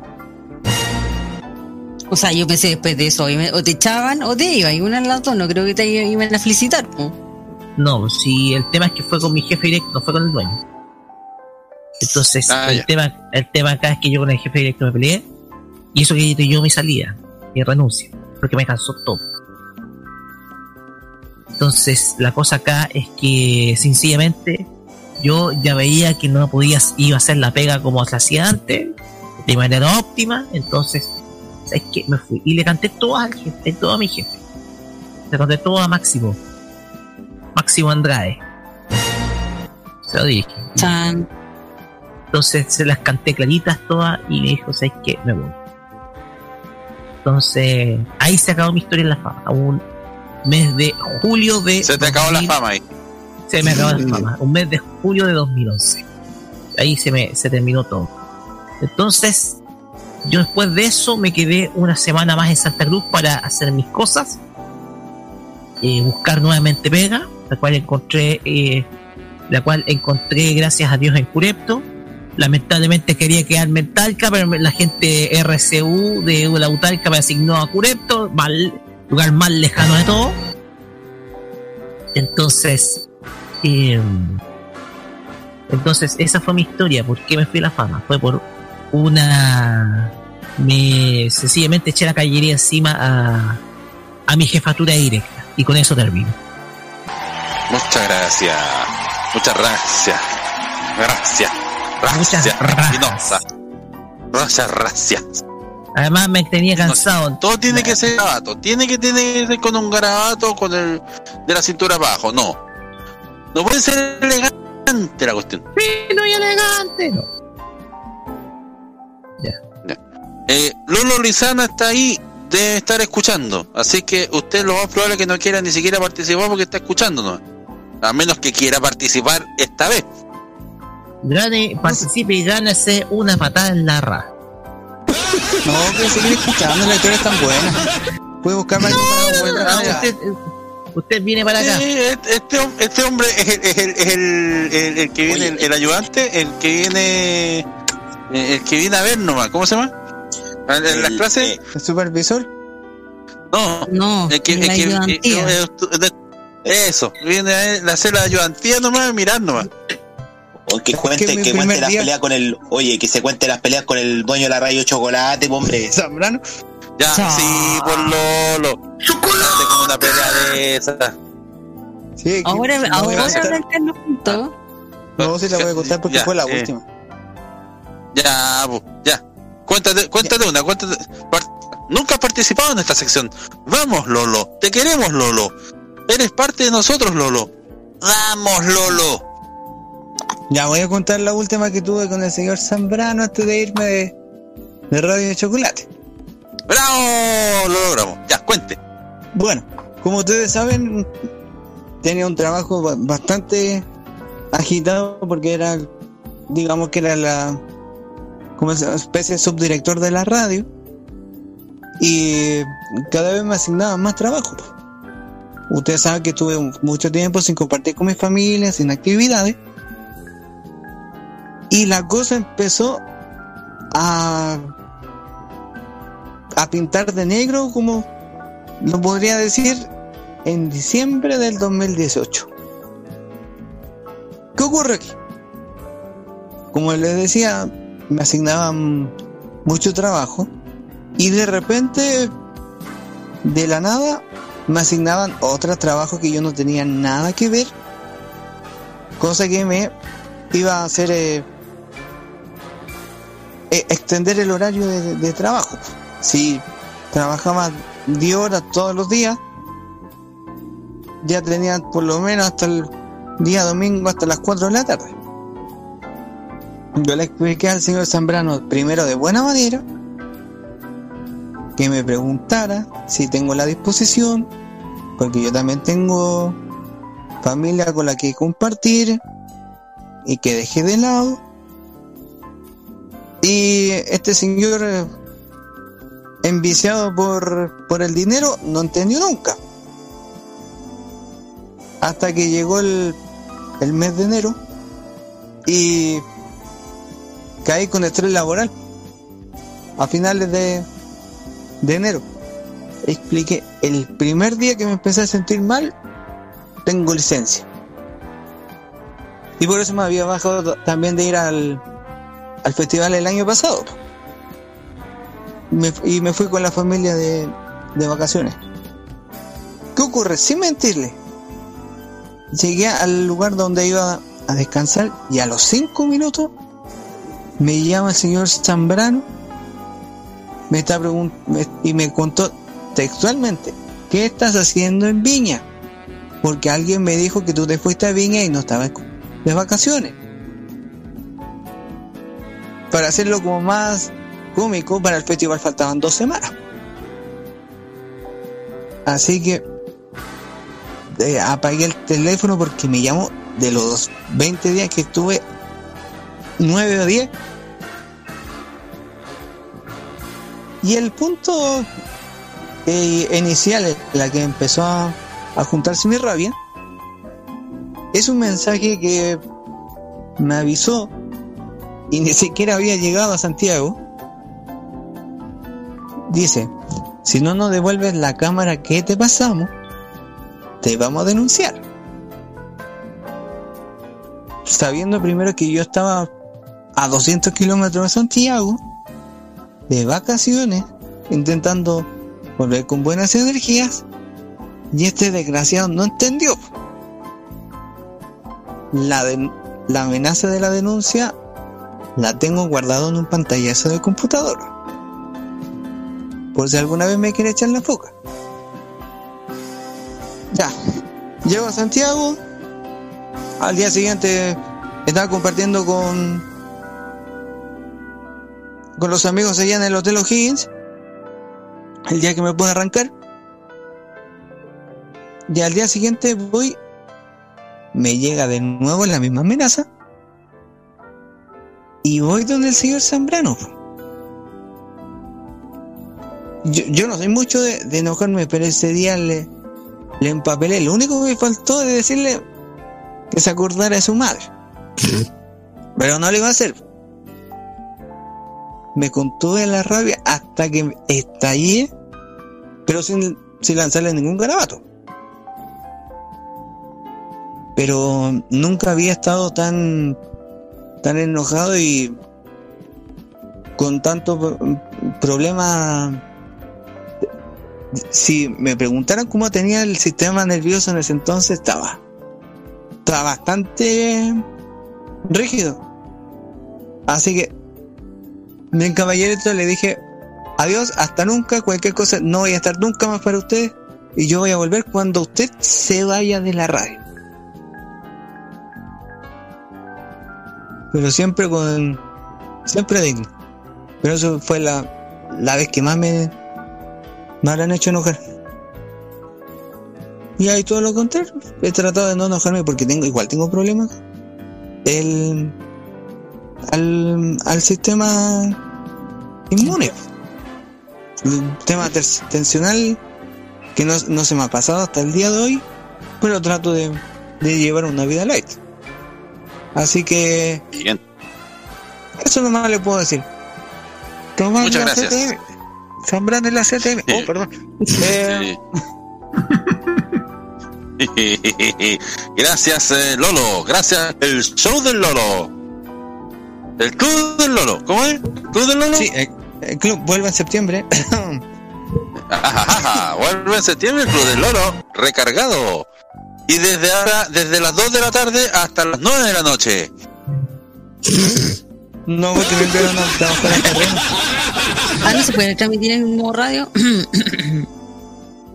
O sea, yo pensé después de eso, o te echaban o te iban, y una en las dos, no creo que te iban a felicitar. po. No, si el tema es que fue con mi jefe directo, no fue con el dueño. Entonces, Ah, el, ya. tema, el tema acá es que yo con el jefe directo me peleé y eso que yo mi salida, mi renuncia, porque me cansó todo. Entonces, la cosa acá es que sencillamente yo ya veía que no podía, iba a hacer la pega como se hacía antes, de manera óptima, entonces, ¿sabes qué? Me fui y le canté todo al jefe, todo a mi jefe. Le canté todo a Máximo. Máximo Andrade. Se lo dije. Entonces se las canté claritas todas y me dijo, ¿sabes qué? Me voy. Entonces, ahí se acabó mi historia en la fama. A un mes de julio de. Se te acabó la fama ahí. Se me acabó la fama. Un mes de julio de 2011. Ahí se me se terminó todo. Entonces, yo después de eso me quedé una semana más en Santa Cruz para hacer mis cosas. eh, buscar nuevamente pega, la cual encontré, eh, la cual encontré gracias a Dios en Curepto. Lamentablemente quería quedarme en Talca, pero la gente RCU de la Utalca me asignó a Curepto, mal, lugar más lejano de todo. Entonces, eh, entonces esa fue mi historia. ¿Por qué me fui a la fama? Fue por una, me sencillamente eché la callería encima a, a mi jefatura directa y con eso termino. Muchas gracias. Muchas gracias. Gracias. Muchas Gracias. gracias. Muchas gracias. Además me tenía cansado. Todo tiene que ser garabato. Tiene que tener con un garabato con el de la cintura abajo. No. No puede ser elegante la cuestión. Fino y elegante. No. Eh, Lolo Lizana está ahí, debe estar escuchando. Así que usted lo más probable es que no quiera ni siquiera participar porque está escuchando, ¿no? A menos que quiera participar esta vez. Gane, participe y gánese una patada en la ra. No, que seguir escuchando, la historia es tan buena. Puede buscar más buena. No, usted, usted viene para acá. Eh, este, hom- este hombre es el, es el, es el, el- el que viene, el, el ayudante, el que viene, eh, el que viene a ver nomás. ¿Cómo se llama? ¿En, en las clases? ¿El supervisor? No, no, el que, el que- eh, eh, eso, viene a hacer la ayudantía nomás, mirar nomás. O que cuente, que cuente las día- peleas con el. Oye, que se cuente las peleas con el dueño de la radio chocolate, po, hombre. Zambrano. Ya, sí, por Lolo. ¡Chocolate! con una pelea de esa. Sí, Ahora, no ahora arrancarnos juntos. No, sí la voy a contar porque Ya, fue la eh. última. Ya, po, ya. Cuéntate, cuéntate una, cuéntate. Nunca has participado en esta sección. Vamos, Lolo. Te queremos, Lolo. Eres parte de nosotros, Lolo. Vamos, Lolo. Ya voy a contar la última que tuve con el señor Zambrano antes de irme de, de Radio de Chocolate. ¡Bravo! Lo logramos. Ya, cuente. Bueno, como ustedes saben, tenía un trabajo ba- bastante agitado porque era, digamos que era la, como especie de subdirector de la radio y cada vez me asignaban más trabajo. Ustedes saben que estuve un- mucho tiempo sin compartir con mi familia, sin actividades. Y la cosa empezó a, a pintar de negro, como lo podría decir, en diciembre del 2018. ¿Qué ocurre aquí? Como les decía, me asignaban mucho trabajo y de repente, de la nada, me asignaban otro trabajo que yo no tenía nada que ver, cosa que me iba a hacer eh, eh, extender el horario de, de trabajo. Si trabajaba 10 horas todos los días, ya tenía por lo menos hasta el día domingo, hasta las 4 de la tarde. Yo le expliqué al señor Zambrano, primero de buena manera, que me preguntara si tengo la disposición, porque yo también tengo familia con la que compartir y que dejé de lado. Y este señor, enviciado por, por el dinero, no entendió nunca. Hasta que llegó el, el mes de enero y caí con estrés laboral a finales de, de enero. Expliqué, el primer día que me empecé a sentir mal, tengo licencia. Y por eso me había bajado también de ir al, al festival el año pasado. Y me fui con la familia de, de vacaciones. ¿Qué ocurre? Sin mentirle, llegué al lugar donde iba a descansar y a los cinco minutos me llama el señor Zambrano me y me contó textualmente ¿qué estás haciendo en Viña? porque alguien me dijo que tú te fuiste a Viña y no estabas de vacaciones para hacerlo como más cómico para el festival faltaban dos semanas así que eh, apagué el teléfono porque me llamó de los 20 días que estuve 9 o 10 y el punto eh, inicial la que empezó a, a juntarse mi rabia es un mensaje que me avisó y ni siquiera había llegado a Santiago. Dice si no nos devuelves la cámara que te pasamos te vamos a denunciar sabiendo primero que yo estaba a 200 kilómetros de Santiago, de vacaciones, intentando volver con buenas energías, y este desgraciado no entendió. La, la amenaza de la denuncia la tengo guardado en un pantallazo de computador. Por si alguna vez me quiere echar la foca. Ya, llego a Santiago, al día siguiente estaba compartiendo con con los amigos allá en el Hotel O'Higgins el día que me pude arrancar y al día siguiente voy me llega de nuevo la misma amenaza y voy donde el señor Zambrano yo, yo no soy mucho de, de enojarme pero ese día le, le empapelé lo único que me faltó de decirle que se acordara de su madre. Pero no lo iba a hacer. Me contuve la rabia hasta que estallé, pero sin, sin lanzarle ningún garabato. Pero nunca había estado tan, tan enojado y con tanto pro- problema. Si me preguntaran cómo tenía el sistema nervioso en ese entonces, estaba está bastante rígido. Así que, bien caballerito, le dije adiós, hasta nunca, cualquier cosa, no voy a estar nunca más para usted y yo voy a volver cuando usted se vaya de la radio. Pero siempre con, siempre digno. Pero eso fue la, la vez que más me, me habrán hecho enojar. Y hay todo lo contrario. He tratado de no enojarme porque tengo, igual tengo problemas. El, al, al sistema inmune. El tema tensional que no, no se me ha pasado hasta el día de hoy, pero trato de, de llevar una vida light. Así que Bien. eso nomás le puedo decir. Tomando Muchas la gracias. CTM. Zambrano en la CTM. Oh, perdón. Eh, Sí. Gracias, eh, Lolo. Gracias, el show del Lolo. El club del Lolo. ¿Cómo es? ¿El club del Lolo? Sí, el, el club vuelve en septiembre. Ajajaja, Vuelve en septiembre el club del Lolo. Recargado. Y desde ahora, desde las 2 de la tarde hasta las 9 de la noche. no, porque me enviaron a trabajar en terreno. Ah, no se puede transmitir en modo radio.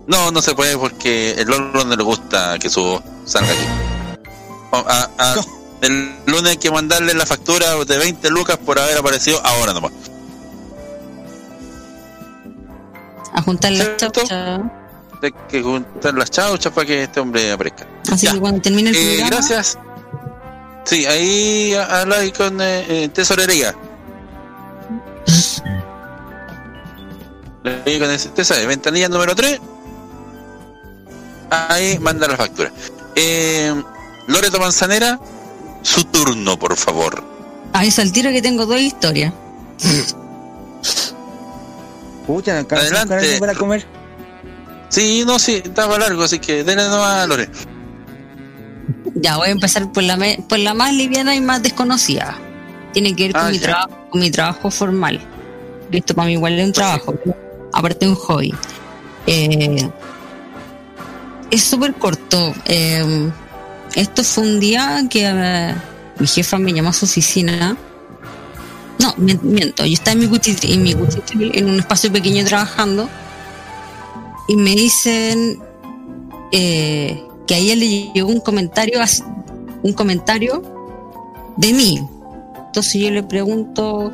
No, no se puede porque el Lolo no le gusta que su voz salga aquí. A- a- El lunes hay que mandarle la factura de 20 lucas por haber aparecido ahora nomás. a juntar las chauchas. Hay que juntar las chauchas para que este hombre aparezca. Así que cuando termine el Eh, programa, gracias. Sí, ahí a- habla con eh, eh, tesorería. Ahí con ese, sabe, ventanilla número 3. Ahí manda la factura. Eh, Loreto Manzanera, su turno, por favor. a eso al tiro que tengo dos historias. Pucha, Adelante. para comer. Sí, no, sí, estaba largo, así que denle nomás a Lore. Ya voy a empezar por la, me- por la más liviana y más desconocida. Tiene que ver con, Ah, mi, trabajo, con mi trabajo formal. Esto para mí igual es un trabajo, aparte de un hobby. Eh, es súper corto. Eh, esto fue un día que eh, mi jefa me llamó a su oficina. No, mien- miento. Yo estaba en mi cuchitril, en, en un espacio pequeño trabajando y me dicen eh, que a ella le llegó un comentario, un comentario de mí. Entonces yo le pregunto,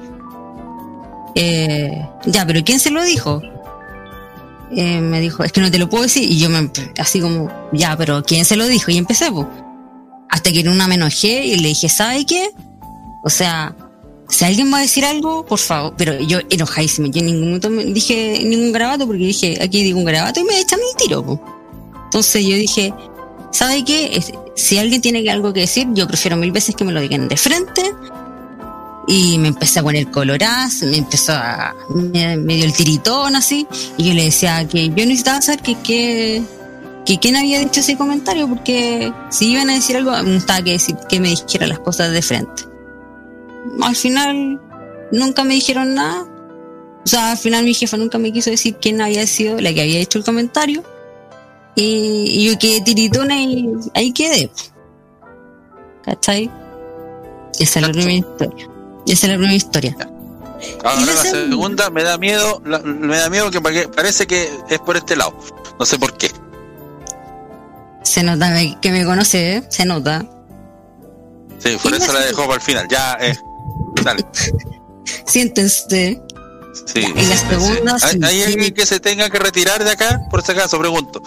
eh, ya, pero ¿quién se lo dijo? Eh, me dijo, es que no te lo puedo decir. Y yo me, así como, ya, pero ¿quién se lo dijo? Y empecé, pues. Hasta que en una me enojé y le dije, ¿sabe qué? O sea, si alguien va a decir algo, por favor. Pero yo enojadísima. Yo en ningún momento me dije ningún garabato porque dije, aquí digo un garabato y me echan el tiro. Entonces yo dije, ¿sabe qué? Si alguien tiene algo que decir, yo prefiero mil veces que me lo digan de frente. Y me empecé a poner coloraz, me empezó a. me, me dio el tiritón así. Y yo le decía que yo necesitaba saber que, que, que quién había dicho ese comentario, porque si iban a decir algo, me gustaba que, decir, que me dijera las cosas de frente. Al final, nunca me dijeron nada. O sea, al final mi jefa nunca me quiso decir quién había sido la que había hecho el comentario. Y, y yo quedé tiritona y ahí quedé. ¿Cachai? Esa es la primera historia. Esa es la primera historia. Ahora Y la la segunda. segunda me da miedo, la- me da miedo que pa- parece que es por este lado. No sé por qué. Se nota que me conoce, ¿eh? se nota. Sí, por eso la dejó para el final. Ya, eh. Dale. Siéntense. Sí. Y la segunda, ¿Hay, sí, hay sí. alguien que se tenga que retirar de acá? Por si acaso, pregunto.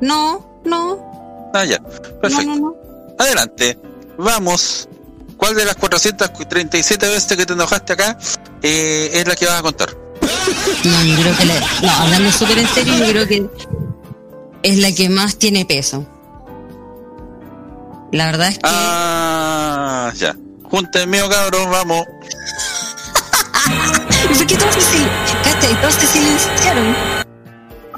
No, no, Ah, ya. Perfecto. no, no, no. Adelante. Vamos. ¿Cuál de las 437 veces que te enojaste acá eh, es la que vas a contar? No, yo creo que la- no, hablando súper en serio, yo creo que es la que más tiene peso. La verdad es que Ah, ya. Júntenme, cabrón, vamos. ¿Por qué todos se sil- ¿cachai? Todos se silenciaron?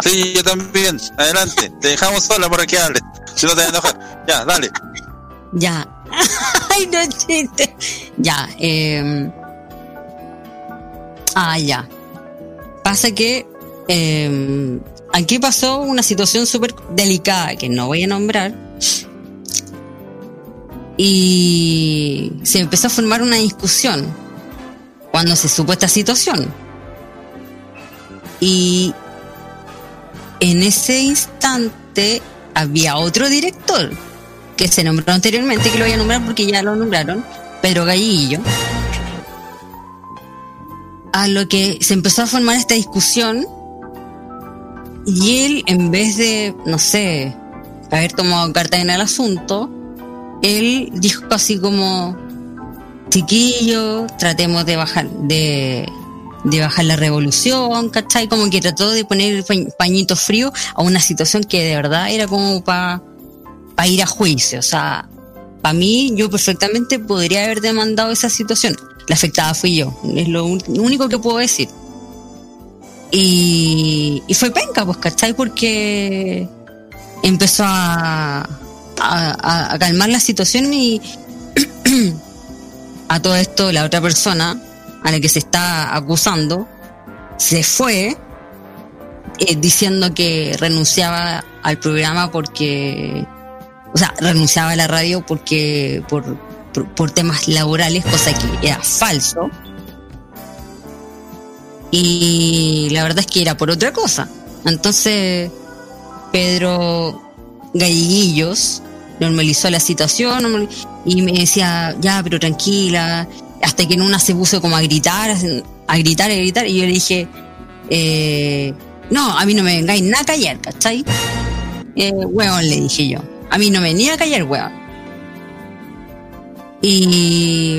Sí, yo también. Adelante. Te dejamos sola para que hables. Si no te vas a enojar. Ya, dale. Ya. Ay, no chiste. Ya, eh... Ah, ya. Pasa que eh, aquí pasó una situación súper delicada que no voy a nombrar. Y se empezó a formar una discusión cuando se supo esta situación. Y en ese instante había otro director que se nombró anteriormente, que lo voy a nombrar porque ya lo nombraron, Pedro Gallillo. A lo que se empezó a formar esta discusión y él, en vez de, no sé, haber tomado carta en el asunto, él dijo así como, chiquillos, tratemos de bajar, de, de bajar la revolución, ¿cachai? Como que trató de poner pañ- pañito frío a una situación que de verdad era como para ir a juicio. O sea, para mí, yo perfectamente podría haber demandado esa situación. La afectada fui yo, es lo único que puedo decir. Y, y fue penca, pues, ¿cachai? Porque empezó a, calmar la situación y a todo esto la otra persona a la que se está acusando se fue eh, diciendo que renunciaba al programa porque, o sea, renunciaba a la radio porque por, por, por temas laborales, cosa que era falso. Y la verdad es que era por otra cosa. Entonces, Pedro Galleguillos normalizó la situación y me decía, ya, pero tranquila, hasta que en una se puso como a gritar, a gritar, a gritar, y yo le dije, eh, no, a mí no me vengáis nada a callar, ¿cachai? Eh, weón, le dije yo, a mí no me venía a callar, weón. Y...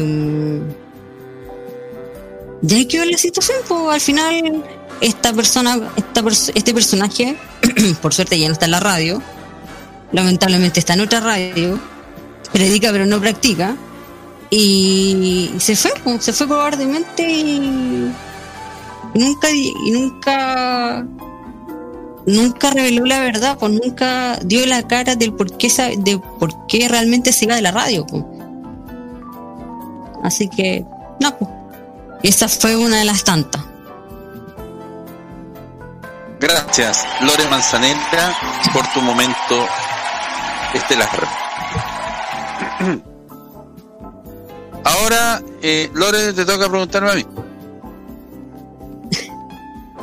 mm, Ya quedó la situación, pues al final esta persona, esta este personaje, por suerte ya no está en la radio, lamentablemente está en otra radio, predica pero no practica, y se fue, se fue cobardemente y, y nunca, y nunca, nunca reveló la verdad, pues nunca dio la cara del por qué, de por qué realmente se iba de la radio. pues. Así que, no, pues, esa fue una de las tantas. Gracias, Lore Manzanera, por tu momento estelar. Ahora, eh, Lore, te toca preguntarme a mí.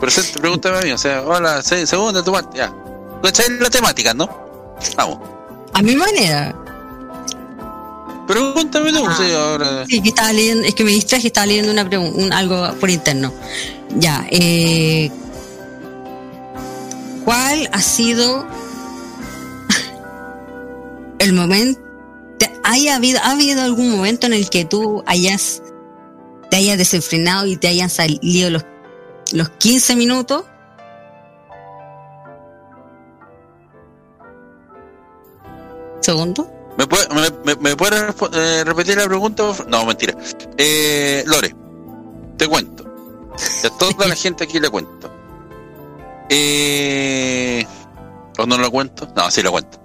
Presente, pregúntame a mí. O sea, hola, se- segunda tu parte, ya. ¿Cachai la temática, no? Vamos. A mi manera. Pregúntame tú, sí, ahora. Sí, que estaba leyendo, es que me distraje, estaba leyendo una un- algo por interno. Ya, eh, ¿cuál ha sido el momento? ¿Haya habido, ¿Ha habido algún momento en el que tú hayas, te hayas desenfrenado y te hayan salido los, los 15 minutos? ¿Segundo? ¿Me puede, me, me- me puede eh, repetir la pregunta? No, mentira. Eh, Lore, te cuento. A toda la gente aquí le cuento. Eh, ¿O no lo cuento? No, sí lo cuento.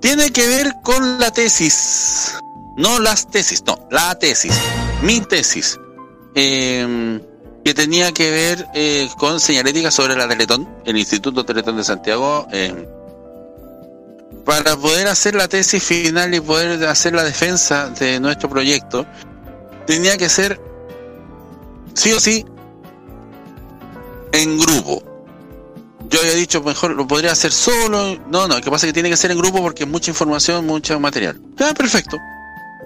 Tiene que ver con la tesis. No las tesis, no, la tesis. Mi tesis. Eh, que tenía que ver eh, con señalética sobre la Teletón, el Instituto Teletón de Santiago. eh, para poder hacer la tesis final y poder hacer la defensa de nuestro proyecto, tenía que ser sí o sí en grupo. Yo había dicho mejor lo podría hacer solo. No, no, lo que pasa es que tiene que ser en grupo porque mucha información, mucho material. Ya, perfecto.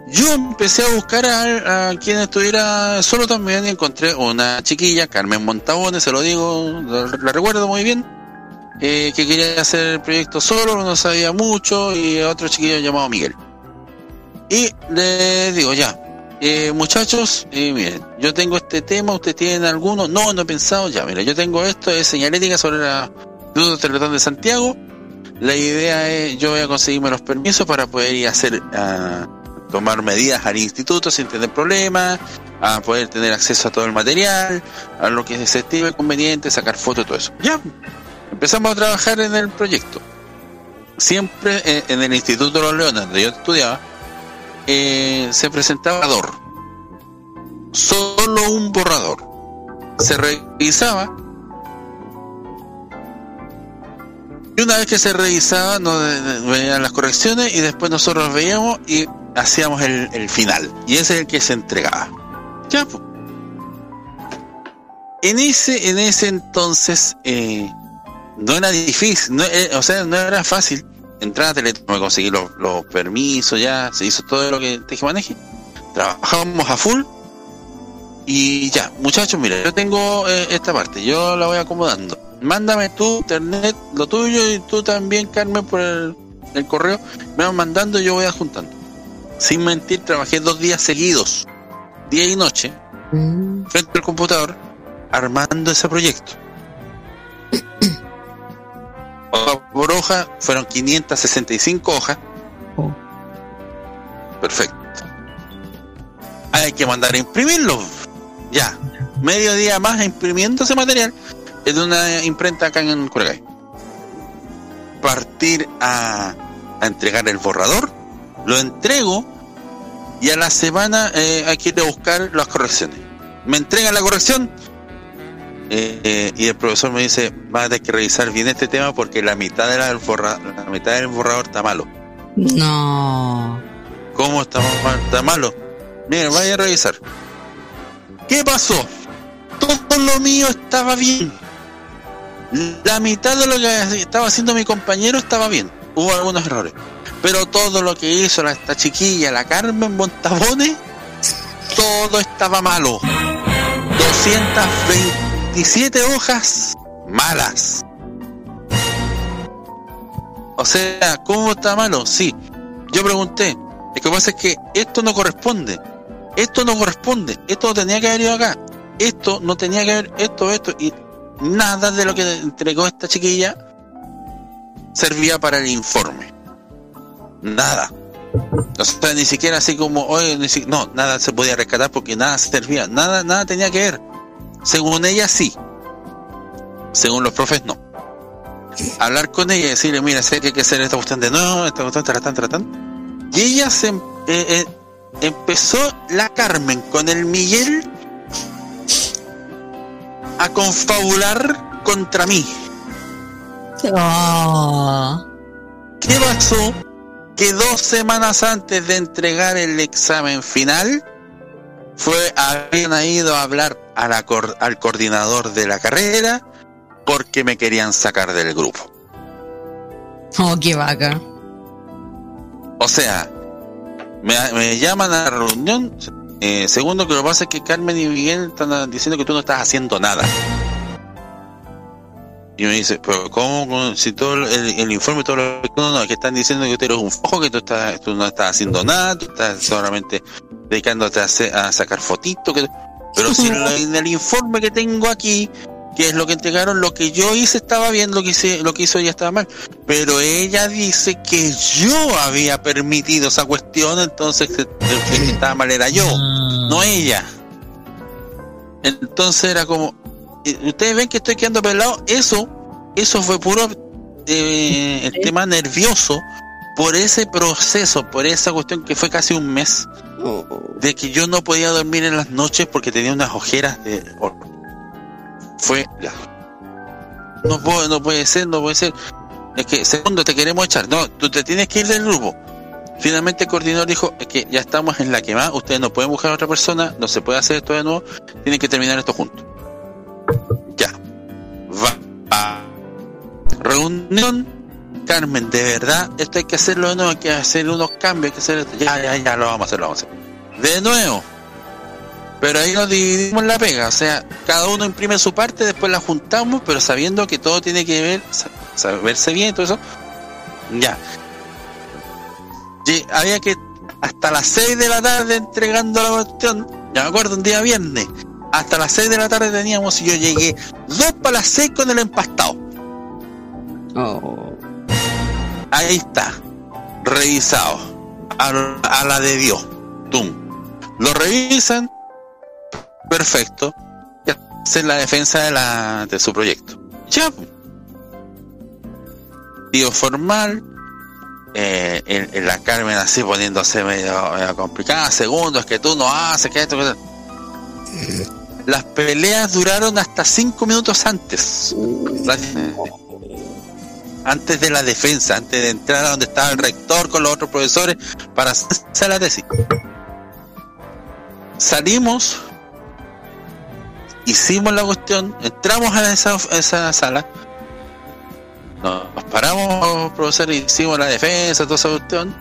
Yo empecé a buscar a, quien estuviera solo también y encontré una chiquilla, Carmen Montabones, se lo digo, la recuerdo muy bien, eh, que quería hacer el proyecto solo, no sabía mucho, y otro chiquillo llamado Miguel. Y le digo, ya, eh, muchachos, eh, miren, yo tengo este tema, ¿ustedes tienen alguno? No, no he pensado, ya, mira, yo tengo esto, es señalética sobre la Instituto Teletón de Santiago. La idea es, yo voy a conseguirme los permisos para poder ir a hacer, tomar medidas al instituto sin tener problemas, a poder tener acceso a todo el material, a lo que se estime conveniente, sacar fotos y todo eso. Ya, empezamos a trabajar en el proyecto. Siempre eh, en el Instituto de los Leones, donde yo estudiaba, eh, se presentaba borrador. Solo un borrador. Se revisaba. Y una vez que se revisaba, nos eh, veían las correcciones y después nosotros veíamos y hacíamos el, final. Y ese es el que se entregaba. Ya, pues. En ese, en ese entonces, no era difícil, no, eh, o sea, no era fácil entrar a Teletón, me conseguí los, los permisos, ya, se hizo todo lo que te dije maneje. Trabajamos a full y ya, muchachos, mira, yo tengo eh, esta parte, yo la voy acomodando. Mándame tú, internet, lo tuyo y tú también, Carmen, por el, el correo, me van mandando y yo voy adjuntando. Sin mentir, trabajé dos días seguidos, día y noche, frente al computador, armando ese proyecto. Por hoja, fueron 565 hojas. Perfecto. Hay que mandar a imprimirlo. Ya. Medio día más imprimiendo ese material en una imprenta acá en Curagay. Partir a, a entregar el borrador, lo entrego y a la semana eh, hay que ir a buscar las correcciones. Me entregan la corrección eh, eh, y el profesor me dice, vas a tener que revisar bien este tema porque la mitad, de la, borra- la mitad del borrador está malo. No. ¿Cómo está, está malo? Mira, vaya a revisar. ¿Qué pasó? Todo lo mío estaba bien. La mitad de lo que estaba haciendo mi compañero estaba bien. Hubo algunos errores. Pero todo lo que hizo la, esta chiquilla, la Carmen Montabone, todo estaba malo. 227 hojas malas. O sea, ¿cómo está malo? Sí. Yo pregunté. Lo que pasa es que esto no corresponde. Esto no corresponde. Esto tenía que haber ido acá. Esto no tenía que haber esto, esto. Y nada de lo que entregó esta chiquilla servía para el informe. Nada. O sea, ni siquiera así como, oye, ni si- no, nada se podía rescatar porque nada servía. Nada, nada tenía que ver. Según ella sí. Según los profes no. Hablar con ella y decirle, mira, sé que hay que hacer esta cuestión de no, esta cuestión, taratán, taratán. Y ella se em- eh, eh, empezó la Carmen con el Miguel a confabular contra mí. ¿Qué pasó? Que dos semanas antes de entregar el examen final, fue habían ido a hablar a la cor- al coordinador de la carrera porque me querían sacar del grupo. Oh, qué vaca. O sea, me, me llaman a la reunión. eh, segundo, que lo que pasa es que Carmen y Miguel están diciendo que tú no estás haciendo nada. Y me dice, pero ¿cómo? Si todo el, el informe, todo lo no, no, que están diciendo que tú eres un fojo, que tú, estás, tú no estás haciendo nada, tú estás solamente dedicándote a, hacer- a sacar fotitos. Que, pero si en, el informe que tengo aquí, que es lo que entregaron, lo que yo hice estaba bien, lo que hice, lo que hizo ella estaba mal. Pero ella dice que yo había permitido esa cuestión, entonces el que estaba mal era yo, no ella. Entonces era como, eh, ustedes ven que estoy quedando pelado, eso, eso fue puro eh, el tema nervioso por ese proceso, por esa cuestión que fue casi un mes, de que yo no podía dormir en las noches porque tenía unas ojeras de horror. Fue ya. No puede, no puede ser, no puede ser. Es que segundo te queremos echar. No, tú te tienes que ir del grupo. Finalmente el coordinador dijo es que ya estamos en la que más, ustedes no pueden buscar a otra persona, no se puede hacer esto de nuevo, tienen que terminar esto juntos. Ya. Va. a Reunión. Carmen, de verdad, esto hay que hacerlo de nuevo, hay que hacer unos cambios, hay que hacer esto. Ya, ya, ya, lo vamos a hacer, lo vamos a hacer. De nuevo. Pero ahí nos dividimos la pega, o sea, cada uno imprime su parte, después la juntamos, pero sabiendo que todo tiene que ver, sa- saberse bien, todo eso. Ya. Y había que hasta las 6 de la tarde entregando la cuestión. Ya me acuerdo, un día viernes. Hasta las 6 de la tarde teníamos y yo llegué dos para las 6 con el empastado. Ahí está. Revisado. A, a la de Dios. Tum. Lo revisan. Perfecto. Y hacen la defensa de, la, de su proyecto. Ya. Tío formal. Eh, el- la Carmen así poniéndose medio, medio complicada. Segundo, es que tú no haces, que esto, que esto. Las peleas duraron hasta cinco minutos antes. La- antes de la defensa, antes de entrar a donde estaba el rector con los otros profesores para hacer la tesis. Salimos, hicimos la cuestión, entramos a esa, sala, nos paramos, profesores, hicimos la defensa, toda esa cuestión.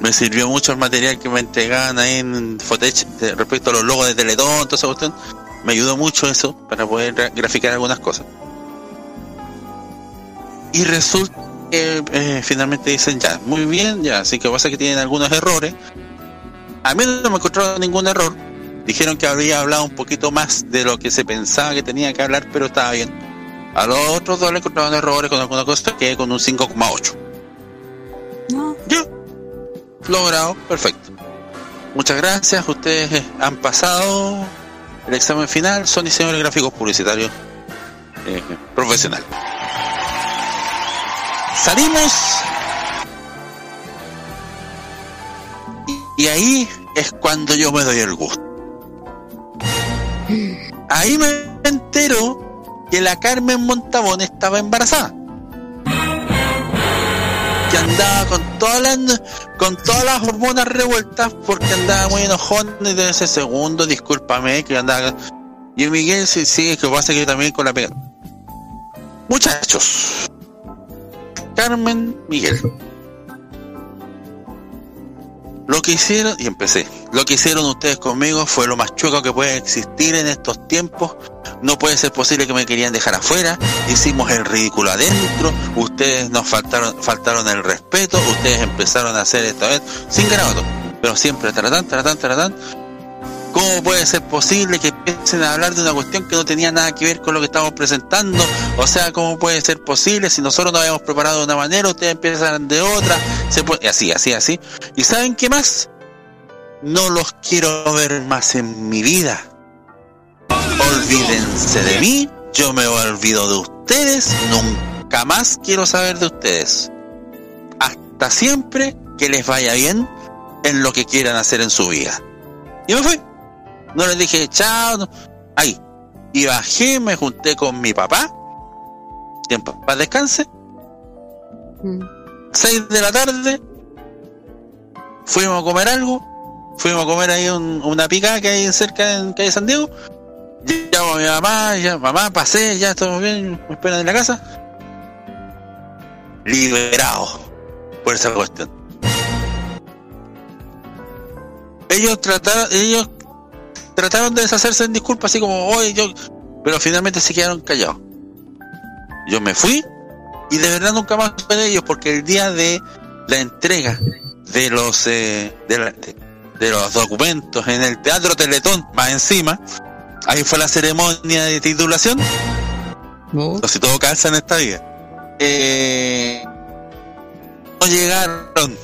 Me sirvió mucho el material que me entregaban ahí en Fotech respecto a los logos de Teletón, toda esa cuestión. Me ayudó mucho eso para poder gra- graficar algunas cosas. Y resulta, eh, finalmente dicen ya, muy bien, ya, así que pasa que tienen algunos errores. A mí no me encontraron ningún error. Dijeron que había hablado un poquito más de lo que se pensaba que tenía que hablar, pero estaba bien. A los otros dos le encontraron errores con alguna cosa que con un 5,8. Ya. Logrado, perfecto. Muchas gracias, ustedes eh, han pasado el examen final, son diseñadores gráficos publicitarios eh, profesional. Salimos y, ahí es cuando yo me doy el gusto. Ahí me entero que la Carmen Montabón estaba embarazada. Que andaba con todas las con todas las hormonas revueltas porque andaba muy enojón desde ese segundo, discúlpame, que andaba. Y el Miguel sí, sí, que que yo también con la pega. Muchachos, Carmen Miguel. Lo que hicieron, y empecé, lo que hicieron ustedes conmigo fue lo más chueco que puede existir en estos tiempos. No puede ser posible que me querían dejar afuera. Hicimos el ridículo adentro. Ustedes nos faltaron, faltaron el respeto. Ustedes empezaron a hacer esto, esto sin grado. Pero siempre taratán, taratán, taratán. ¿Cómo puede ser posible que empiecen a hablar de una cuestión que no tenía nada que ver con lo que estamos presentando? O sea, ¿cómo puede ser posible si nosotros nos habíamos preparado de una manera, ustedes empiezan de otra? Se así, así, así. ¿Y saben qué más? No los quiero ver más en mi vida. Olvídense de mí, yo me olvido de ustedes, nunca más quiero saber de ustedes. Hasta siempre que les vaya bien en lo que quieran hacer en su vida. Y me fui. No les dije chao. Ahí. Y bajé, me junté con mi papá. En paz descanse. Seis de la tarde. Fuimos a comer algo. Fuimos a comer ahí un- una pica que hay cerca en calle San Diego. Llamo a mi mamá, ya, mamá, pasé, ya estamos bien, me esperan en la casa. Liberado por esa cuestión. Ellos trataron, ellos trataron de deshacerse en disculpas así como hoy yo, pero finalmente se quedaron callados. Yo me fui y de verdad nunca más de ellos porque el día de la entrega de los eh, de, la- de- de los documentos en el Teatro Teletón, más encima, ahí fue la ceremonia de titulación. No si todo calza en esta vida. Eh, no llegaron.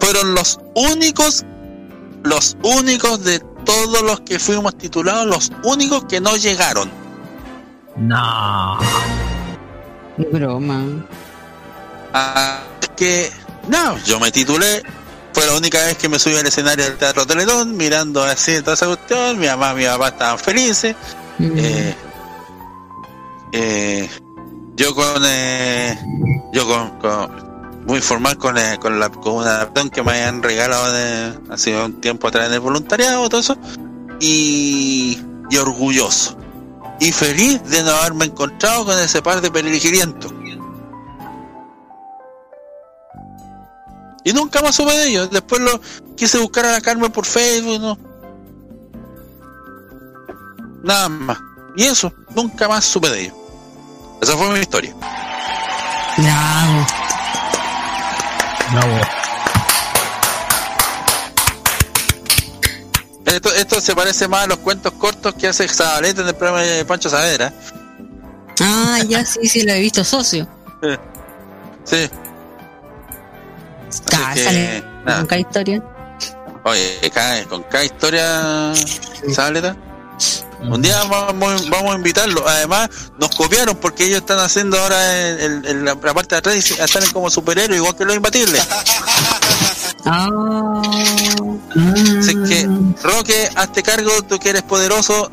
Fueron los únicos, los únicos de todos los que fuimos titulados, los únicos que no llegaron. No. Broma. Ah, que no, yo me titulé. Fue la única vez que me subí al escenario del Teatro Teletón, mirando así toda esa cuestión. Mi mamá y mi papá estaban felices. Eh, eh, yo con, eh, yo con, con- muy formal con, eh, con, la, con una que me habían regalado hace un tiempo atrás en el voluntariado, todo eso. Y, y orgulloso. Y feliz de no haberme encontrado con ese par de peligrientos. Y nunca más supe de ellos. Después lo quise buscar a la Carmen por Facebook, no. Nada más. Y eso, nunca más supe de ellos. Esa fue mi historia. Bravo. Bravo. Esto, esto se parece más a los cuentos cortos que hace Zabaleta en el programa de Pancho Saavedra. Ah, ya sí, sí, lo he visto, socio. Sí. Que, nada. Con cada historia. Oye, cada- con cada historia, Zabaleta. Un día vamos, vamos a invitarlo. Además, nos copiaron porque ellos están haciendo ahora el- la, la parte de atrás y están como superhéroes, igual que los imbatibles. Ah. Así que, Roque, hazte cargo, tú que eres poderoso.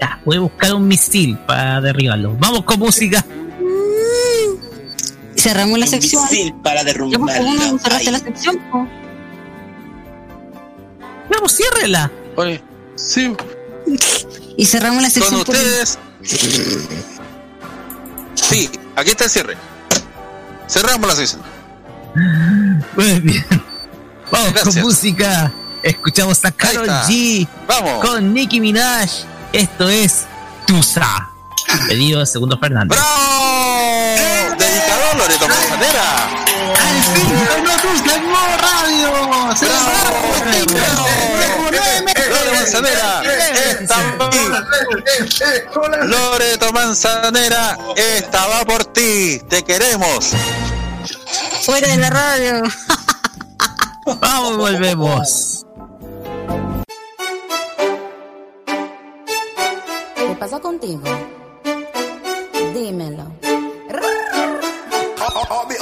Ya, voy a buscar un misil para derribarlo. Vamos con música. Cerramos la sección. para Ya, pues, ¿cómo no cerraste la sección? Vamos, ciérrela. Oye, sí. Y cerramos la sección. Con por- ustedes. Sí, aquí está el cierre. Cerramos la sesión. Muy bien. Vamos Gracias. con música. Escuchamos a Carol. G. Vamos. Con Nicki Minaj. Esto es Tusa. Pedido de Segundo Fernández. ¡Bravo! Dedicado Loreto Manzanera. ¡Al fin sonó Tusa en modo radio! ¡Se Loreto Manzanera estaba aquí. Loreto Manzanera estaba por ti. Te queremos. Fuera de la radio. Vamos volvemos. ¿Qué pasa contigo? Dímelo.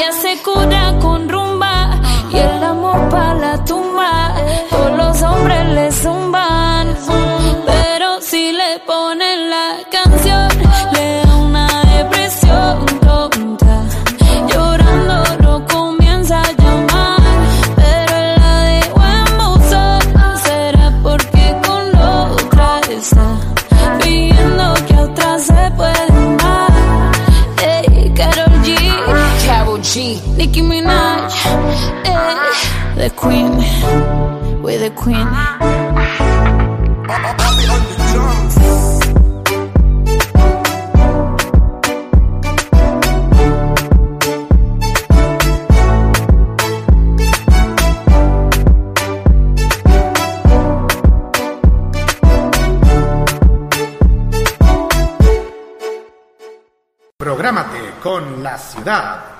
ya se Queen, we're the Queen. Prográmate con la ciudad.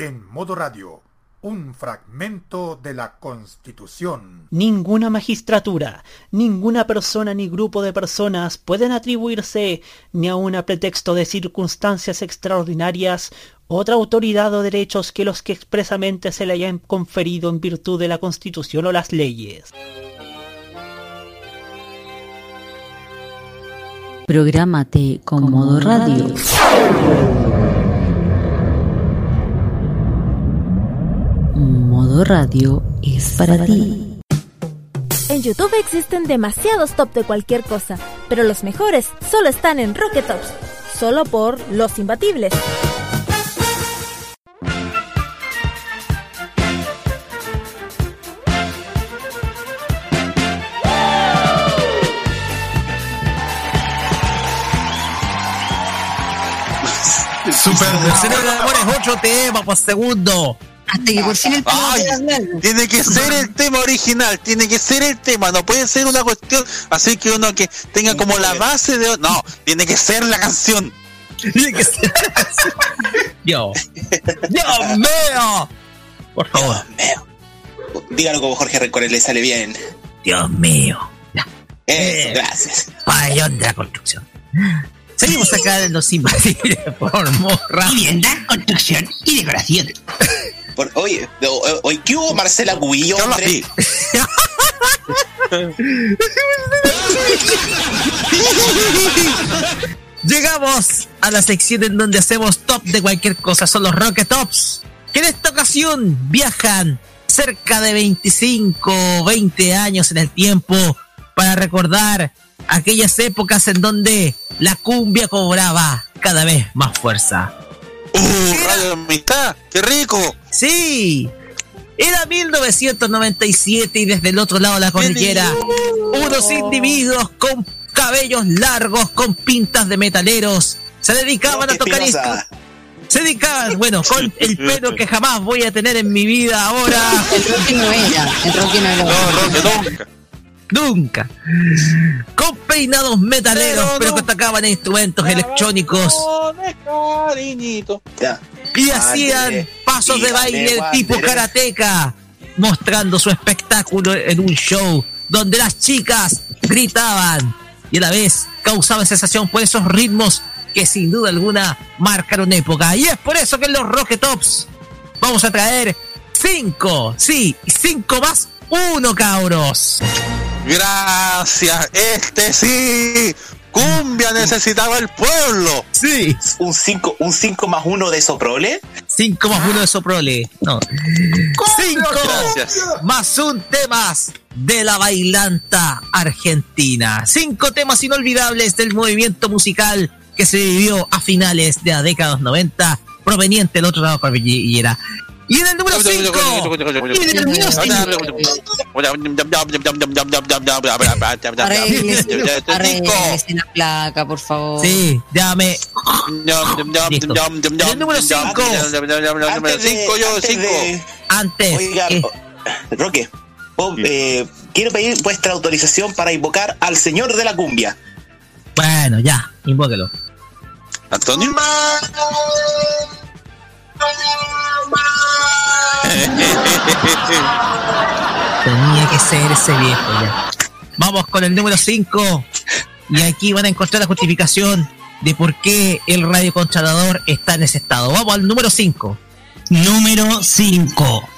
En Modo Radio, un fragmento de la Constitución. Ninguna magistratura, ninguna persona ni grupo de personas pueden atribuirse, ni aun a pretexto de circunstancias extraordinarias, otra autoridad o derechos que los que expresamente se le hayan conferido en virtud de la Constitución o las leyes. Prográmate con modo radio. Modo Radio es para ti. En YouTube existen demasiados top de cualquier cosa, pero los mejores solo están en Rocket Tops, solo por los imbatibles. Super, el de amor es 8 temas por segundo. Hasta que por fin el Ay, tiene que ser el tema original, tiene que ser el tema, no puede ser una cuestión así que uno que tenga como la base de... No, tiene que ser la canción. Tiene que ser la canción. Dios. Dios mío. Por favor. Dígalo como Jorge Recorel le sale bien. Dios mío. Eso, gracias. Pabellón de la construcción. Seguimos acá en los imbatibles por morra. Vivienda, construcción y decoración. Por- oye, o- hoy ¿qué hubo Marcela Cubillo, hombre? Llegamos a la sección en donde hacemos top de cualquier cosa, son los Rocket Tops, que en esta ocasión viajan cerca de 25 20 años en el tiempo para recordar aquellas épocas en donde la cumbia cobraba cada vez más fuerza. ¡Uh, radio de amistad! ¡Qué rico! Sí, era 1997 y desde el otro lado de la cordillera, unos individuos con cabellos largos, con pintas de metaleros, se dedicaban a tocar Espinosa. Se dedicaban, bueno, con el pelo que jamás voy a tener en mi vida ahora. El Rocky no era, el Rocky no era. nunca. Nunca. Con peinados metaleros, pero, que tocaban instrumentos electrónicos. cariñito. Y hacían pasos de baile tipo karateca, mostrando su espectáculo en un show donde las chicas gritaban y a la vez causaban sensación por esos ritmos que sin duda alguna marcaron época. Y es por eso que en los Rocket Tops vamos a traer cinco, sí, cinco más uno, cabros. Gracias, este sí. Cumbia necesitaba el pueblo. Sí. ¿Un 5 un cinco más 1 de Soprole? 5 más 1 de Soprole. No. 5 Gracias. más un temas de la bailanta argentina. Cinco temas inolvidables del movimiento musical que se vivió a finales de la década de los 90, proveniente del otro lado de la cordillera. Y en el número 5. Arréglese, arréglese la placa, por favor. Sí, dame. El número 5. Antes de- Cinco, yo, antes. Oiga, Roque, eh, quiero pedir vuestra autorización para invocar al señor de la cumbia. Bueno, ya, invóquelo. Antonio. Tenía que ser ese viejo ya. Vamos con el número 5. Y aquí van a encontrar la justificación de por qué el radiocontrolador está en ese estado. Vamos al número 5. Número 5.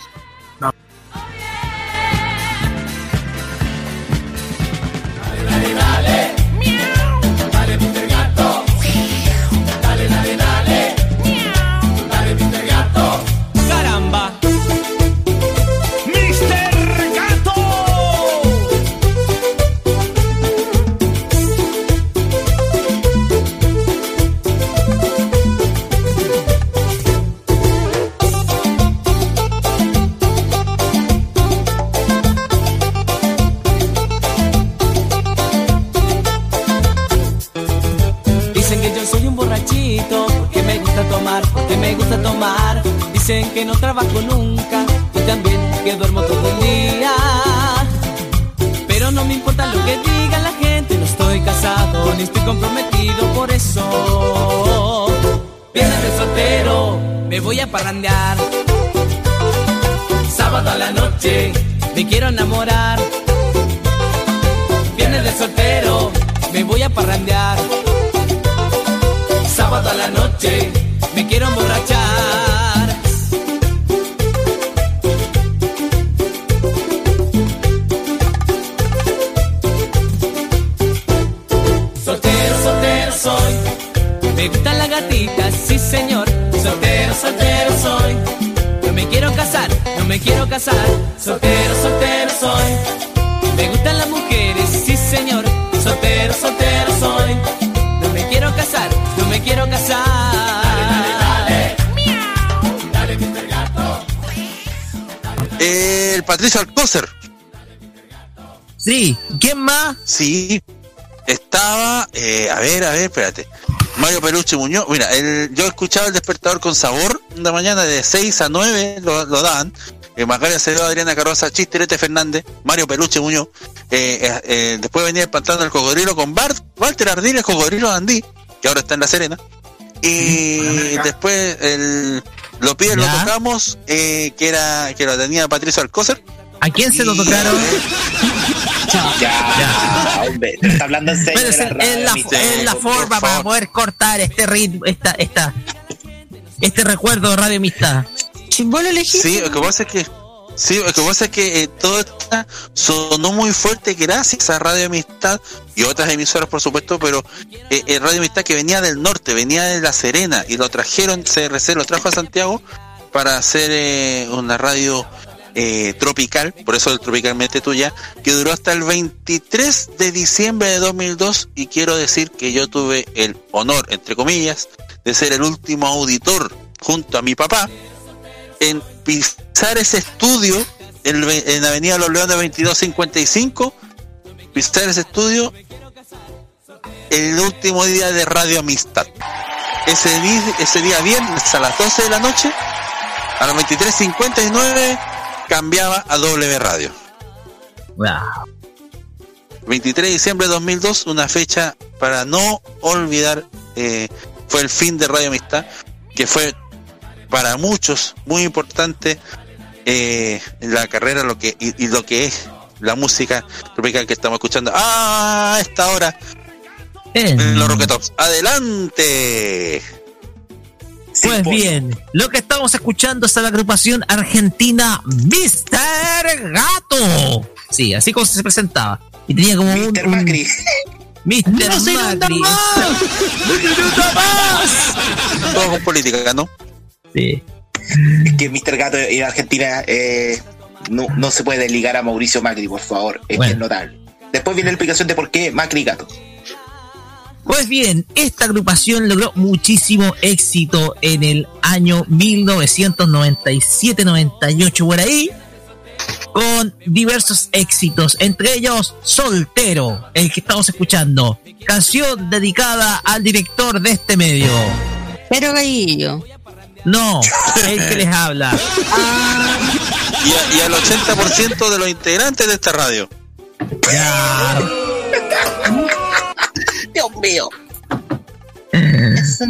Dicen que no trabajo nunca, y también que duermo todo el día. Pero no me importa lo que diga la gente, no estoy casado ni estoy comprometido por eso. Viernes de soltero, me voy a parrandear. Sábado a la noche, me quiero enamorar. Viernes de soltero, me voy a parrandear. Sábado a la noche, me quiero emborrachar. Gatitas, sí señor. Soltero, soltero soy. No me quiero casar, no me quiero casar. Soltero, soltero soy. Me gustan las mujeres, sí señor. Soltero, soltero soy. No me quiero casar, no me quiero casar. Dale, dale, dale. Dale, Mr. Gato. El Patricio Alcócer. Sí, ¿quién más? Sí. Estaba, eh, a ver, a ver, espérate. Mario Peluche Muñoz. Mira, el, yo escuchaba el despertador con sabor una mañana de 6 a 9 lo, lo daban. Eh, Acevedo, Adriana Carroza, Chisterete Fernández, Mario Peluche Muñoz. Eh, eh, eh, después venía el pantano del cocodrilo con Bart, Walter Ardila, el cocodrilo Andí, que ahora está en La Serena. Y después el, lo pide, lo tocamos, que era que lo tenía Patricio Alcócer. ¿A quién se lo tocaron? Ya, hombre, te está hablando en serio. Pero es, de la radio, la, forma para poder cortar este ritmo, esta, esta, este recuerdo de Radio Amistad. Si vos lo elegiste. Sí, lo que pasa es que sí, lo que pasa es que eh, todo esto sonó muy fuerte gracias a Radio Amistad y otras emisoras por supuesto, pero eh, eh, Radio Amistad que venía del norte, venía de La Serena y lo trajeron CRC, lo trajo a Santiago para hacer eh, una radio eh, tropical, por eso el Tropicalmente Tuya, que duró hasta el 23 de diciembre de 2002 y quiero decir que yo tuve el honor, entre comillas, de ser el último auditor junto a mi papá en pisar ese estudio en, en Avenida Los Leones 2255, pisar ese estudio el último día de Radio Amistad. Ese día, ese día viernes a las 12 de la noche, a las 23.59, cambiaba a W Radio. 23 de diciembre de 2002, una fecha para no olvidar, eh, fue el fin de Radio Amistad, que fue para muchos muy importante eh, en la carrera lo que y, y lo que es la música tropical que estamos escuchando a esta hora en los Rocketops. ¡Adelante! Pues bien, lo que estamos escuchando es a la agrupación argentina Mr. Gato. Sí, así como se presentaba. Y tenía como un... Mr. un- Macri. Mr. No se inunda Macri. más. Todo con política, ¿no? Sí. Es que Mr. Gato en Argentina eh, no, no se puede ligar a Mauricio Macri, por favor. Es Bueno. bien notable. Después viene la explicación de por qué Macri y Gato. Pues bien, esta agrupación logró muchísimo éxito en el año 1997-98 por ahí, con diversos éxitos, entre ellos Soltero, el que estamos escuchando, canción dedicada al director de este medio. Pero Gallillo. No, el que les habla. Y, a- y al 80% de los integrantes de esta radio. Dios mío.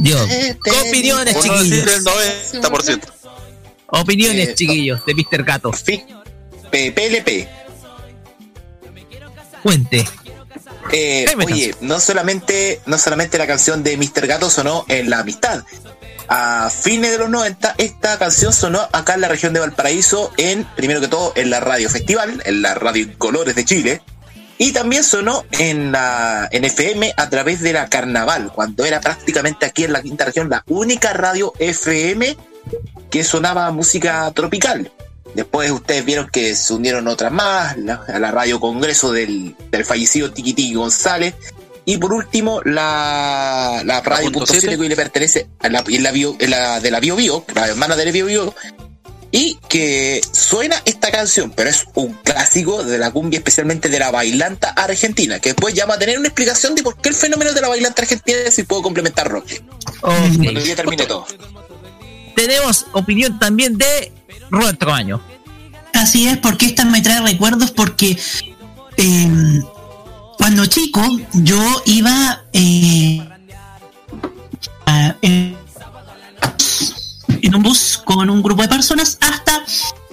Dios. Opiniones, Por chiquillos. el 90%. Opiniones, Eh, chiquillos, de Mr. Gato. P- PLP. Cuente. Eh, oye, no solamente, no solamente la canción de Mr. Gato sonó en La Amistad. A fines de los 90, esta canción sonó acá en la región de Valparaíso, en, primero que todo, en la Radio Festival, en la Radio Colores de Chile. Y también sonó en la en FM a través de la Carnaval, cuando era prácticamente aquí en la quinta región la única radio FM que sonaba música tropical. Después ustedes vieron que se unieron otras más, la- a la Radio Congreso del, del fallecido Tiquitiqui González. Y por último, la, la Radio punto Punto siete, siete. que hoy le pertenece a la, en la, bio- en la de la Bio Bio, la hermana de la Bio Bio. Y que suena esta canción, pero es un clásico de la cumbia, especialmente de la bailanta argentina, que después ya va a tener una explicación de por qué el fenómeno de la bailanta argentina, si puedo complementar Roque. Cuando ya termine todo. Tenemos opinión también de Roberto Cabaño. Así es, porque esta me trae recuerdos porque eh, cuando chico yo iba eh, a- en, en un bus con un grupo de personas hasta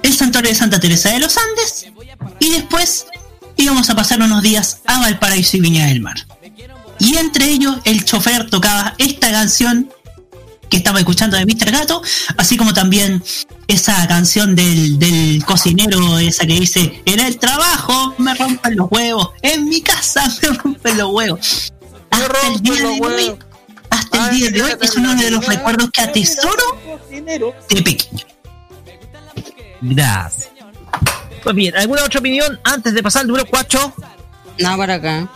el santuario de Santa Teresa de los Andes y después íbamos a pasar unos días a Valparaíso y Viña del Mar. Y entre ellos el chofer tocaba esta canción que estaba escuchando de Mr. Gato, así como también esa canción del, del cocinero, esa que dice, en el trabajo me rompen los huevos, en mi casa me rompen los huevos. Hasta el día de hoy, hasta el día de hoy es uno de los recuerdos que atesoro de pequeño. Gracias. Pues bien, ¿alguna otra opinión antes de pasar al número 4? No, para acá.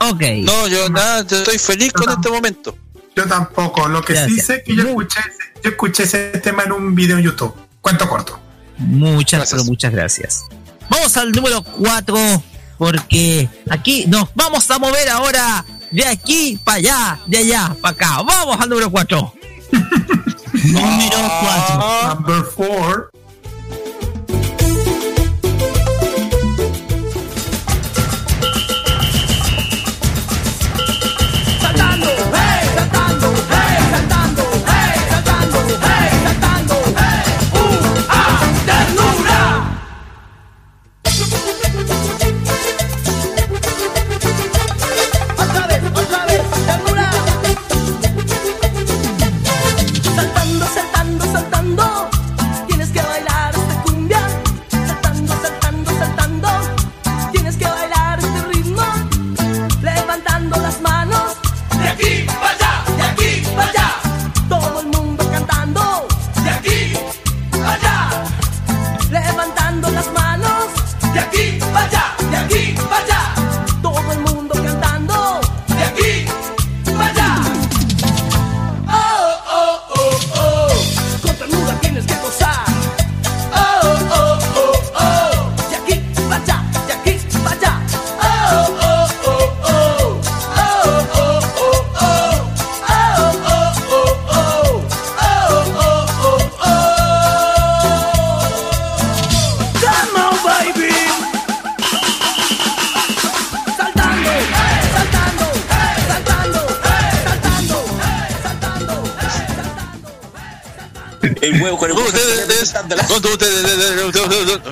Ok. No, yo nada, yo estoy feliz con este momento. Yo tampoco. Lo que sí Gracias. sé es que yo escuché, yo escuché ese tema en un video en YouTube. Cuento corto. Muchas, pero muchas gracias. Vamos al número 4, porque aquí nos vamos a mover ahora de aquí para allá, de allá para acá. Vamos al número 4. Número 4. Number 4.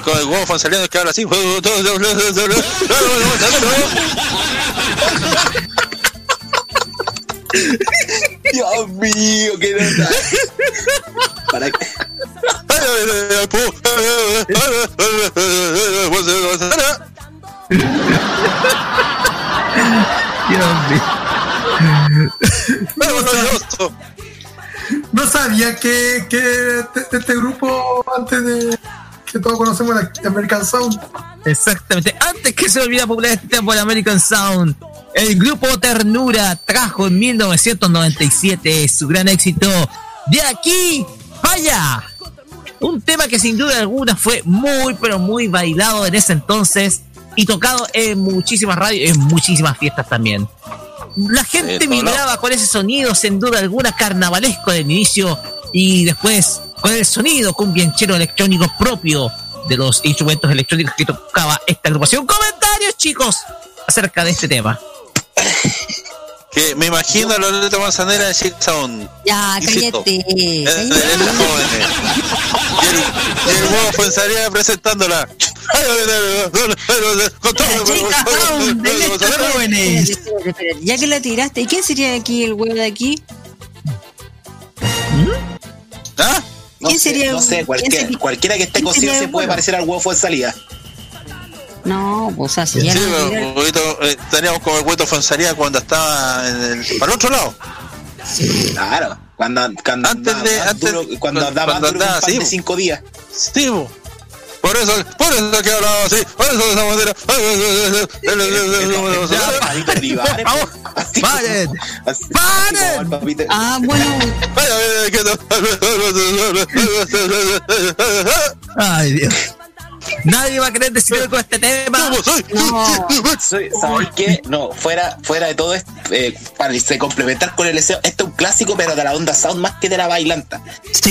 Con el huevo fanzaleando que habla así. Dios mío, qué nota. Para que... No sabía que, que este, este grupo, antes de que todos conocemos la American Sound, Exactamente. Antes que se olvide popular este tiempo de American Sound, el grupo Ternura trajo en 1997 su gran éxito De aquí vaya. Un tema que sin duda alguna fue muy pero muy bailado en ese entonces y tocado en muchísimas radios, en muchísimas fiestas también. La gente Sí, vibraba con ese sonido, sin duda alguna carnavalesco del inicio y después con el sonido cumbianchero electrónico propio de los instrumentos electrónicos que tocaba esta agrupación. Comentarios, chicos, acerca de este tema. Que me imagino a Loreto Manzanera de Chick Sound. Ya, Insisto. cállate. Jóvenes. Y el, huevo pensaría presentándola. Ya que la tiraste, ¿y quién sería aquí el huevo de aquí? ¿Ah? No ¿Quién sé, sería- no sé, cualquiera, sería- cualquiera que esté cocido se puede parecer al huevo de salida. No, pues, o sea, si Sí, ya la pero tiraste- huevito, eh, estaríamos como el huevo Fonsaría cuando estaba en el, para el otro lado. Claro, cuando, cuando Antes andaba de- antes- duro, cuando cuando- andaba cuando duro un pan de cinco días. Sí, bo. por eso, por eso que hablaba así, por eso de esa manera. ¡Paren! papito- Ah, bueno, Ay, Dios. Nadie va a querer decir algo de este tema. no. Soy- ¿Sabes qué? No, fuera, fuera de todo esto, eh, para complementar con el deseo, este es un clásico, pero de la onda sound más que de la bailanta.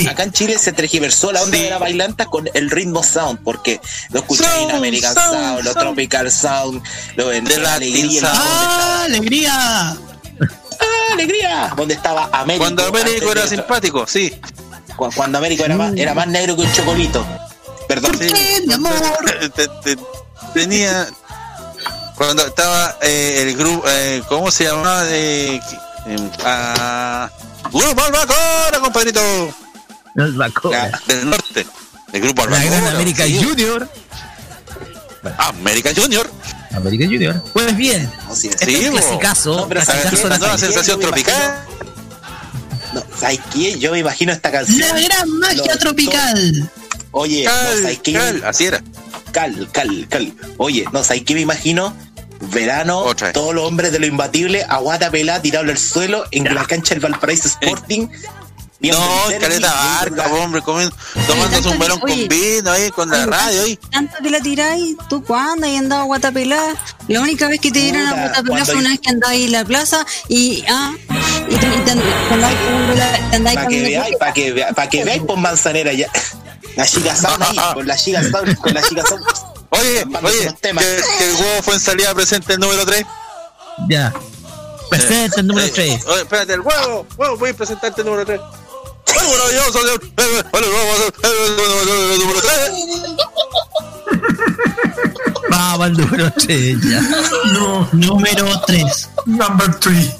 Acá en Chile se tergiversó la onda de la bailanta con el ritmo sound, porque lo escucháis en American sound, Sound, lo. Tropical Sound, lo en De la alegría, Sound. ¡Ah, alegría! ¡Ah, alegría, donde estaba Américo. Cuando Américo era simpático, sí. cu- Cuando Américo era más, era más negro que un chocolito. Perdón. Sí. ¿Qué, mi amor? Te- te- tenía cuando estaba eh, el grupo eh, cómo se llamaba de eh, ah, grupo Albacora compadrito Los Bacora. La- del norte el grupo La Albacora gran América sí. Junior. América Junior América Junior. Pues bien, Sí, este es un bo. clasicazo. No, pero la nueva ¿Sabes qué? sensación Yo me tropical No, ¿sabes qué? Yo me imagino esta canción. La gran magia tropical. Oye, no, cal, ¿sabes qué? cal, así era Cal, cal, cal. Oye, no, ¿sabes qué me imagino? Verano, Otra todos los hombres de lo imbatible, aguata pelada, tirado al suelo, en la cancha del Valparaíso Sporting, Bien No, caleta barca, hombre, comiendo, tomándose un que- con vino ahí, con la radio ahí. Tanto que la tiráis, ¿tú cuándo has andado a Guatapelá? La única vez que te dieron a Guatapelá fue hay- una vez que ahí en la plaza y, ah, y te, y te, and- te andabas comiendo la- te andabas Para que veáis, para que veáis, para que veáis por manzanera ya. La chica sound ahí, con la chica sound, con la chica sound. Oye, oye, que, que el huevo fue en salida presente el número 3. Ya. Presente el número 3. Oye, espérate, el huevo, huevo, voy a presentarte el número 3. Bueno, maravilloso, señor. Eh, eh, bueno, vamos a hacer el número 3. Vamos al número 3 ya. No, número 3. Number 3.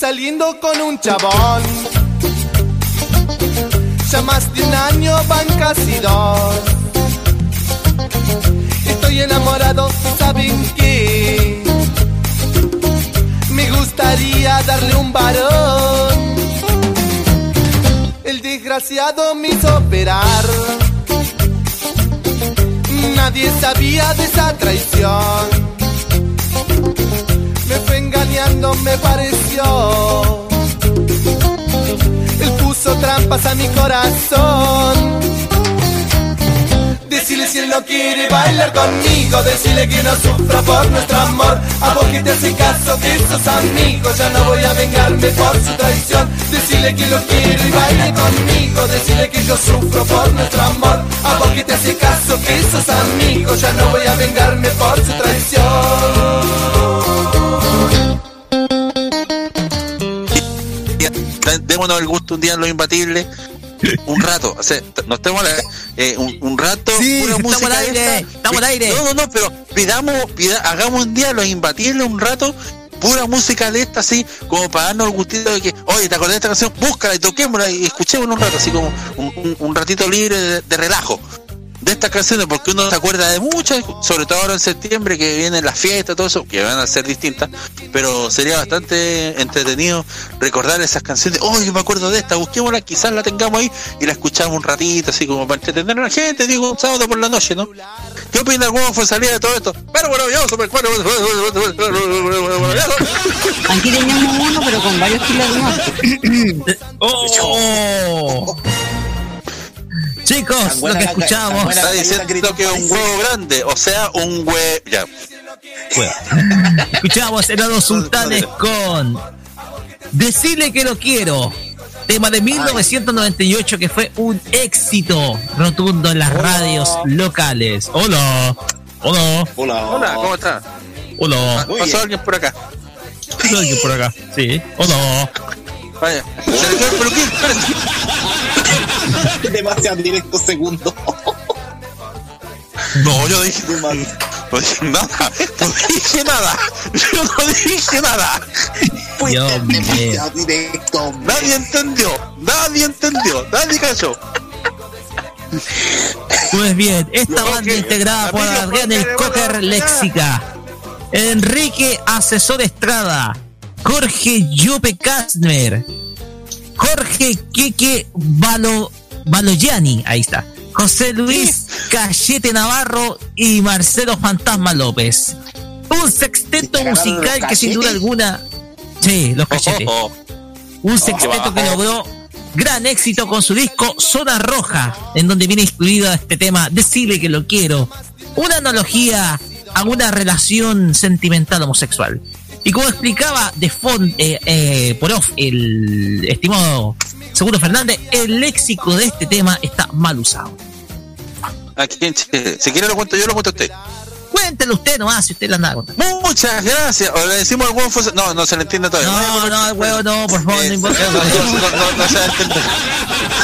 Saliendo con un chabón. Ya más de un año van casi dos. Estoy enamorado, ¿saben qué? Me gustaría darle un varón. El desgraciado me hizo operar. Nadie sabía de esa traición. Fue engañando, me pareció. Él puso trampas a mi corazón. Decirle si él no quiere bailar conmigo, decirle que no sufra por nuestro amor. A vos que te hace caso, que sos amigo, ya no voy a vengarme por su traición. Decirle que lo quiero y baile conmigo, decirle que yo sufro por nuestro amor. A vos que te hace caso, que sos amigo, ya no voy a vengarme por su traición. Démonos el gusto un día en los imbatibles. Un rato, o sea, no estemos eh, un, un rato, Sí, pura estamos música al aire, esta. estamos al aire. No, no, no, pero pidamos, pida- hagamos un día los imbatibles un rato, pura música de esta, así, como para darnos el gustito de que, oye, ¿te acordás de esta canción? Búscala y toquémosla y escuchémosla un rato, así como un, un- un ratito libre de, de relajo. De estas canciones, porque uno se acuerda de muchas, sobre todo ahora en septiembre que vienen las fiestas, todo eso, que van a ser distintas, pero sería bastante entretenido recordar esas canciones. Oh, yo me acuerdo de esta, busquémosla, quizás la tengamos ahí y la escuchamos un ratito, así como para entretener a la gente, digo, un sábado por la noche, ¿no? ¿Qué opina cómo fue salida de todo esto? Pero maravilloso, pero Aquí teníamos uno, pero con varios kilos de más. ¡Oh! Chicos, lo que escuchamos. Está diciendo que es un huevo grande, o sea, un huevo. Ya. Escuchamos Helados Sultanes con Decirle que lo quiero. Tema de 1998 que fue un éxito rotundo en las radios locales. Hola. Hola. Hola. Hola, ¿cómo está? Hola. Ah, Pasó alguien por acá. ¿Pasó alguien por acá? Sí. Hola. Vaya. Se le quedó el peluquín, espérate. Demasiado directo segundo. No, yo dije. No dije nada. No dije nada. Yo no dije nada. Mío. Demasiado directo. Nadie entendió. Nadie entendió. Nadie cayó. Pues bien, esta banda integrada por Adrián Cocker Léxica, Enrique Asesor Estrada, Jorge Yope Kastner, Jorge Keke Balo, Baloyani, ahí está, José Luis Cayete Navarro y Marcelo Fantasma López. Un sexteto ¿Se cagaron musical que sin duda alguna... Sí, los cachetes. Oh, Un qué sexteto que logró gran éxito con su disco Zona Roja, en donde viene incluido este tema Decirle que lo quiero, una analogía a una relación sentimental homosexual. Y como explicaba de fond, eh, eh, por off el estimado Seguro Fernández, el léxico de este tema está mal usado. Aquí en Chile. Si quiere lo cuento yo, lo cuento usted. Cuéntelo usted nomás si usted la anda. Muchas gracias. O le decimos al huevo fue- No, no se le entiende todavía. No, no, el huevo no, por favor, no Eh, importa. no, no se va a entender.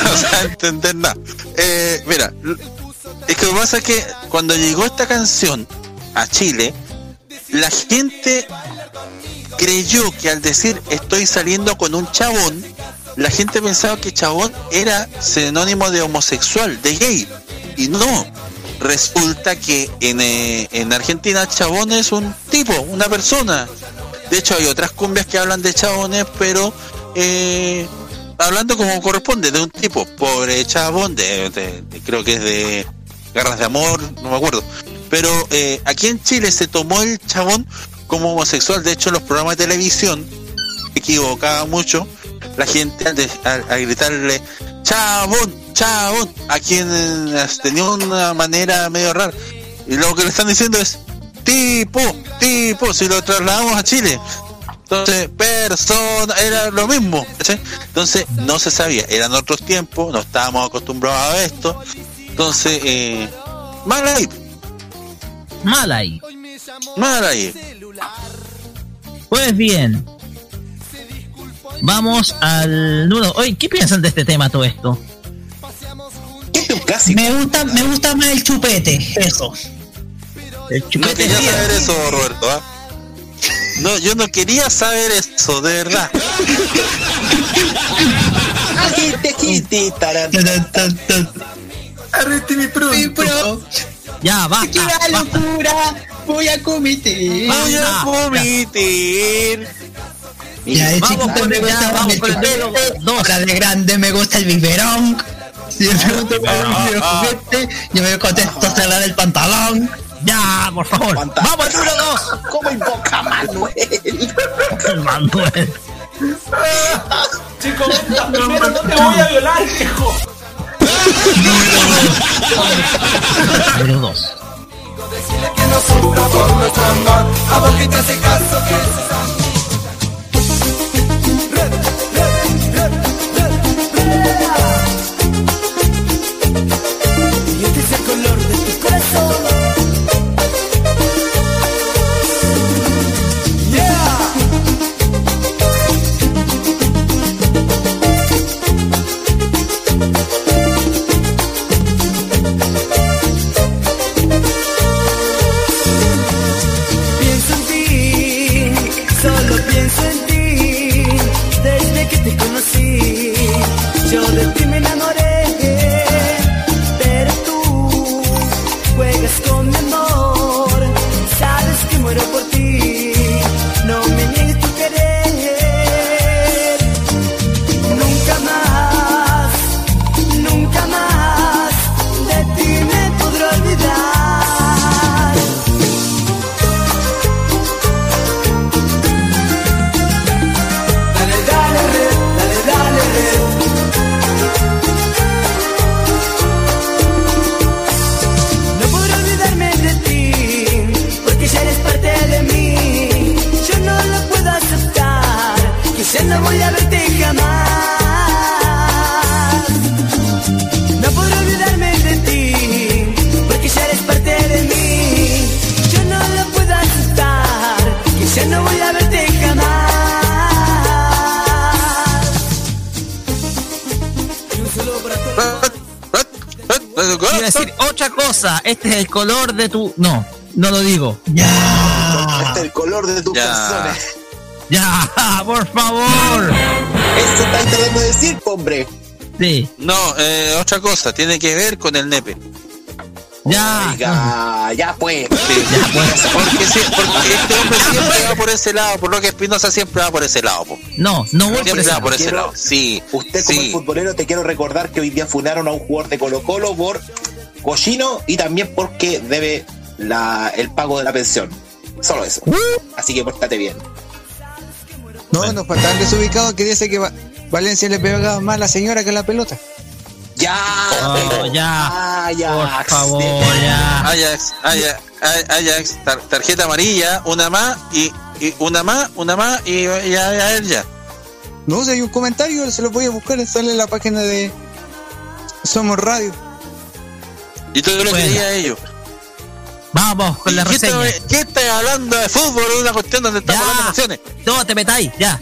No se va a entender nada. Eh, mira, es que lo que pasa es que cuando llegó esta canción a Chile, la gente creyó que al decir estoy saliendo con un chabón, la gente pensaba que chabón era sinónimo de homosexual, de gay. Y no. resulta que en, eh, en Argentina Chabón es un tipo, una persona. De hecho hay otras cumbias que hablan de chabones, pero eh, hablando como corresponde, de un tipo, pobre chabón, de, creo que es de Garras de Amor, no me acuerdo. Pero eh, aquí en Chile se tomó el chabón como homosexual, de hecho en los programas de televisión, equivocaba mucho, la gente de- al gritarle, chabón, chabón, a quien tenía una manera medio rara. Y lo que le están diciendo es, tipo, tipo, si lo trasladamos a Chile. Entonces, persona, era lo mismo. ¿cachai? Entonces, no se sabía, eran otros tiempos, no estábamos acostumbrados a esto. Entonces, eh, mal ahí, Mal ahí. Ahí. Pues bien. Vamos al número. Oye, ¿qué piensan de este tema todo esto? Me gusta, me gusta más el chupete, eso. El No chupete quería es saber eso, Roberto. ¿ah? No, yo no quería saber eso, de verdad. Arrete mi pronto. Ya, basta. ¡Qué locura! Voy a cometer. Voy a cometer. Ya de Vamos con me el- ya, gustaba vamos el con el dedo ahora de grande me gusta el biberón. Si me pregunto por el juguete, yo me contesto cerrar el pantalón. Ya, por favor. Vamos al número dos. ¿Cómo invoca Manuel? Manuel. Chico, primero no te voy a violar, hijo. Número dos. Que te es el color de tu corazón. Quiero decir otra cosa. Este es el color de tu. No, no lo digo. Este es el color de tu Ya. persona. Ya, por favor. Eso está intentando decir, hombre. Sí, No, eh, otra cosa, tiene que ver con el nepe. Ya. Oiga, ya pues. Sí, porque, sí, porque este hombre siempre va por ese lado, por lo que Espinosa siempre va por ese lado. po. No, no voy por Siempre ese va lado. por ese Quiero- lado. Sí, Usted como sí. futbolero te quiero recordar que hoy día funaron a un jugador de Colo Colo por cochino y también porque debe la, el pago de la pensión. Solo eso. Así que pórtate bien. No, nos faltan desubicados que dice que Va- Valencia le pegaba más a la señora que a la pelota. Ya, Oh, ya. Ajax, Por favor, ya. Ajax, Ajax, Ajax, tar- tarjeta amarilla, una más y, y una más, una más y ya, ya, ya. No, si hay un comentario, se lo voy a buscar, sale en la página de Somos Radio. Y todo lo que Bueno. diga ellos. Vamos con la ¿Qué reseña. está- ¿Qué estás hablando de fútbol? Es una cuestión donde estamos hablando de emociones. No te metáis, ya.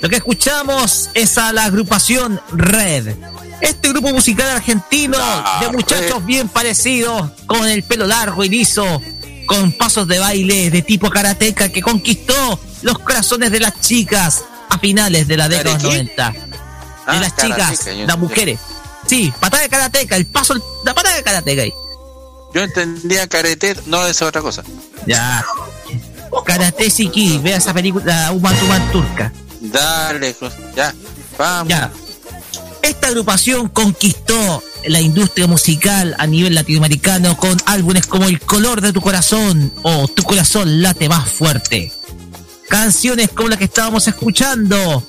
Lo que escuchamos es a la agrupación Red. Este grupo musical argentino de muchachos Red. bien parecidos, con el pelo largo y liso, con pasos de baile de tipo karateca que conquistó los corazones de las chicas a finales de la década de los ¿Karequí? 90. De Ah, las karateca, chicas, las mujeres. Sí, patada de karateca, el paso, la patada de karateca ahí. Yo entendía karate, no es otra cosa. Ya. Karate Siki, vea esa película Uma Thurman turca. Dale, ya, vamos. Ya. Esta agrupación conquistó la industria musical a nivel latinoamericano con álbumes como El color de tu corazón o Tu corazón late más fuerte. Canciones como la que estábamos escuchando.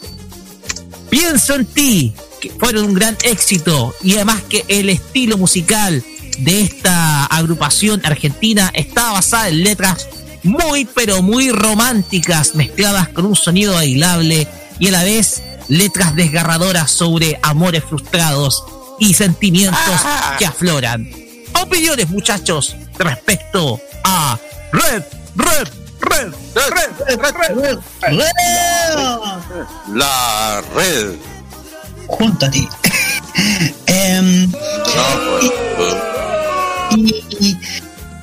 Pienso en ti, que fueron un gran éxito y además que el estilo musical de esta agrupación argentina está basada en letras muy pero muy románticas mezcladas con un sonido bailable y a la vez letras desgarradoras sobre amores frustrados y sentimientos que afloran. Opiniones muchachos respecto a Red, Red, Red, Red, Red, Red, La red. Júntate. Em, y- y-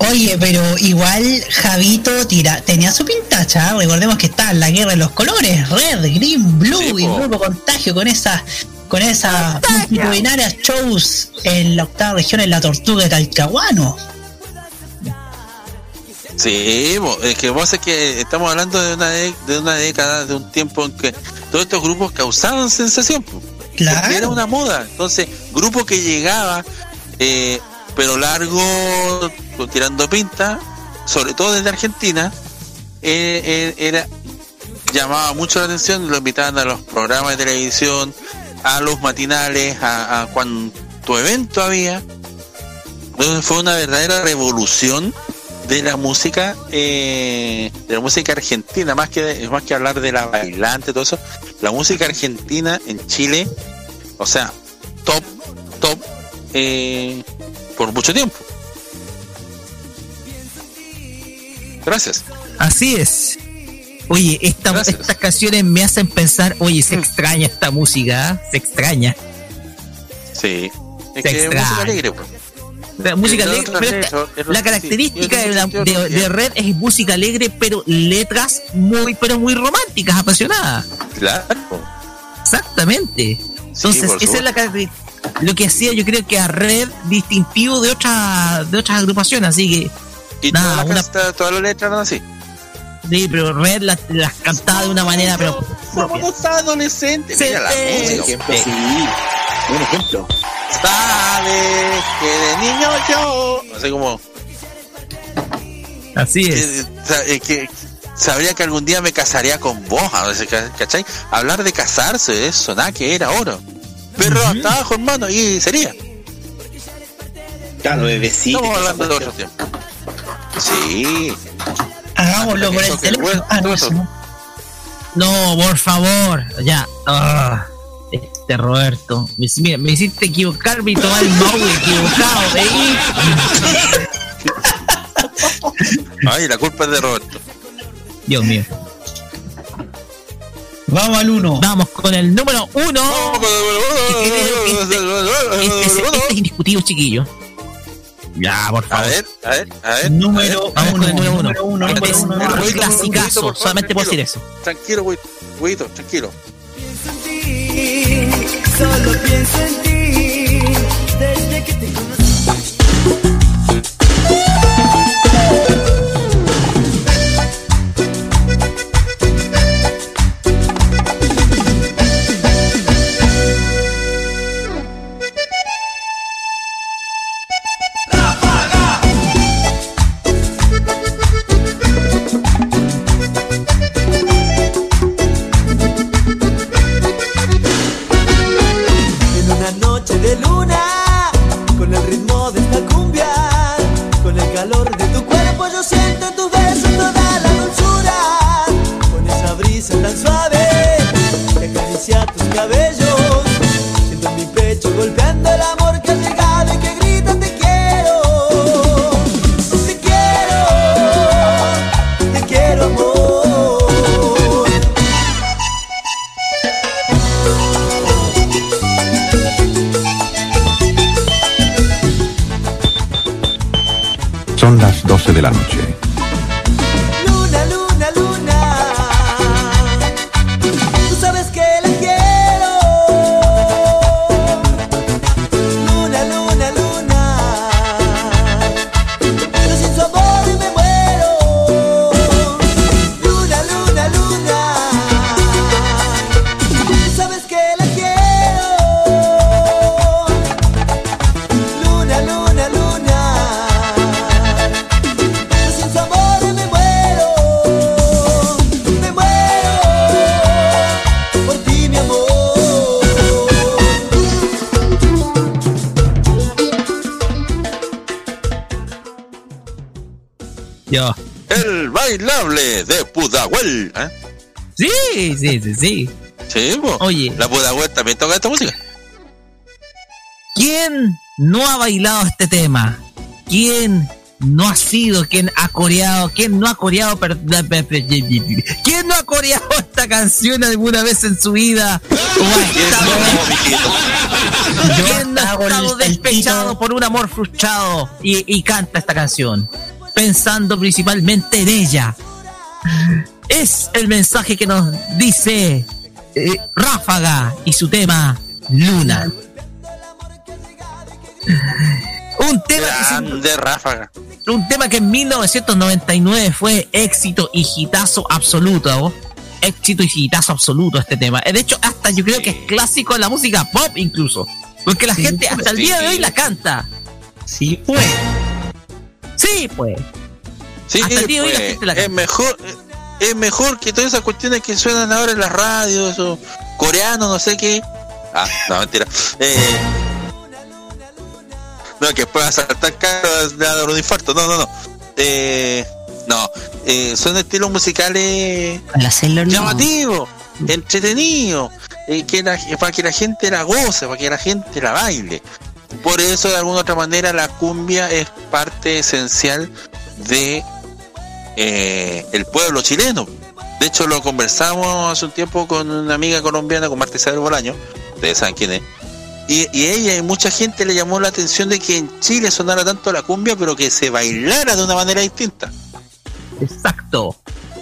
oye, pero igual Javito tira, tenía su pintacha. ¿eh? Recordemos que está en la guerra de los colores: red, green, blue y grupo contagio con esas con esas multitudinarias shows en la octava región en la Tortuga de Talcahuano. Sí, es que vos es que estamos hablando de una, de, de una década, de un tiempo en que todos estos grupos causaban sensación. Claro. Porque Era una moda. Entonces, grupo que llegaba, eh, pero largo, tirando pinta, sobre todo desde Argentina, eh, eh, era llamaba mucho la atención, lo invitaban a los programas de televisión, a los matinales, a, a cuanto evento había. Entonces fue una verdadera revolución de la música, eh, de la música argentina, más que más que hablar de la bailante, todo eso, la música argentina en Chile, o sea, top, top, eh, por mucho tiempo. Gracias. Así es. Oye, esta- estas canciones me hacen pensar, oye, se extraña esta música, ¿ah? se extraña. Sí. Es Se que es música extraña. alegre, pues. La música alegre, pero esta- la característica sí, de, la- de- de Red es música alegre, pero letras muy, pero muy románticas, apasionadas. Claro. Exactamente. Entonces, por esa es la lo que hacía yo creo que a Red distintivo de otras de otras agrupaciones, así que Y nada, todas una- las canta- todas las letras eran así. sí, pero Red las, las cantaba de una manera pero. Somos adolescentes. Mira la Sí, música. sí. pues. Buen ejemplo. Sabes que de niño yo. Así como. Así es. que, eh, que sabría que algún día me casaría con vos. ¿Cachai? Hablar de casarse, eso, nada que era oro. Perro hasta abajo, hermano, y sería. Claro, bebecito. Estamos hablando de otro tiempo. Sí. Hagámoslo por el teléfono. Ah, no, no. No, por favor, ya. Ah, este Roberto, me, mira, me hiciste equivocarme y tomar el mouse equivocado, ¿veí? Ay, la culpa es de Roberto. Dios mío. Vamos al uno. Vamos con el número uno. Que creo que este, este es, este es indiscutible, chiquillo. Ya, por A favor. ver, a ver, a ver. Número Vamos con el número uno. número uno, Este número es uno, un clasicazo, solamente puedo decir eso. Tranquilo, güey. Güeyito, tranquilo. Solo pienso en ti desde que te conocí. Sí, sí, sí, sí. Po. Oye. La Pudahuel también toca esta música. ¿Quién no ha bailado este tema? ¿Quién no ha sido? ¿Quién ha coreado? ¿Quién no ha coreado? per- ¿Quién no ha coreado esta canción alguna vez en su vida? ¿O ha estado- ¿Quién no ha estado despechado por un amor frustrado y, y canta esta canción? Pensando principalmente en ella. Es el mensaje que nos dice eh, Ráfaga y su tema Luna. Un tema que ráfaga. un tema que en 1999 fue éxito y hitazo absoluto. Éxito y hitazo absoluto este tema. De hecho, hasta yo creo que es clásico en la música pop incluso. Porque la gente hasta el día de hoy la canta. Sí, pues. Sí, pues. Sí, Hasta el día de hoy la pues, gente la es canta. mejor, es mejor que todas esas cuestiones que suenan ahora en las radios, o coreanos, no sé qué. Ah, no, mentira. Eh, no, que después va a saltar caro, a dar un infarto. No, no, no. Eh, no, eh, son estilos musicales Al hacerlo no. llamativos, entretenidos, eh, que la- para que la gente la goce, para que la gente la baile. Por eso, de alguna otra manera, la cumbia es parte esencial de eh, el pueblo chileno. De hecho, lo conversamos hace un tiempo con una amiga colombiana, con Marta Isabel Bolaño, ustedes saben quién es. Y, y ella y mucha gente le llamó la atención de que en Chile sonara tanto la cumbia, pero que se bailara de una manera distinta. Exacto.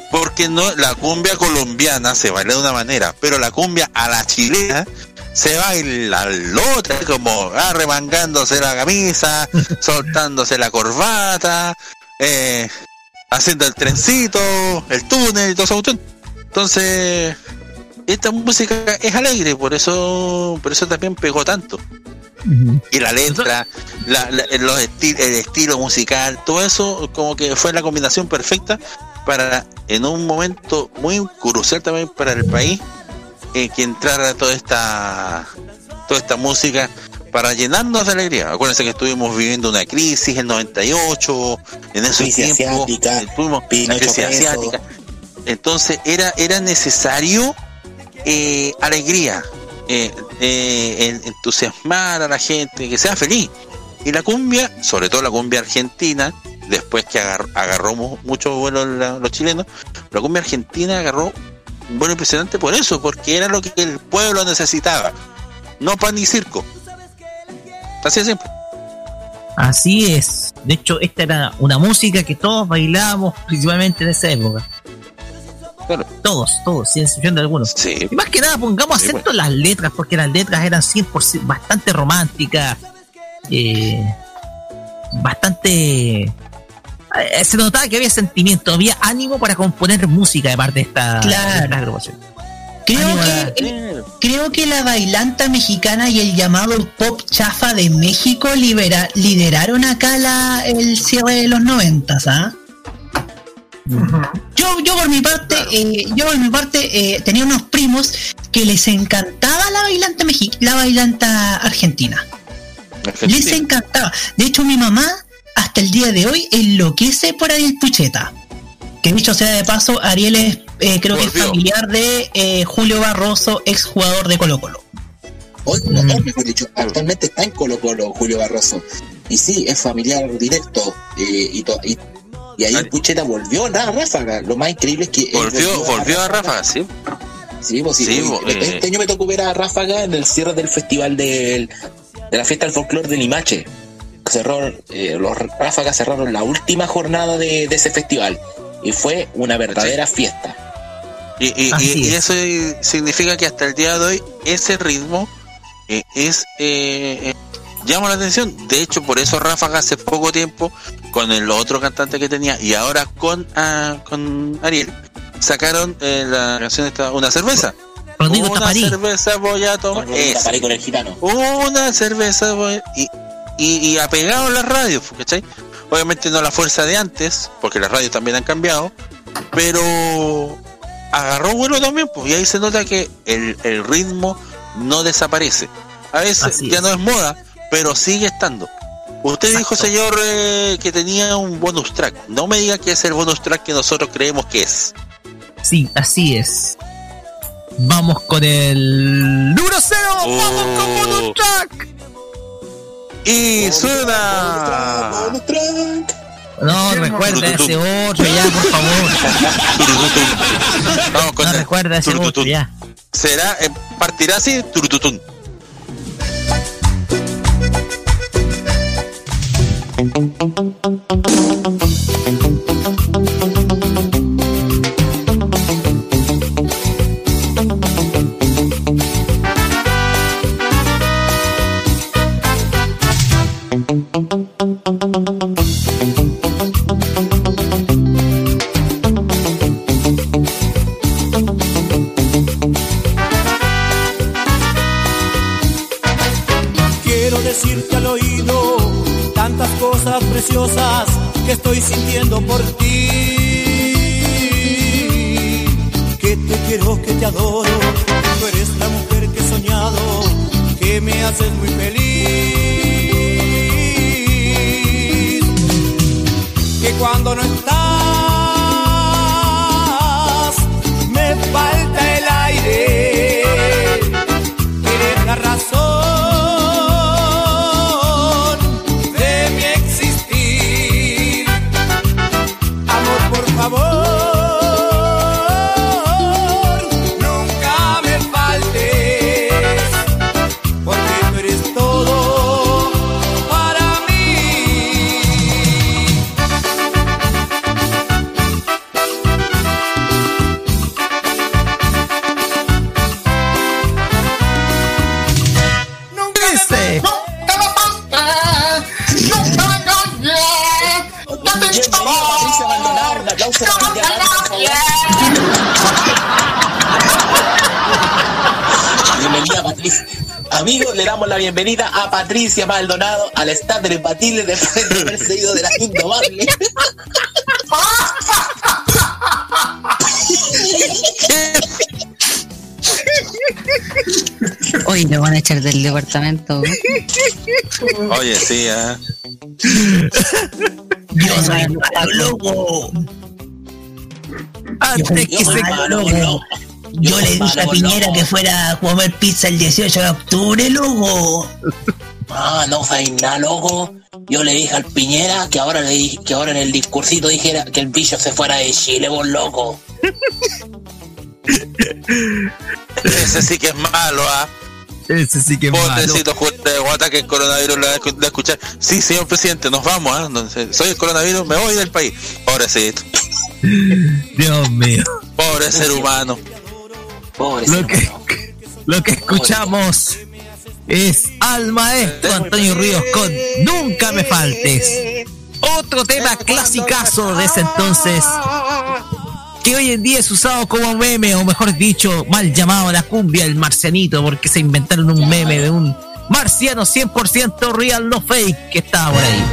Porque no, la cumbia colombiana se baila de una manera, pero la cumbia a la chilena se baila la otra, como arremangándose la camisa, soltándose la corbata, eh, haciendo el trencito, el túnel y todo eso. Entonces, esta música es alegre, por eso, por eso también pegó tanto. Y la letra, la- la- los esti- el estilo musical, todo eso como que fue la combinación perfecta para en un momento muy crucial también para el país eh, que entrara toda esta toda esta música para llenarnos de alegría. Acuérdense que estuvimos viviendo una crisis en 98, en esos Crisis tiempos asiática, tuvimos la Pinocho crisis asiática. Entonces era era necesario eh, alegría, eh, eh, en- entusiasmar a la gente, que sea feliz. Y la cumbia, sobre todo la cumbia argentina, después que agar- agarró mu- mucho vuelo la- los chilenos, la cumbia argentina agarró un vuelo impresionante por eso, porque era lo que el pueblo necesitaba. No pan ni circo. Así de simple. Así es. De hecho, esta era una música que todos bailábamos principalmente en esa época. Todos, todos, sin excepción de algunos. Y más que nada, pongamos Sí, acento en las letras, porque las letras eran 100% bastante románticas, eh, bastante. eh, se notaba que había sentimiento, había ánimo para componer música de parte de esta, Claro. de esta agrupación. Creo que, creo que la bailanta mexicana y el llamado pop chafa de México libera- lideraron acá la, el cierre de los noventas, ¿ah? Yo, yo por mi parte, eh, yo por mi parte eh, tenía unos primos que les encantaba la bailanta mexi la bailanta argentina. Les encantaba. De hecho, mi mamá hasta el día de hoy enloquece por Ariel Pucheta. Que dicho sea de paso, Ariel es, eh, creo que es familiar de eh, Julio Barroso, ex jugador de Colo Colo. O, no, no, mejor dicho, actualmente está en Colo Colo Julio Barroso. Y sí, es familiar directo. eh, y, to- y, y ahí Pucheta volvió a Ráfaga. Lo más increíble es que. Volvió, volvió a Ráfaga, sí. Sí, pues sí. Sí, y- bo- este eh. año me tocó ver a Ráfaga en el cierre del festival del- de la fiesta del folclore de Limache. Cerró, eh, los Ráfagas cerraron la última jornada de, de ese festival. Y fue una verdadera fiesta. Y, y- y- y es. eso significa que hasta el día de hoy ese ritmo eh, es eh, eh, llama la atención. De hecho, por eso Ráfaga hace poco tiempo con el otro cantante que tenía y ahora con ah, con Ariel sacaron eh, la canción esta, una cerveza. Rodrigo una Taparí. cerveza voy a tomar. Con Rodrigo Esa. Taparí con el gitano. Una cerveza voy y, y, y apegado a las radios, ¿cachai? Obviamente no la fuerza de antes, porque las radios también han cambiado, pero agarró vuelo también, pues, y ahí se nota que el, el ritmo no desaparece. A veces ya no es moda, pero sigue estando. Usted dijo, señor, eh, que tenía un bonus track. No me diga que es el bonus track que nosotros creemos que es. Sí, así es. Vamos con el número cero. Vamos con bonus track. Y suena. No, recuerda ese otro ya, por favor. Vamos con No el- recuerda ese otro ya. Será, eh, partirá así, turututun. Que estoy sintiendo por ti. Que te quiero, que te adoro, que tú eres la mujer que he soñado, que me haces muy feliz. Que cuando no la bienvenida a Patricia Maldonado al stand del imbatible después de haber seguido de la indomable. Hoy lo van a echar del departamento. Oye, sí, ah. Yo soy malo, loco. Antes que se loco. Yo le dije a Piñera que fuera a comer pizza el 18 de octubre, loco. Ah, no sabes nada, loco. Yo le dije al Piñera que ahora le dije, que ahora en el discursito dijera que el bicho se fuera de Chile, vos loco. Ese sí que es malo, ¿ah? Ese sí que es malo. Potecito justo de guata que el coronavirus le va a escuchar. Sí, señor presidente, nos vamos, ¿ah? Entonces, soy el coronavirus, me voy del país. Pobrecito. Dios mío. Pobre ser humano. Lo que, lo que escuchamos es al maestro Antonio Ríos con Nunca me faltes. Otro tema clasicazo de ese entonces que hoy en día es usado como meme, o mejor dicho, mal llamado la cumbia del marcianito, porque se inventaron un meme de un marciano 100% real, no fake, que estaba por ahí.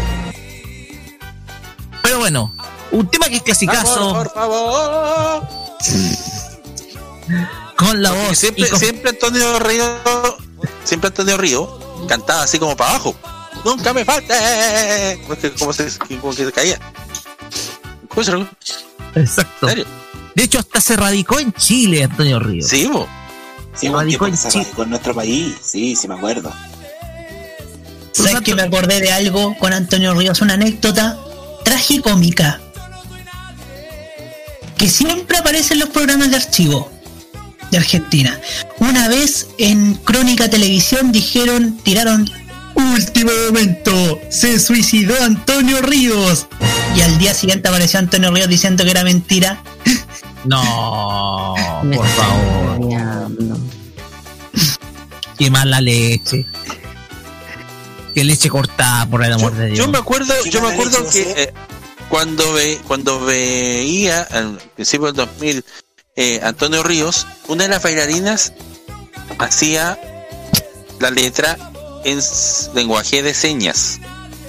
Pero bueno, un tema que es clasicazo. Por favor. Con la voz. Siempre, con- siempre Antonio Río, siempre Antonio Río cantaba así como para abajo. Nunca me falte. Porque como se, como que se caía. ¿Cómo se? Exacto. De hecho, hasta se radicó en Chile, Antonio Ríos. Sí, bo. Sí, un tiempo que se radicó en nuestro país. Sí, sí me acuerdo. ¿Sabes que me acordé de algo con Antonio Ríos? Una anécdota tragicómica. Que siempre aparece en los programas de archivo de Argentina. Una vez en Crónica Televisión dijeron, tiraron último momento, se suicidó Antonio Ríos. Y al día siguiente apareció Antonio Ríos diciendo que era mentira. No, por favor. Qué mala leche. Qué leche cortada, por el amor de Dios. Yo me acuerdo, yo me acuerdo que eh, cuando ve, cuando veía al principio del 2000 eh, Antonio Ríos, una de las bailarinas hacía la letra en lenguaje de señas.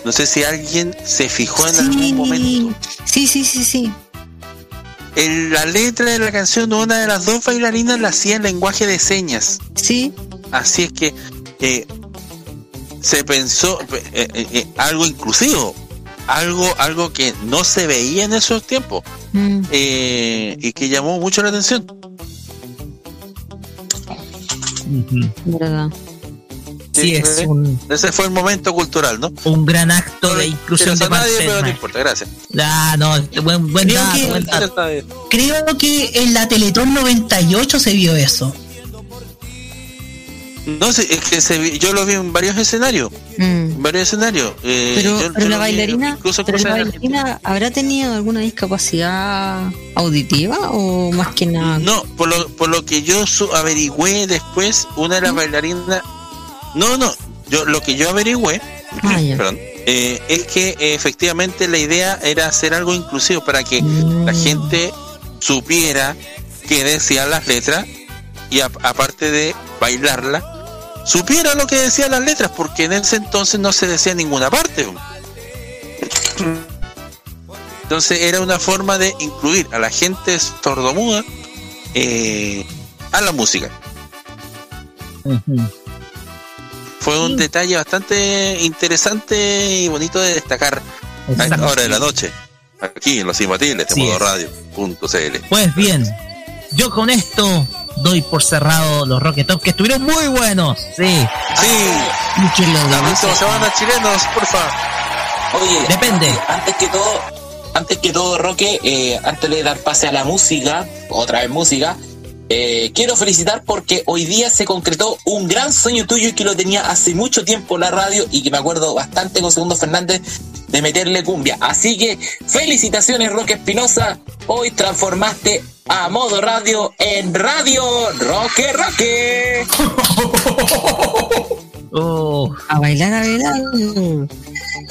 No sé si alguien se fijó en algún momento. Sí, sí, sí, sí. En la letra de la canción de una de las dos bailarinas la hacía en lenguaje de señas. Sí. Así es que eh, se pensó eh, eh, algo inclusivo, algo, algo que no se veía en esos tiempos Mm. eh, y que llamó mucho la atención. ¿Verdad? Sí, es un, Ese fue el momento cultural, ¿no? un gran acto de inclusión de a nadie, parte pero no importa, gracias. Ah, no, buen, buen Creo dato, que- buen dato. Creo que en la Teletón 98 se vio eso. No sé, es que se yo lo vi en varios escenarios. En varios escenarios. eh, Mm. Pero, yo- pero yo la bailarina, incluso pero la bailarina habrá tenido alguna discapacidad auditiva o más que nada. No, por lo, por lo que yo su- averigüé después, una de las bailarinas. No, no, yo lo que yo averigüé, Ah, perdón, eh, es que efectivamente la idea era hacer algo inclusivo para que la Mm. gente supiera qué decían las letras y a- aparte de bailarla, supiera lo que decían las letras, porque en ese entonces no se decía en ninguna parte. Entonces era una forma de incluir a la gente sordomuda eh, a la música. Fue un detalle bastante interesante y bonito de destacar a esta hora de la noche, aquí en los imbatibles de Así es. modoradio.cl. Pues bien, yo con esto doy por cerrado los Rocket Top que estuvieron muy buenos. Sí. Sí. La próxima semana, chilenos, porfa. Oye, Depende. Antes que todo, antes que todo, Roque, eh, antes de dar pase a la música, otra vez música, eh, quiero felicitar porque hoy día se concretó un gran sueño tuyo y que lo tenía hace mucho tiempo en la radio y que me acuerdo bastante con Segundo Fernández de meterle cumbia. Así que felicitaciones, Roque Espinosa. Hoy transformaste a modo radio en radio Roque Roque. A bailar, a bailar.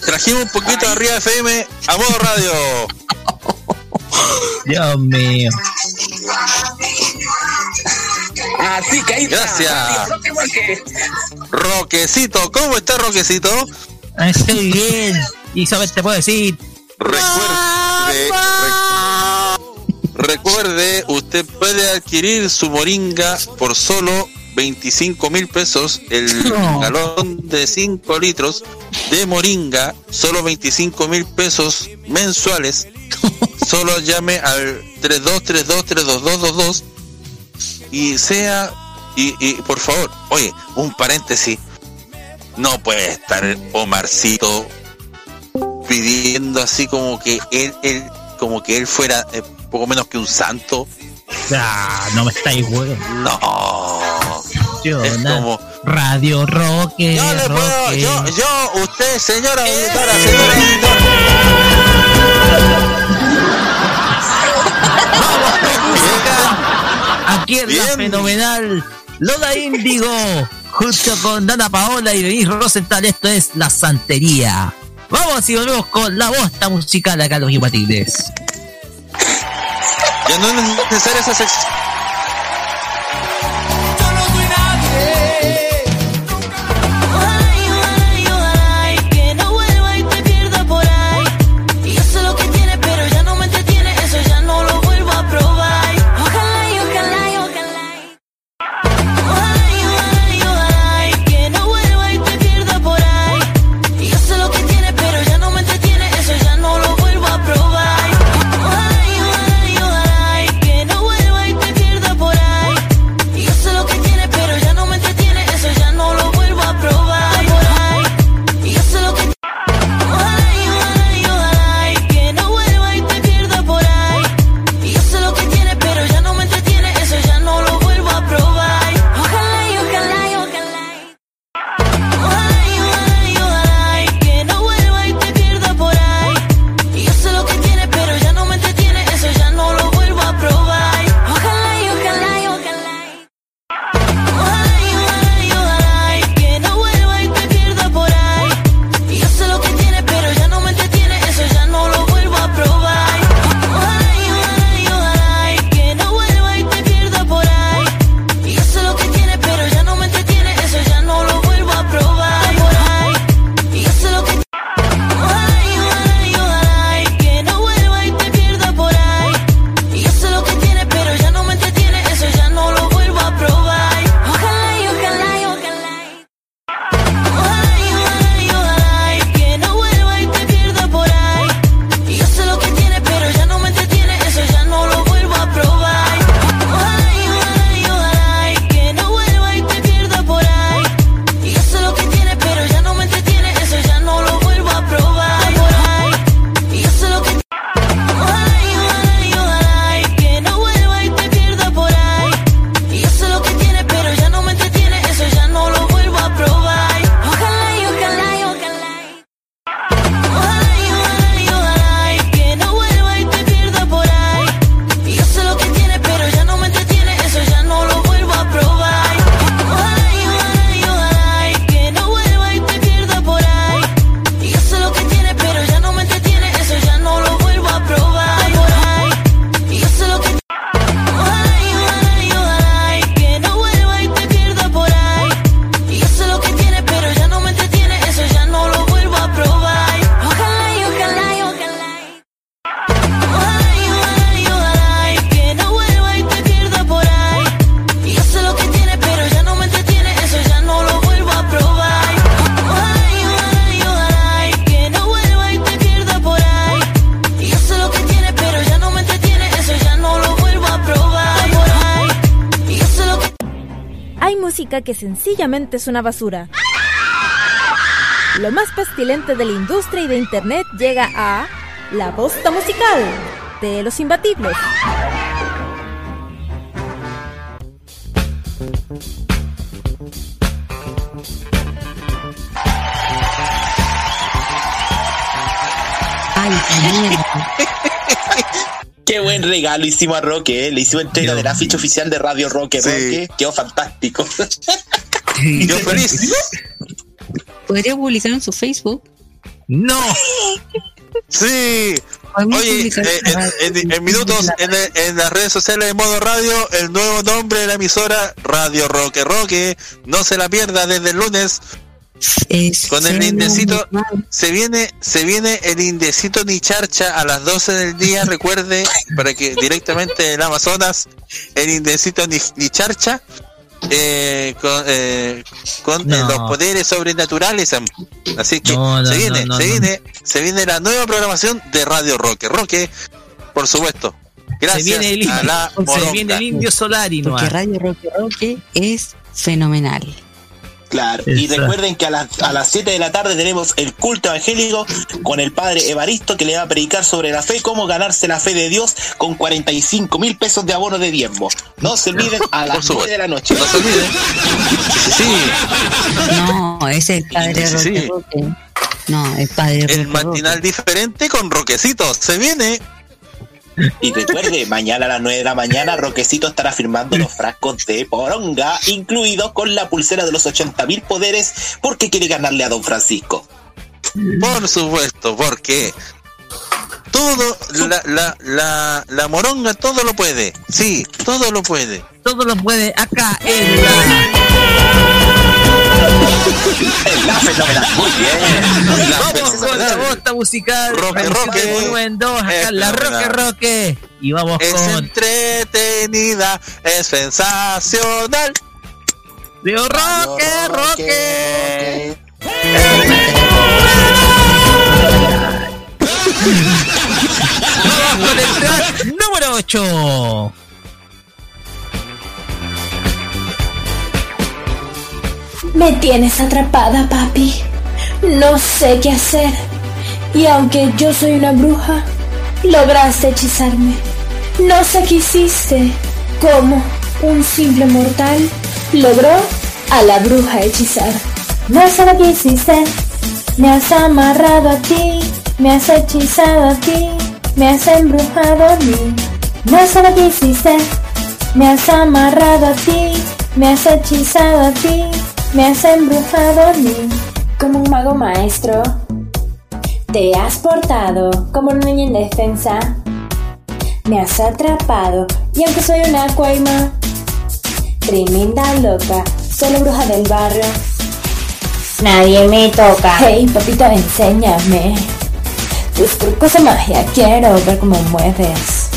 Trajimos un poquito de arriba FM a modo radio. Dios mío. Así que ahí está, Gracias. Roquecito, ¿cómo está Roquecito? Ah, Estoy bien. Y sabes, te puedo decir. Recuerde, recuerde, usted puede adquirir su moringa por solo 25 mil pesos. El No. galón de 5 litros de moringa, solo 25 mil pesos mensuales. Solo llame al 3232-32222 y sea. Y, y por favor, oye, un paréntesis. No puede estar Omarcito pidiendo así como que él, él como que él fuera eh, poco menos que un santo. Ah, no me estáis güey. No. Yo, Es como- Radio Roque. Yo le puedo, yo, yo, usted, señora auditora, señora Aquí en la fenomenal Lola Índigo, junto con Dana Paola y Denise Rosenthal, esto es La Santería. Vamos y volvemos con la bosta musical acá en los imbatibles. Ya no es necesaria esa sección. Es una basura. Lo más pestilente de la industria y de internet llega a La Bosta Musical de los Imbatibles. Qué buen regalo hicimos a Roque, ¿eh? le hicimos entrega del afiche oficial de Radio Roque, Roque. Quedó fantástico. Yo feliz. ¿Podría publicar en su Facebook? ¡No! Sí. Oye, eh, en, en- en minutos en, en las redes sociales de Modo Radio, el nuevo nombre de la emisora, Radio Roque Roque. No se la pierda desde el lunes. Con el indecito, se viene, se viene el indecito ni charcha a las 12 del día, recuerde, para que directamente en Amazonas, el indecito ni, ni charcha, eh, con, eh, con eh, No. los poderes sobrenaturales. Así que No, no, se viene, no, no, se no. viene, se viene la nueva programación de Radio Roque. Roque, por supuesto. Gracias se viene el, a la se moronga. viene el indio. Porque Radio Roque Roque es fenomenal. Claro, y recuerden que a las, a las 7 de la tarde tenemos el culto evangélico con el padre Evaristo que le va a predicar sobre la fe, cómo ganarse la fe de Dios con 45 mil pesos de abono de diezmo. No se olviden a las 9 de la noche. No se olviden. No, ese es el padre Sí, Roque sí. Roque. No, el padre Roque El matinal diferente con Roquecitos. Se viene. Y recuerde, mañana a las 9 de la mañana Roquecito estará firmando los frascos de poronga, incluidos con la pulsera de los 80 mil poderes, porque quiere ganarle a don Francisco. Por supuesto, porque todo, la, la, la, la moronga todo lo puede. Sí, todo lo puede. Todo lo puede acá en la. La fenomenal, muy bien. Vamos con la bosta musical. Roque, roque. con volumen 2, acá Es en la Roque. Roque. Y vamos Es con. entretenida, es sensacional. Digo, Roque, Roque. Vamos con el track número 8. Me tienes atrapada, papi. No sé qué hacer. Y aunque yo soy una bruja, lograste hechizarme. No sé qué hiciste. ¿Cómo un simple mortal logró a la bruja hechizar? No sé lo que hiciste. Me has amarrado a ti. Me has hechizado a ti. Me has embrujado a mí. No sé lo que hiciste. Me has amarrado a ti. Me has hechizado a ti. Me has embrujado a mí. Como un mago maestro. Te has portado como una niña indefensa. Me has atrapado. Y aunque soy una cuaima, tremenda loca, solo bruja del barrio. Nadie me toca. Hey, papito, enséñame. Tus trucos de magia, quiero ver cómo mueves.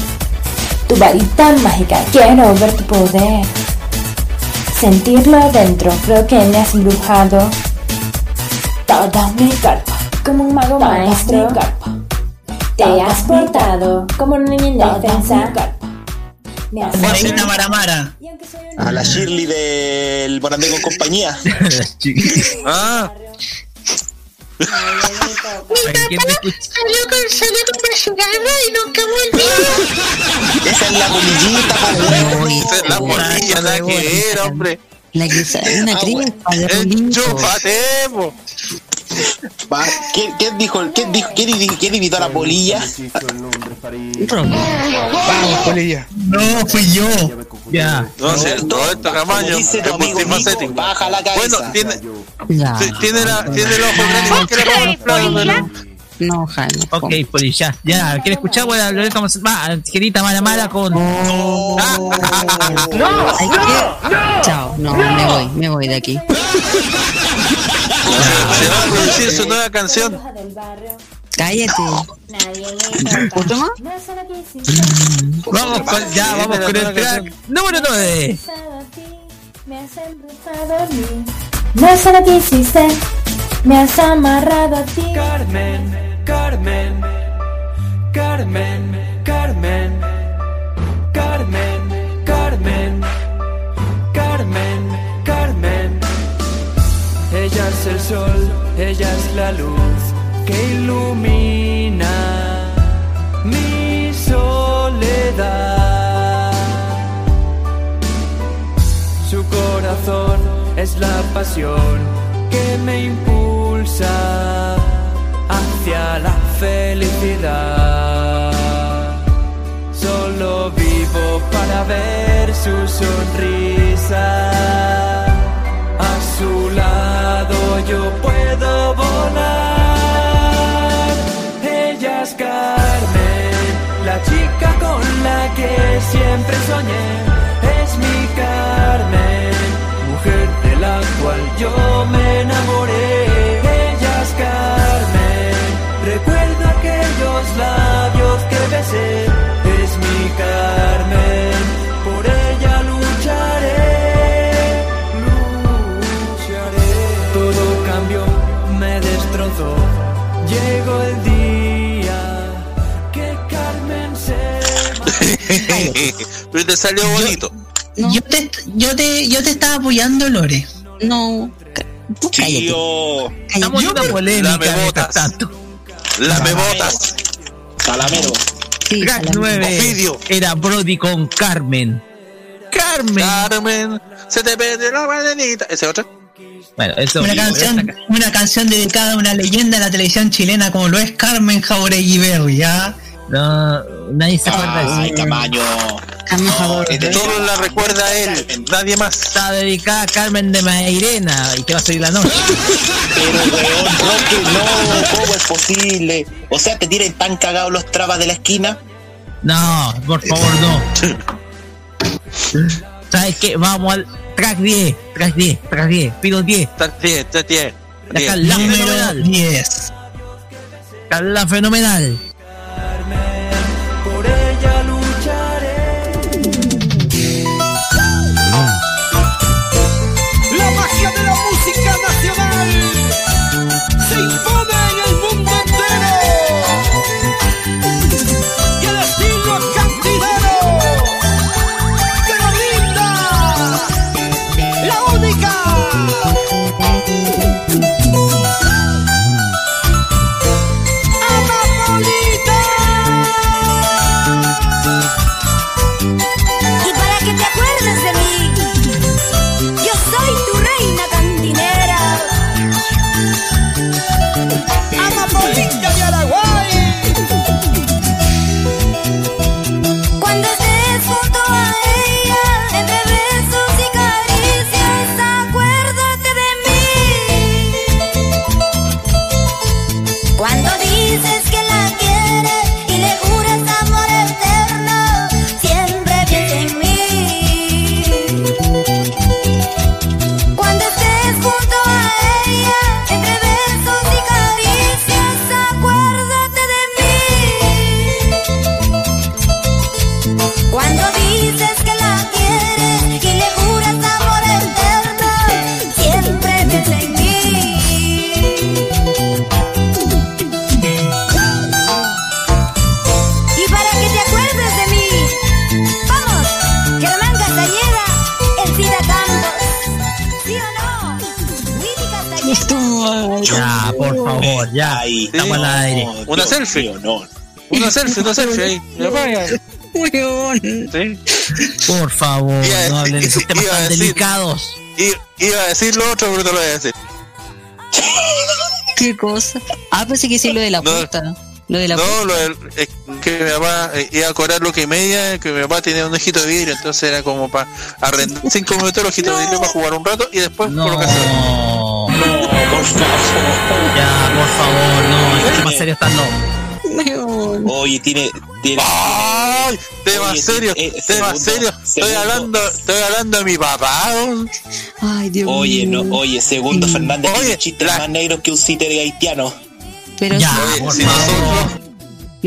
Tu varita mágica, quiero ver tu poder. Sentirlo adentro, creo que me has embrujado. Todo mi cuerpo, como un mago maestro. Te has portado como una niña indefensa. Me has Juanita Maramara. A la Shirley del Morandé con compañía. Ah, Salió con, salió con cigarra y nunca volvió. Esa es la bolillita, po, esa es la bolilla, nada que ver, hombre. La que sale una Ah, cría bueno. Va, ¿Qué, dijo? ¿Qué invitó a la polilla? No, fui yo. Ya. No, todo esto, es. Baja la cabeza. Bueno, tiene, tiene, la, tiene el ojo grande. ¿Qué polilla? No, Jaime. Ok, polilla. Ya, ¿quieres escuchar? Bueno, va, mala mala con. No, Chao, no, me voy, me voy de aquí. Se va a producir su nueva canción. Cállate. Vamos con, ya, vamos con el track número 9. Me has embrujado a mí. No sé lo que hiciste. Me has amarrado a ti. Carmen, Carmen, Carmen, Carmen. El sol, ella es la luz que ilumina mi soledad. Su corazón es la pasión que me impulsa hacia la felicidad. Solo vivo para ver su sonrisa. A su lado volar. Ella es Carmen, la chica con la que siempre soñé. Es mi Carmen, mujer de la cual yo me enamoré. Ella es Carmen, recuerdo aquellos labios que besé. Pero te salió bonito. Yo te, yo te, yo te estaba apoyando, Lore. No. Tío. Estamos en una polémica Lame botas. tanto. Lame botas. Salamero. Track 9 era Brody con Carmen. Carmen. Carmen, se te pende la bananita. ¿Ese otro? Bueno, eso Una canción, una canción dedicada a una leyenda de la televisión chilena como lo es Carmen Jauregui Berry, ¿ya? No, nadie se acuerda de eso. Ay, Camaño. Carmen Jauregui. Solo la recuerda a él, nadie más. Está dedicada a Carmen de Mairena y que va a salir la noche. Pero weón, Roque, no, ¿cómo es posible? O sea, te tienen tan cagados los trabas de la esquina. No, por favor, no. ¿Sabes qué? Vamos al track 10, track 10, track 10, pido 10. Track 10, track 10. La Carla fenomenal. 10. Carla fenomenal. Por favor, ya. Estamos al aire. Una selfie. Una selfie, una selfie ahí. Sí. Por favor, Iba no hablen de esos temas tan decir- delicados. Iba a decir lo otro, pero no lo voy a decir. ¿Qué cosa? Ah, pensé que sí lo de la puerta. Lo de la No, lo del- es que mi papá eh, iba a cobrar lo que y media, que mi papá tenía un ojito de vidrio, entonces era como para arrendar cinco minutos el ojito de vidrio para jugar un rato y después colocarse. Por favor. Ya, por favor, no, estos temas serios están no. Oye, tiene. tiene ¡Ay! Tema Oye, serio, eh, tema segundo, serio. Estoy segundo. hablando, estoy hablando de mi papá. Ay, Dios Oye, mío. no, oye, segundo Fernández tiene chistes más negros que un sitio de haitiano. Pero Ya, sí, por si nosotros,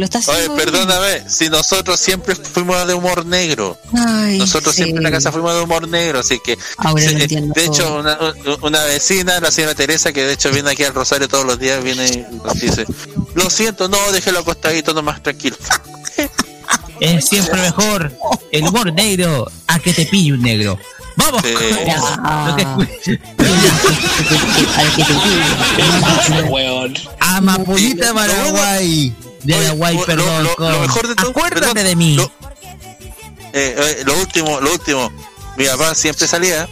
lo está oye, haciendo. bien. perdóname, si nosotros siempre fuimos de humor negro. Ay, Nosotros sí. siempre en la casa fuimos de humor negro, así que Ahora se- lo entiendo de hecho una, una vecina, la señora Teresa, que de hecho viene aquí al Rosario todos los días, viene y nos dice, lo siento, no, déjelo acostadito nomás, tranquilo. Es siempre mejor el humor negro a que te pille un negro. Vamos. Eh, escuché. Amapollita Paraguay. De Paraguay, lo- perdón. lo- mejor de todo- Acuérdate perdón, de mí. lo- Eh, eh, lo último, lo último. Mi papá siempre salía,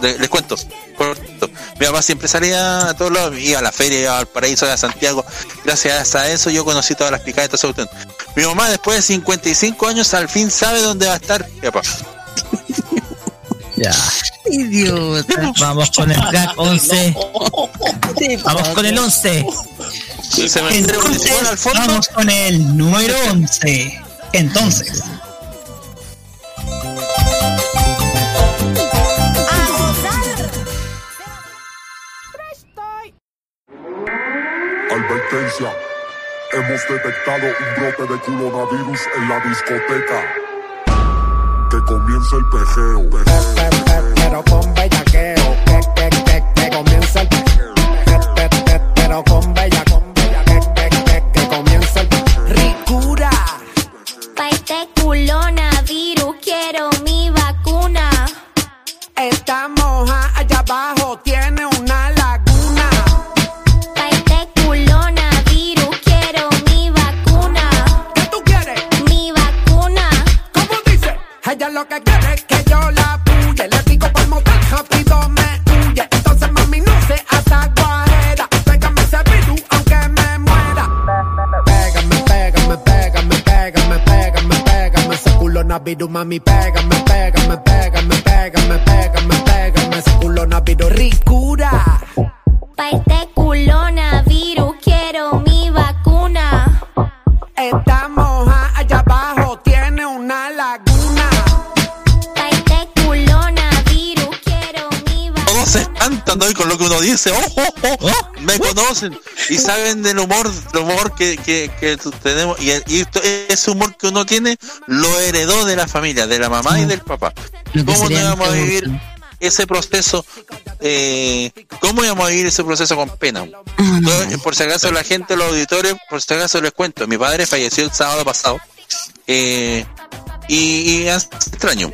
le- les cuento, corto. Mi papá siempre salía a todos lados, iba a la feria, iba al paraíso de Santiago. Gracias a eso yo conocí todas las picadas de cuestión. Mi mamá después de 55 años al fin sabe dónde va a estar mi papá. Ya. Idiota. Vamos con el track 11. Vamos con el 11. El cementerio municipal al fondo. Vamos con el número 11. Entonces, Advertencia. Hemos detectado un brote de coronavirus en la discoteca. Que comience el pejeo. Pero con bellaqueo, que, que, que, que comienza el pe- pe- pe- pe- pero con bella, con bella, que, que, que, que comienza el ricura. Pa' este culona virus quiero mi vacuna. Estamos a- allá abajo, tiene una laguna. Pa' este culona virus quiero mi vacuna. ¿Qué tú quieres? Mi vacuna. ¿Cómo dice? Ella lo que quiere es que ese culona virus, mami. Pégame, pégame, pégame, pégame, pégame, pégame ese culona virus. Ricura. Pa' este culona hoy con lo que uno dice. ¡Oh, oh, oh! Me conocen y saben del humor, del humor que, que, tenemos. Y, y esto- ese humor que uno tiene lo heredó de la familia, de la mamá y del papá. ¿Cómo no íbamos a vivir ese proceso? Eh, ¿Cómo íbamos a vivir ese proceso con pena? Ah, por si acaso la gente, los auditores, por si acaso les cuento, mi padre falleció el sábado pasado eh, y, y es extraño.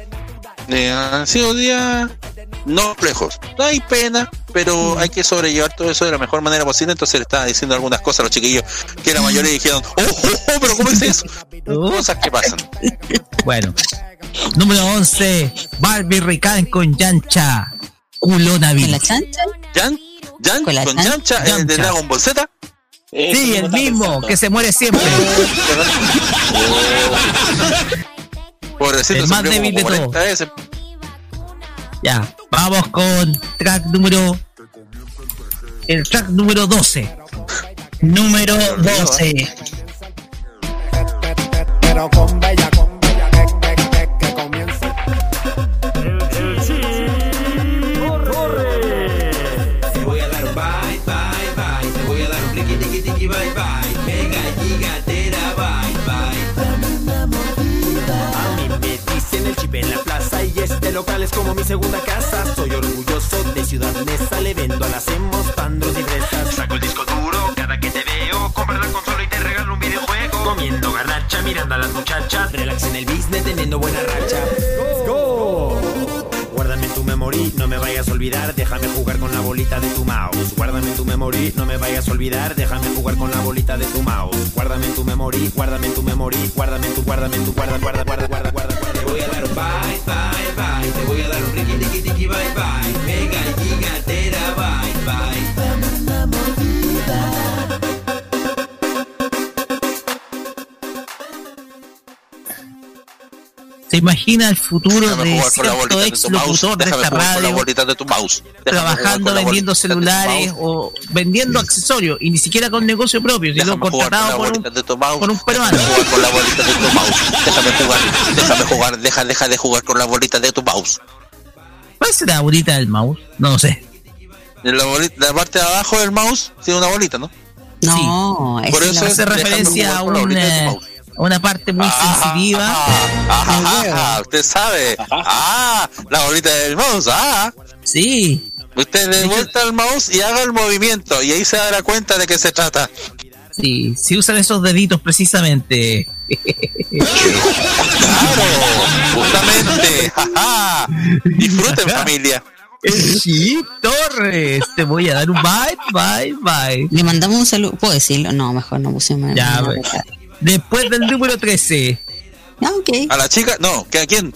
Eh, han sido días no complejos. No hay pena, pero hay que sobrellevar todo eso de la mejor manera posible. Entonces le estaba diciendo algunas cosas a los chiquillos que la mayoría dijeron, oh, oh, oh, pero ¿cómo es eso? Cosas que pasan. Bueno. Número 11. Barbie Rican con Yancha. Culona ¿Con la chancha? ¿Jan? ¿Jan? ¿Con la ¿Con chan- Yancha, el de Yancha. Dragon Ball Z? Sí, el mismo, que se muere siempre. Pobrecito, El se más débil de todos. 40 veces. Ya, vamos con track número. El track número 12. número 12. Pero con bella, con y este local es como mi segunda casa. Soy orgulloso de Ciudad Neza, le vendo a las hemos, pandros y fresas. Saco el disco duro cada que te veo, compra la consola y te regalo un videojuego. Comiendo garnacha, mirando a las muchachas, relax en el business, teniendo buena racha. Let's go. Guárdame en tu memory, no me vayas a olvidar, déjame jugar con la bolita de tu mouse. Guárdame en tu memory, no me vayas a olvidar, déjame jugar con la bolita de tu mouse. Guárdame en tu memory, guárdame en tu memory, guárdame en tu, guárdame en tu, guarda, guarda, guarda, guarda, guarda, guarda. Te voy a dar bye, bye, bye. Te voy a dar un tiki, tiki, tiki, bye, bye. Mega gigatera, bye, ¿Se imagina el futuro Déjame de cierto de ex locutor esta jugar con la radio de tu mouse. Trabajando con la vendiendo celulares o vendiendo accesorios y ni siquiera con negocio propio, sino contratado por un, bolita de tu mouse. por un peruano? Déjame jugar con la bolita de tu mouse. Déjame jugar, déjame jugar, deja, deja de jugar con la bolita de tu mouse. ¿Cuál será la bolita del mouse? No lo sé. En la, bolita, la parte de abajo del mouse tiene una bolita, ¿no? No, Por es eso una- es- hace referencia a jugar una, parte muy sensitiva. Ah, ah, ah, usted sabe. Ah, la bolita del mouse. Ah. Sí. Usted dé vuelta al mouse y haga el movimiento y ahí se dará cuenta de qué se trata. Sí, si usan esos deditos precisamente. Claro, justamente. Disfruten familia. Sí, Torres, te voy a dar un bye, bye, bye. Le mandamos un saludo. ¿Puedo decirlo? No, mejor no pusimos. Ya, no. Después del número 13. Ah, ok. A la chica, no, ¿que a quién?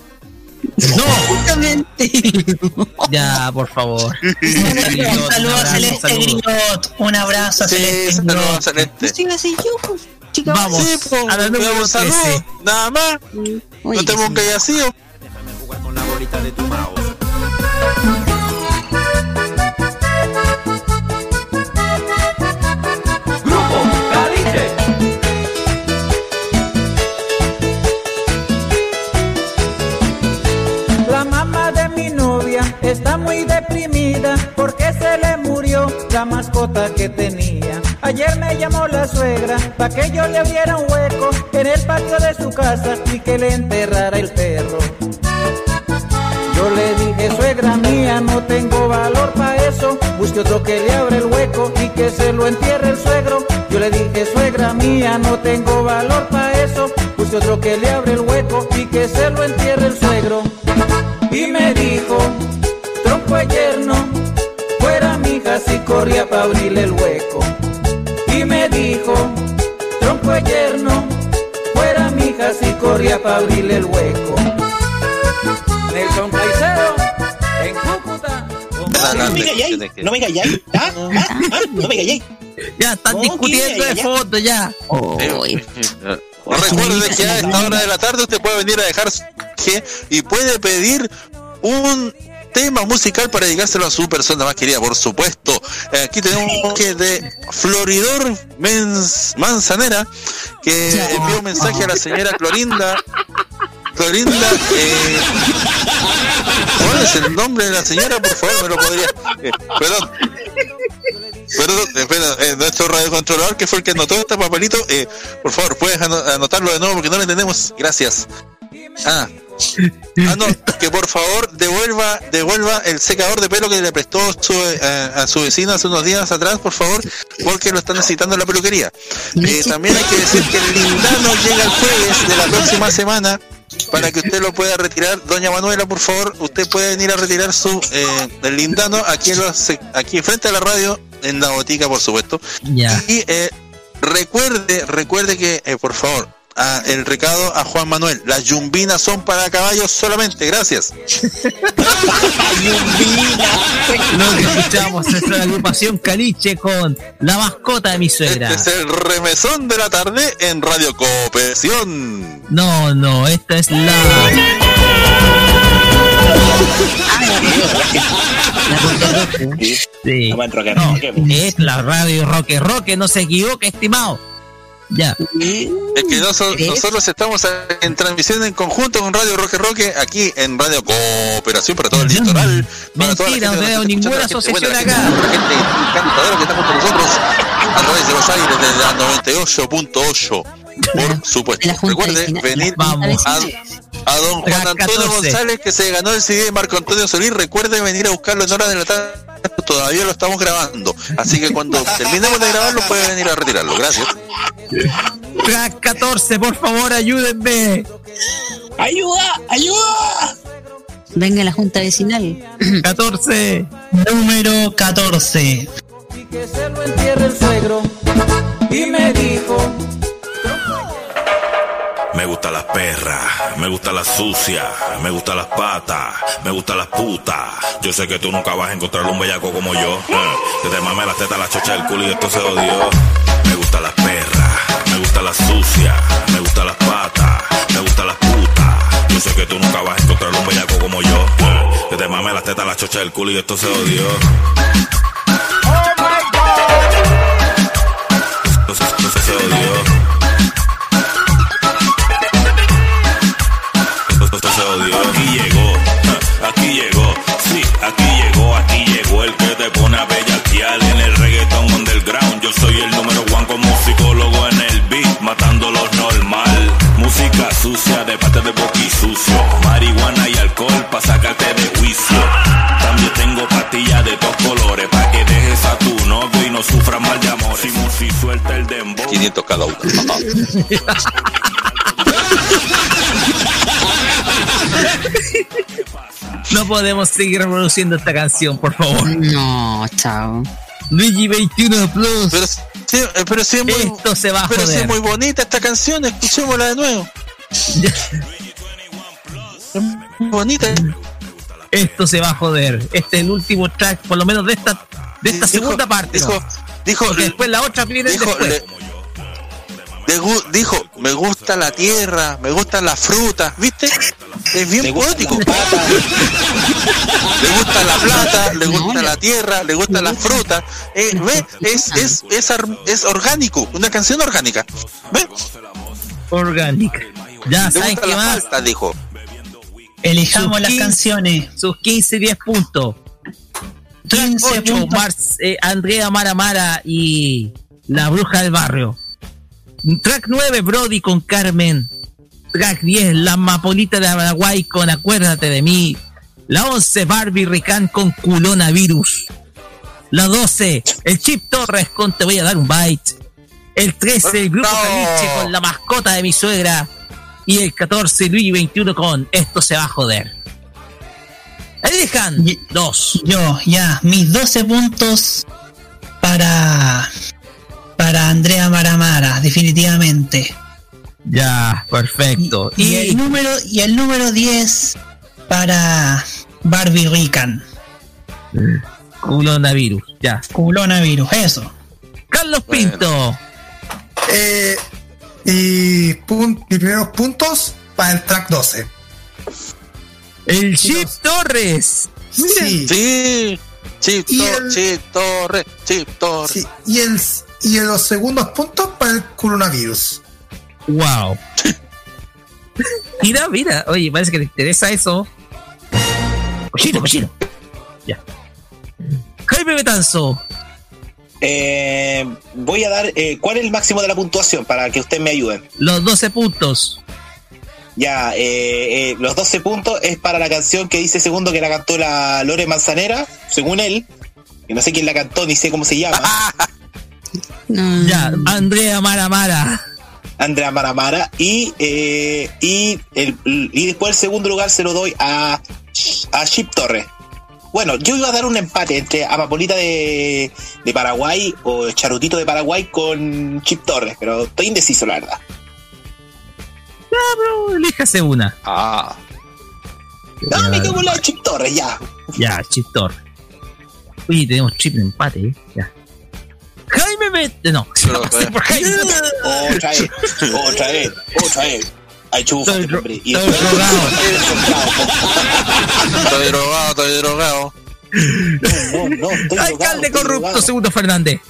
No, justamente. Ya, por favor. Un saludo a Celeste Grillot. Un abrazo a Celeste saludos a Celeste. Sí, así yo, chicos. Vamos Sí, po, a la número pero saludos, 13. Nada más. No te pongas así. ¿o? Con la bolita de tu mouse. Está muy deprimida porque se le murió la mascota que tenía. Ayer me llamó la suegra para que yo le abriera un hueco en el patio de su casa y que le enterrara el perro. Yo le dije, suegra mía, no tengo valor para eso. Busque otro que le abra el hueco y que se lo entierre el suegro. Yo le dije, suegra mía, no tengo valor para eso. Busque otro que le abre el hueco y que se lo entierre el suegro. Y me dijo, tronco de yerno, fuera mi hija si corría para abrirle el hueco. Y me dijo, tronco yerno, fuera mi hija si corría para abrirle el hueco. Nelson Caicedo, en Cúcuta. No me calláis, no me calláis. ¿Ah? ¿Ah? ¿Ah? No me calláis. Ya están No, discutiendo de fondo ya. Eh, Recuerde que a esta hora de la tarde usted puede venir a dejar y puede pedir un tema musical para dedicárselo a su persona más querida, por supuesto. Eh, Aquí tenemos un que de Floridor Mens- Manzanera que envió un mensaje a la señora Clorinda. Clorinda, eh, ¿cuál es el nombre de la señora? Por favor, me lo podría. eh, perdón. Perdón, espera, eh, nuestro radiocontrolador que fue el que anotó este papelito, eh, por favor, puedes ano- anotarlo de nuevo porque no lo entendemos. Gracias. Ah. Ah, no, que por favor devuelva devuelva el secador de pelo que le prestó su, eh, a su vecina hace unos días atrás, por favor, porque lo está necesitando en la peluquería. Eh, también hay que decir que el lindano llega el jueves de la próxima semana para que usted lo pueda retirar. Doña Manuela, por favor, usted puede venir a retirar su eh, el lindano aquí en los, aquí frente a la radio, en la botica, por supuesto. Y eh, recuerde, recuerde que, eh, por favor, a- el recado a Juan Manuel, las yumbinas son para caballos solamente, gracias. Lo que escuchamos es la agrupación Caliche con la mascota de mi suegra. Este es el remesón de la tarde en Radio Cooperación. No, no, esta es la. Sí. No, es la radio Roque Roque, no se equivoque, estimado. Ya. Es que noso- nosotros estamos en transmisión en conjunto con Radio Roque Roque, aquí en Radio Cooperación para todo el litoral. Para Mentira, no veo ninguna asociación buena, acá. La gente, encantadora que está junto a nosotros a través de los aires de la 98.8. Por supuesto. Recuerde venir a, a don Juan Antonio 14. González que se ganó el CD de Marco Antonio Solís. Recuerde venir a buscarlo en hora de la tarde. Todavía lo estamos grabando. Así que cuando terminemos de grabarlo puede venir a retirarlo. Gracias. Track 14, por favor, ayúdenme. ¡Ayuda! ¡Ayuda! Venga la junta vecinal. 14. Número 14. Y que se lo entierre el suegro. Y me dijo, gustan las perras, me gustan las sucias, me gustan las patas, me gustan las putas. Yo sé que tú nunca vas a encontrar un bellaco como yo. eh, Que te mame las tetas, la chocha del culo y esto se odió. Me gustan las perras, me gustan las sucias, me gustan las patas, me gustan las putas. Yo sé que tú nunca vas a encontrar un bellaco como yo. eh, Que te mame las tetas, la chocha del culo y esto se odió. Esto se- esto se odió. Se odió. Aquí llegó, aquí llegó, sí, aquí llegó, aquí llegó el que te pone a bellaquear en el reggaeton underground. Yo soy el número one como psicólogo en el beat, matando lo normal. Música sucia de parte de boqui sucio, marihuana y alcohol pa' sacarte de juicio. También tengo pastillas de todos colores pa' que dejes a tu novio y no sufras mal de amor. Si Musi suelta el dembow. 500 cada uno. No podemos seguir reproduciendo esta canción, por favor. No, chao. Luigi 21 Plus. Pero, sí, eh, pero sí es muy, Esto se va a pero sí joder. es muy bonita esta canción, escuchémosla de nuevo. Es muy bonita. Esto se va a joder. Este es el último track, por lo menos de esta, de esta Dijo- segunda parte. dijo- ¿no? dijo- después la otra viene dijo, después. le- dijo, me gusta la tierra, me gustan las frutas, ¿viste? Es bien poético. le gusta la plata, le gusta la tierra, le gustan las frutas. Eh, ¿Ve? Es, es, es, ar- es orgánico, una canción orgánica. ¿Ve? Orgánica. Ya, Le ¿saben gusta qué la más? dijo. Elijamos Sus las 15 canciones. Sus 15, 10 puntos. Track 15 8, puntos. Mars- eh, Andrea Mara Mara y La Bruja del Barrio. Track 9, Brody con Carmen. Track 10, La Mapolita de Paraguay con Acuérdate de mí. La 11, Barbie Rican con Culona Virus. La 12, el Chip Torres con Te voy a dar un bite. El 13, el Grupo Caliche con La mascota de mi suegra. Y el 14, Luigi 21 con Esto se va a joder. Elijan dos. Yo, ya, mis 12 puntos para para Andrea Maramara, definitivamente. Ya, perfecto. Y, el número y el número 10 para Barbie Rican. Culonavirus, ya. Culonavirus, eso. Carlos Pinto. Eh, y pun- mis primeros puntos para el track 12. El Chip Torres. Sí. Sí. Chip, Torres, Chip Torres. Sí, y, el, y los segundos puntos para el coronavirus. Wow. Mira, mira. Oye, parece que te interesa eso. Cochino, cochino. Ya. Jaime Betanzo. Eh, voy a dar. eh, ¿Cuál es el máximo de la puntuación para que ustedes me ayuden? Los 12 puntos. Ya, eh, eh, los 12 puntos es para la canción que dice segundo que la cantó la Lore Manzanera, según él. Que no sé quién la cantó ni sé cómo se llama. Ya, Andrea Mara Mara. Andrea Maramara. Y, eh, y, el, y después el segundo lugar se lo doy a, a Chip Torres. Bueno, yo iba a dar un empate entre Amapolita de, de Paraguay o Charutito de Paraguay con Chip Torres, pero estoy indeciso, la verdad. Ya, bro, elíjase una. Ah. No, me quedo con la de Chip Torres, ya. Ya, Chip Torres. Oye, tenemos chip de empate, ¿eh? Ya. Jaime Bet... No, por Jaime. Otra vez, otra vez, otra vez. Ay, chufa, hombre. Y Estoy drogado, estoy drogado. No, no, estoy Alcalde corrupto, segundo Fernández.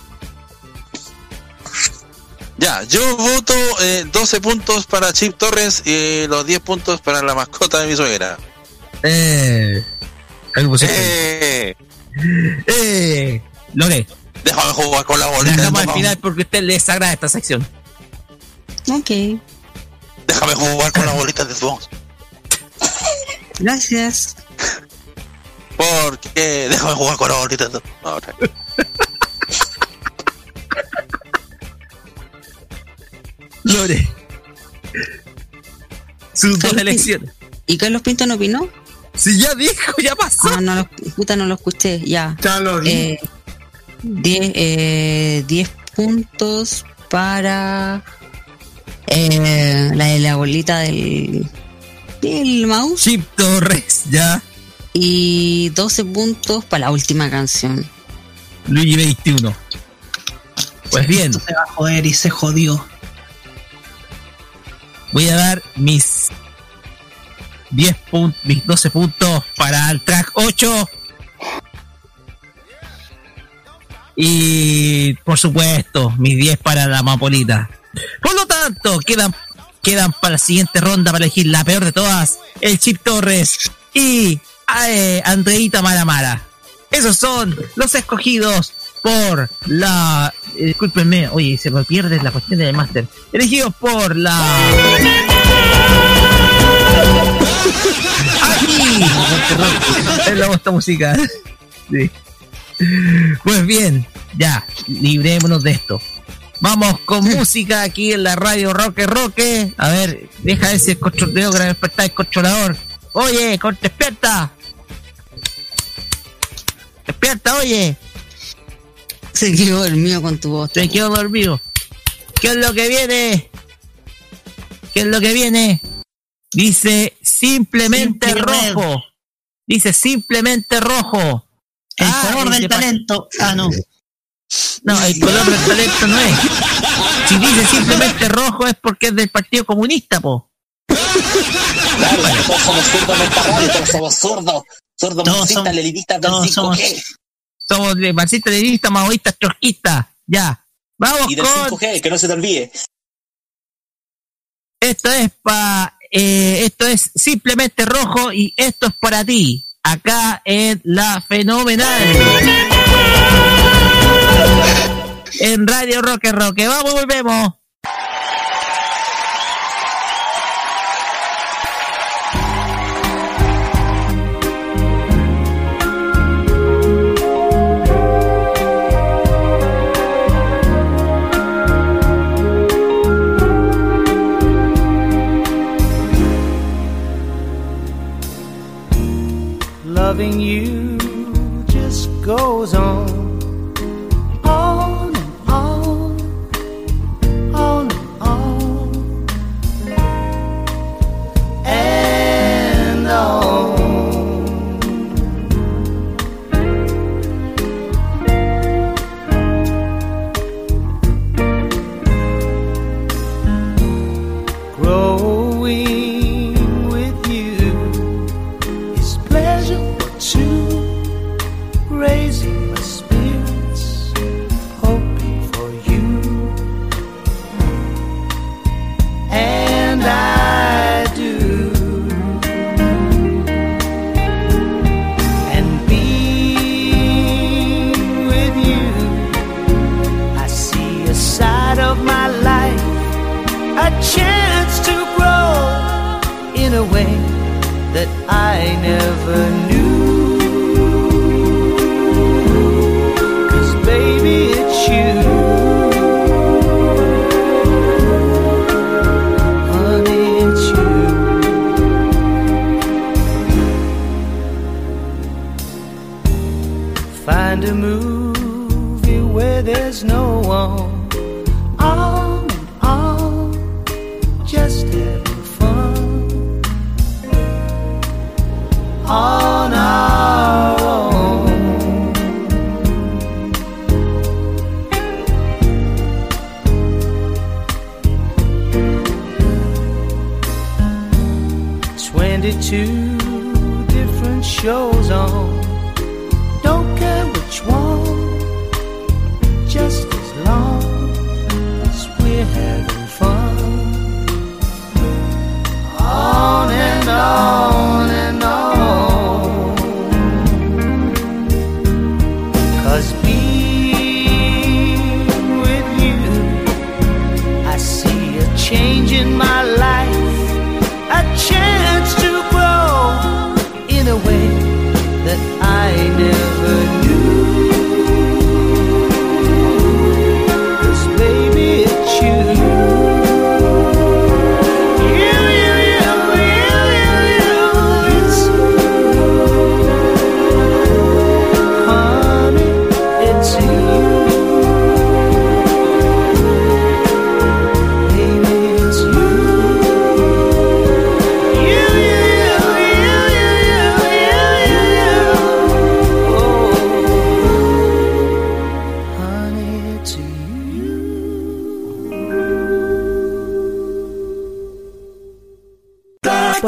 Ya, yo voto eh, 12 puntos para Chip Torres y los 10 puntos para la mascota de mi suegra. Eh. Algo. Eh, Eh. Lore. Déjame jugar con la bolita. Dejamos de al final porque a usted le desagrada esta sección. Ok. Déjame jugar con las bolitas de tu. Gracias. Porque déjame jugar con las bolitas de tu. Lore. Sus dos elecciones. ¿Y Carlos Pinto no opinó? Si ya dijo, ya pasó. Ah, no lo, puta, no lo escuché, ya. Ya lo vi. Eh, 10 eh, 10 puntos para eh, la de la bolita del, del mouse. Chip Torres, ya. Y 12 puntos para la última canción. Luigi 21. Pues bien, Se va a joder y se jodió. voy a dar mis 10 puntos, mis 12 puntos para el track 8. Y por supuesto, mis 10 para la Mapolita. Por lo tanto, quedan, quedan para la siguiente ronda para elegir la peor de todas, el Chip Torres y eh, Andreita Maramara. Esos son los escogidos por la. eh, discúlpenme, oye, se me pierde la cuestión del máster. Elegidos por la. Aquí, es la voz musical. Sí. Pues bien, ya, librémonos de esto. Vamos con música aquí en la radio Roque Roque. A ver, deja ese controlador, despertar el controlador. Oye, con, despierta. Despierta, oye. Se quedó dormido con tu voz. Se quedó dormido. ¿Qué es lo que viene? ¿Qué es lo que viene? Dice simplemente rojo. Dice simplemente rojo. El Ah, color del talento. Ah, no. No, el color del talento no es. Si dice simplemente rojo es porque es del Partido Comunista, po. Claro, todos somos zurdos en esta radio, todos somos zurdos. Zurdos Todos marxistas, somos- leninistas del todos 5G. Somos de marxistas, leninistas, maoístas, trotskistas. Ya. Vamos Y del con 5G, que no se te olvide. Esto es pa, eh, esto es simplemente rojo y esto es para ti. Acá en la fenomenal. En Radio and Rock. Vamos, volvemos. Loving you never knew. Baby, it's you. Honey, it's you. Find a movie where there's no one.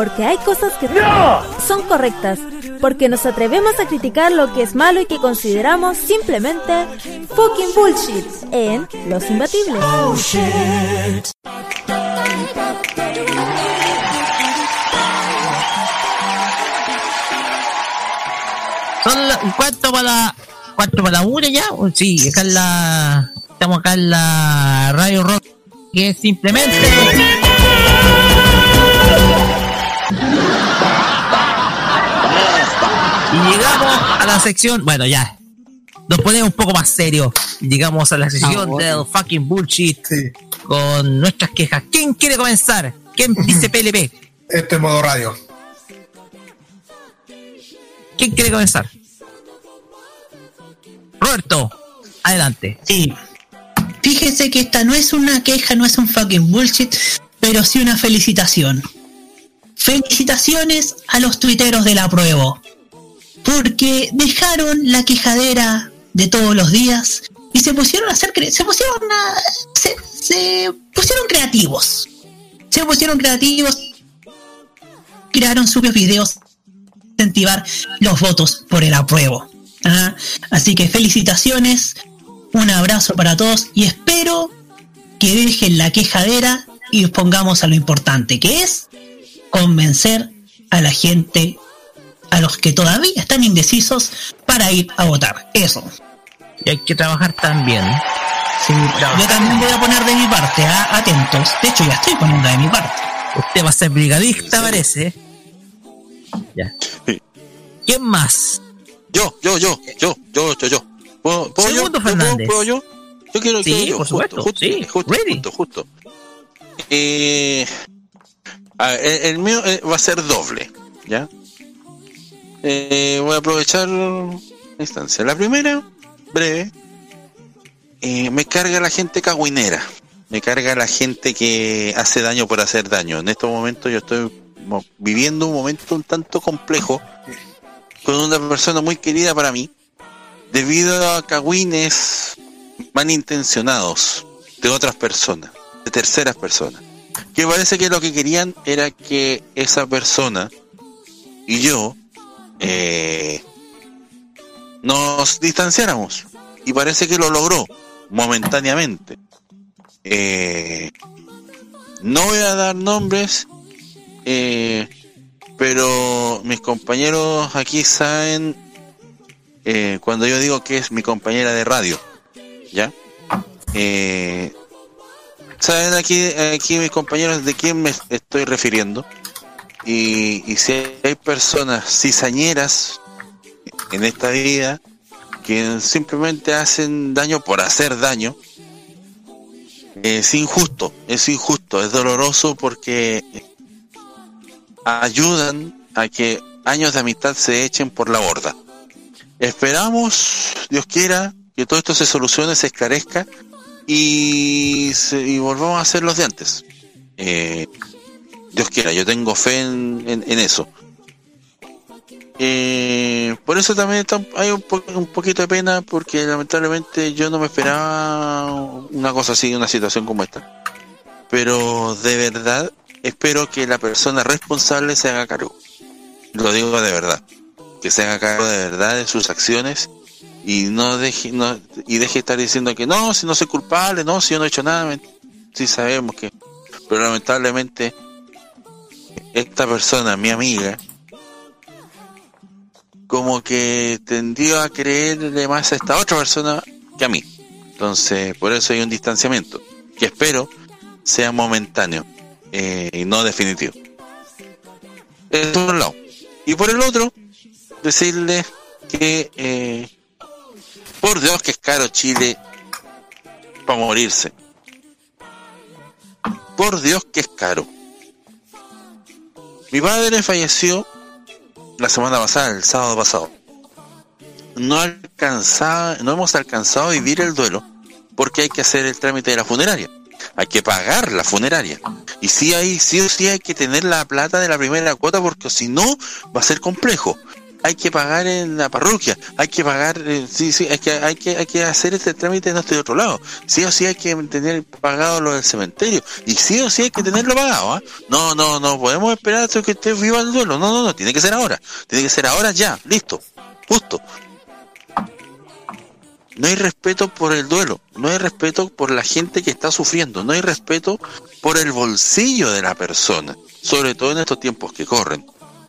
Porque hay cosas que son correctas. Porque nos atrevemos a criticar lo que es malo y que consideramos simplemente fucking bullshit en Los Imbatibles. Son la, ¿Cuánto para la, para una ya? Oh, Sí, acá en la, estamos acá en la Radio Rock, que es simplemente... A la sección, bueno ya, nos ponemos un poco más serios. Llegamos a la sección Ah, bueno. del fucking bullshit con nuestras quejas. ¿Quién quiere comenzar? ¿Quién dice PLP? Este es modo radio. ¿Quién quiere comenzar? Roberto, adelante. Sí. Fíjese que esta no es una queja, no es un fucking bullshit, pero sí una felicitación. Felicitaciones a los tuiteros de la prueba. Porque dejaron la quejadera de todos los días y se pusieron a hacer se pusieron a, se, pusieron creativos. Se pusieron creativos, crearon sus videos incentivar los votos por el apruebo. Ah, Así que felicitaciones, un abrazo para todos y espero que dejen la quejadera y pongamos a lo importante, que es convencer a la gente, a los que todavía están indecisos, para ir a votar. Eso. Y hay que trabajar también. Yo también voy a poner de mi parte, ah, atentos. De hecho, ya estoy poniendo de mi parte. Usted va a ser brigadista, parece. Ya. ¿Quién más? Yo, yo, yo, yo, yo, yo, yo. ¿Puedo, puedo yo? Segundo ¿Yo puedo- Fernández. ¿Puedo yo? Yo quiero Sí, quiero yo, por supuesto, Justo, sí, justo, justo, justo, justo. Eh, a ver, el, el mío eh, va a ser doble, ¿ya? Eh, voy a aprovechar la instancia. La primera, breve, eh, me carga la gente cagüinera. Me carga la gente que hace daño por hacer daño. En estos momentos yo estoy viviendo un momento un tanto complejo con una persona muy querida para mí, debido a cagüines malintencionados de otras personas, de terceras personas, que parece que lo que querían era que esa persona y yo eh, nos distanciáramos. Y parece que lo logró momentáneamente. Eh, no voy a dar nombres, eh, pero mis compañeros aquí saben eh, cuando yo digo que es mi compañera de radio, ¿ya? Eh, saben aquí, aquí mis compañeros de quién me estoy refiriendo. Y, y si hay personas cizañeras en esta vida que simplemente hacen daño por hacer daño, es injusto, es injusto, es doloroso porque ayudan a que años de amistad se echen por la borda. Esperamos, Dios quiera, que todo esto se solucione, se esclarezca y, se- y volvamos a ser los de antes. Eh, Dios quiera, yo tengo fe en, en- eso. Eh, por eso también hay un, po- un poquito de pena porque lamentablemente yo no me esperaba una cosa así, una situación como esta. Pero de verdad espero que la persona responsable se haga cargo. Lo digo de verdad. Que se haga cargo de verdad de sus acciones y no deje, no, y deje de estar diciendo que no, si no soy culpable, no, si yo no he hecho nada. Si sabemos que. Pero lamentablemente esta persona, mi amiga, como que tendió a creerle más a esta otra persona que a mí. Entonces, por eso hay un distanciamiento, que espero sea momentáneo eh, y no definitivo. Eso por un lado. Y por el otro, decirle que, eh, por Dios que es caro Chile para morirse. Por Dios que es caro. Mi padre falleció la semana pasada, el sábado pasado. No alcanzaba, no hemos alcanzado a vivir el duelo porque hay que hacer el trámite de la funeraria. Hay que pagar la funeraria. Y sí hay, sí o sí hay que tener la plata de la primera cuota porque si no va a ser complejo. Hay que pagar en la parroquia, hay que pagar, eh, sí, sí, hay que, hay que, hay que hacer este trámite en este otro lado. Sí o sí hay que tener pagado lo del cementerio. Y sí o sí hay que tenerlo pagado, ¿ah? No, no, no podemos esperar hasta que esté viva el duelo. No, no, no, tiene que ser ahora. Tiene que ser ahora ya, listo, justo. No hay respeto por el duelo, no hay respeto por la gente que está sufriendo, no hay respeto por el bolsillo de la persona, sobre todo en estos tiempos que corren.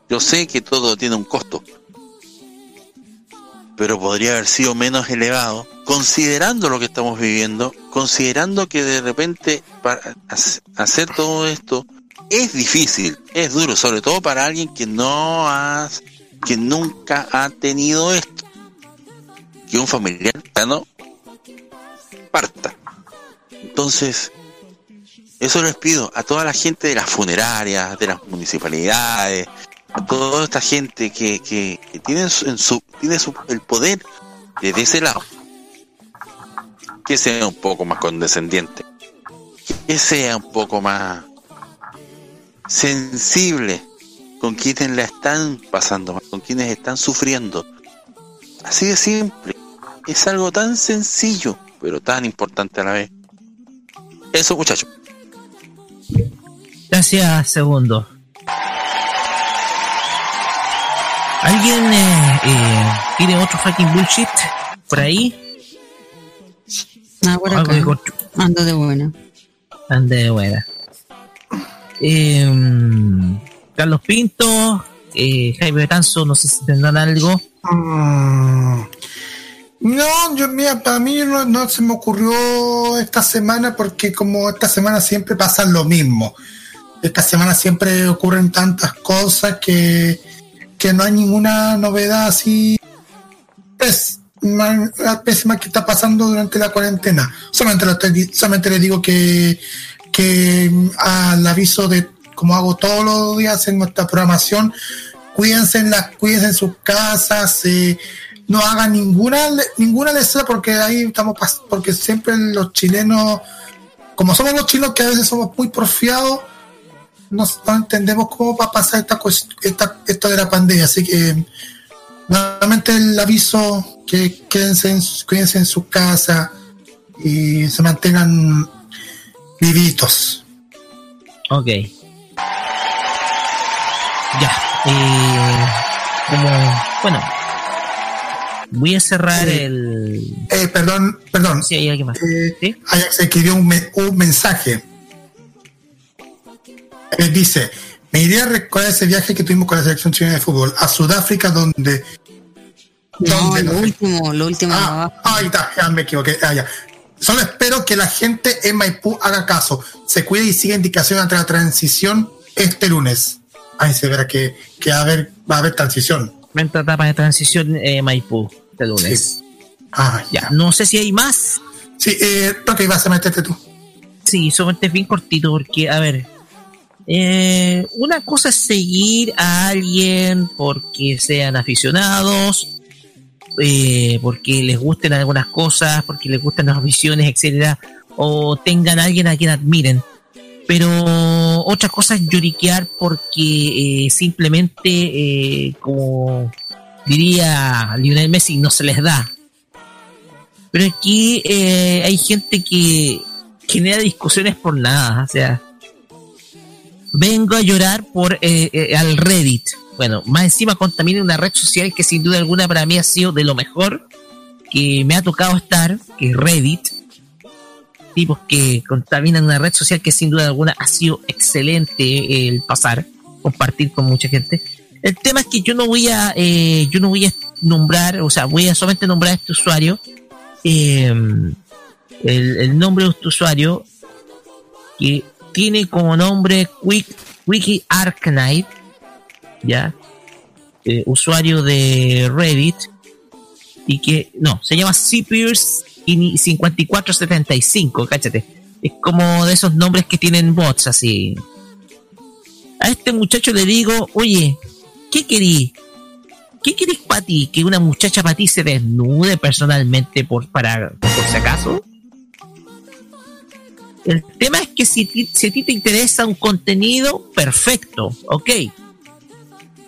Yo sé que todo tiene un costo, pero podría haber sido menos elevado, considerando lo que estamos viviendo, considerando que de repente para hac- hacer todo esto es difícil, es duro, sobre todo para alguien que no ha, que nunca ha tenido esto, que un familiar no parta. Entonces, eso les pido a toda la gente de las funerarias, de las municipalidades, toda esta gente que, que, que tiene, en su, tiene su, el poder desde ese lado, que sea un poco más condescendiente, que sea un poco más sensible con quienes la están pasando, con quienes están sufriendo. Así de simple. Es algo tan sencillo, pero tan importante a la vez. Eso, muchachos. Gracias, segundo. ¿Alguien eh, eh, tiene otro fucking bullshit por ahí? Ah, por Algo acá. de corto. Ando de buena. Ande de buena. Eh, Carlos Pinto, eh, Jaime Betanzo, no sé si tendrán algo. Mm. No, yo, mira, para mí no, no se me ocurrió esta semana porque como esta semana siempre pasa lo mismo. Esta semana siempre ocurren tantas cosas que, que no hay ninguna novedad así la pésima que está pasando durante la cuarentena. Solamente, solamente le digo que, que mm, al aviso de, como hago todos los días en nuestra programación, cuídense en las, cuídense en sus casas, eh, no hagan ninguna ninguna lectura porque ahí estamos porque siempre los chilenos, como somos los chinos que a veces somos muy porfiados, no, no entendemos cómo va a pasar esta, esta esto de la pandemia, así que nuevamente el aviso que quédense en, cuídense en su casa y se mantengan vivitos. Ok. Ya. Eh, como, bueno. Voy a cerrar el. Eh, perdón, perdón. Sí, hay alguien más. Eh, Ajax escribió un, me- un mensaje. Él dice, me iría a recordar ese viaje que tuvimos con la selección chilena de fútbol a Sudáfrica donde... No, donde lo nos- último, lo último. Ah, ahí está, ya me equivoqué. Ah, ya. Solo espero que la gente en Maipú haga caso, se cuide y siga indicaciones ante la transición este lunes. Ahí se verá que, que va, a haber, va a haber transición. Venta etapa de transición eh, Maipú, este lunes. Ah, ya. No sé si hay más. Sí, eh, Roque, vas a meterte tú. Sí, solamente es bien cortito porque, a ver, eh, una cosa es seguir a alguien porque sean aficionados, eh, porque les gusten algunas cosas, porque les gustan las visiones, etcétera, o tengan a alguien a quien admiren. Pero otra cosa es lloriquear porque eh, simplemente, eh, como diría Lionel Messi, no se les da. Pero aquí hay gente que genera discusiones por nada. O sea, vengo a llorar por eh, eh, al Reddit. Bueno, más encima contamina una red social que sin duda alguna para mí ha sido de lo mejor que me ha tocado estar, que es Reddit. Tipos que contaminan una red social que sin duda alguna ha sido excelente el pasar, compartir con mucha gente. El tema es que yo no voy a, eh, yo no voy a nombrar, o sea, voy a solamente nombrar a este usuario, eh, el, el nombre de este usuario que tiene como nombre Quick, Wiki Arknight, ya, Eh, usuario de Reddit, y que, no, se llama Cpierce 5475, cáchate. Es como de esos nombres que tienen bots así. A este muchacho le digo, oye, ¿qué querís? ¿Qué querés para ti? ¿Que una muchacha para ti se desnude personalmente por, para, por si acaso? El tema es que si, a ti te interesa un contenido, perfecto, ok.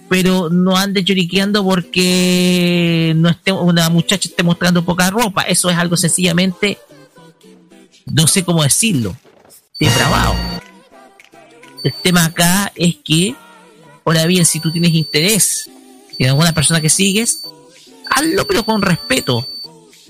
Pero no andes lloriqueando porque no esté, una muchacha esté mostrando poca ropa. Eso es algo sencillamente, no sé cómo decirlo, depravado. El tema acá es que, ahora bien, si tú tienes interés en alguna persona que sigues, hazlo pero con respeto.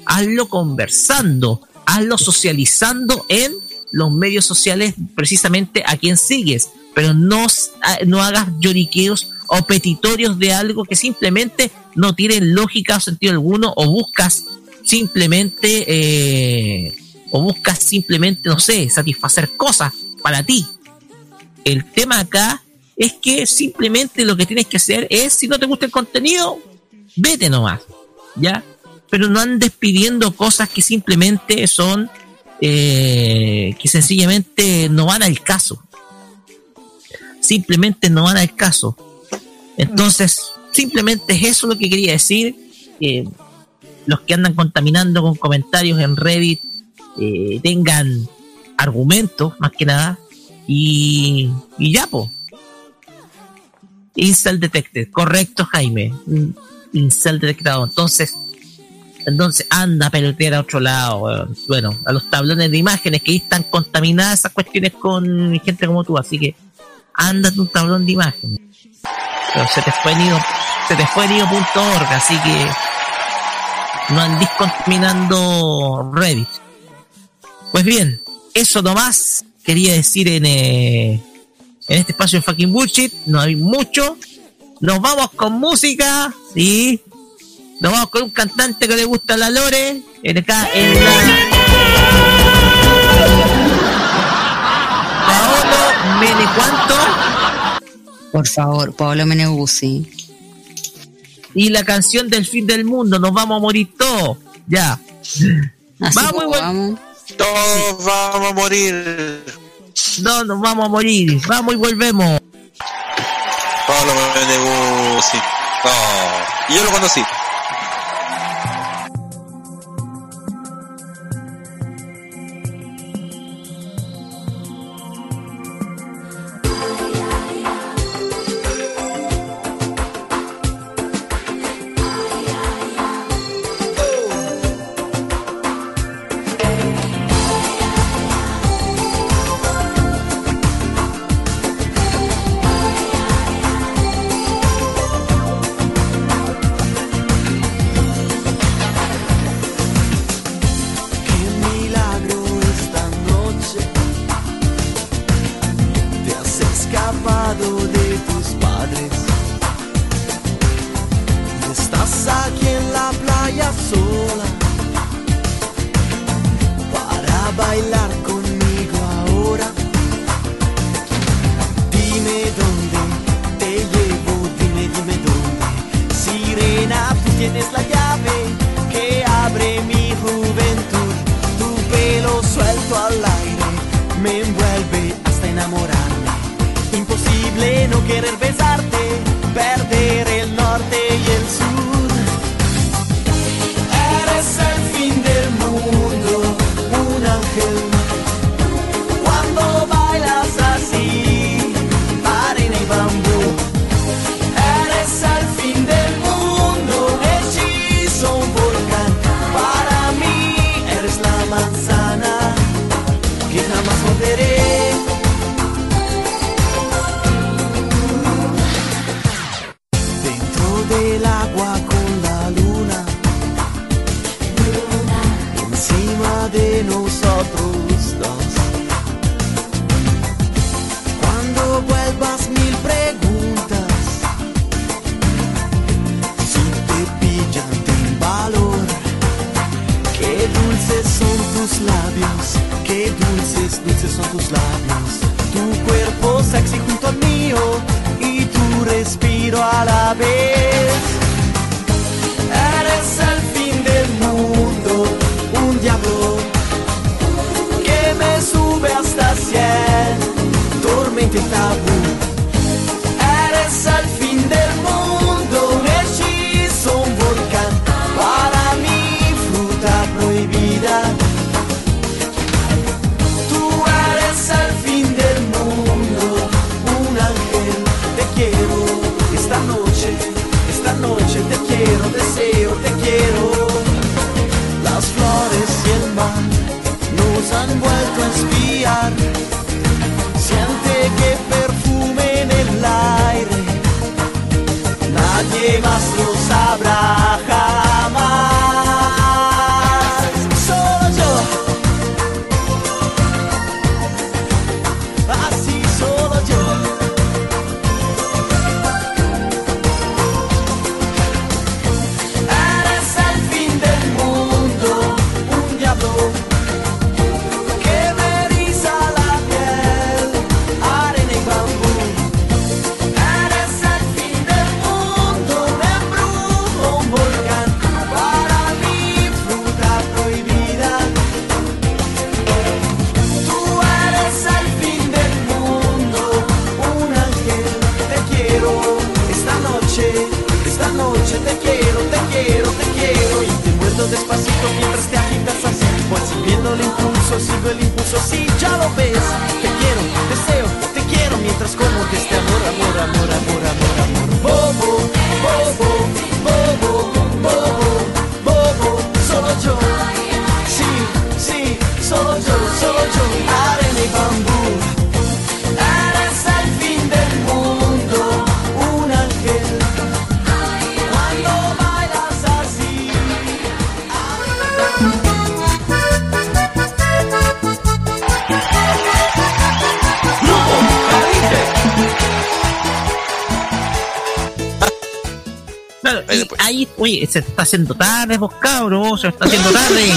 Hazlo conversando, hazlo socializando en los medios sociales precisamente a quien sigues, pero no, s- a- no hagas lloriqueos o petitorios de algo que simplemente no tienen lógica o sentido alguno o buscas simplemente eh, o buscas simplemente, no sé, satisfacer cosas para ti. El tema acá es que simplemente lo que tienes que hacer es, si no te gusta el contenido, vete nomás, ¿ya? Pero no andes pidiendo cosas que simplemente son, eh, que sencillamente no van al caso. Simplemente no van al caso. Entonces, simplemente es eso lo que quería decir. Que los que andan contaminando con comentarios en Reddit eh, tengan argumentos, más que nada. Y, y ya, po. Incel detected, correcto, Jaime. Incel detectado. Entonces, entonces anda a pelotear a otro lado. Bueno, a los tablones de imágenes que están contaminadas esas cuestiones con gente como tú. Así que anda a un tablón de imágenes. Pero se te fue nido, se te fue nido.org, así que no andís contaminando Reddit. Pues bien, eso nomás quería decir en, eh, en este espacio de fucking bullshit. No hay mucho. Nos vamos con música, sí. Nos vamos con un cantante que le gusta la Lore. En acá en la. Paolo Mene cuánto. Por favor, Paolo Meneguzzi. Y la canción del fin del mundo. Nos vamos a morir todos. Ya. vamos, y vol- Todos vamos a morir. No, nos vamos a morir. Vamos y volvemos. Pablo Meneguzzi. No. Y yo lo conocí. Está haciendo tarde, vos cabros, se está haciendo tarde.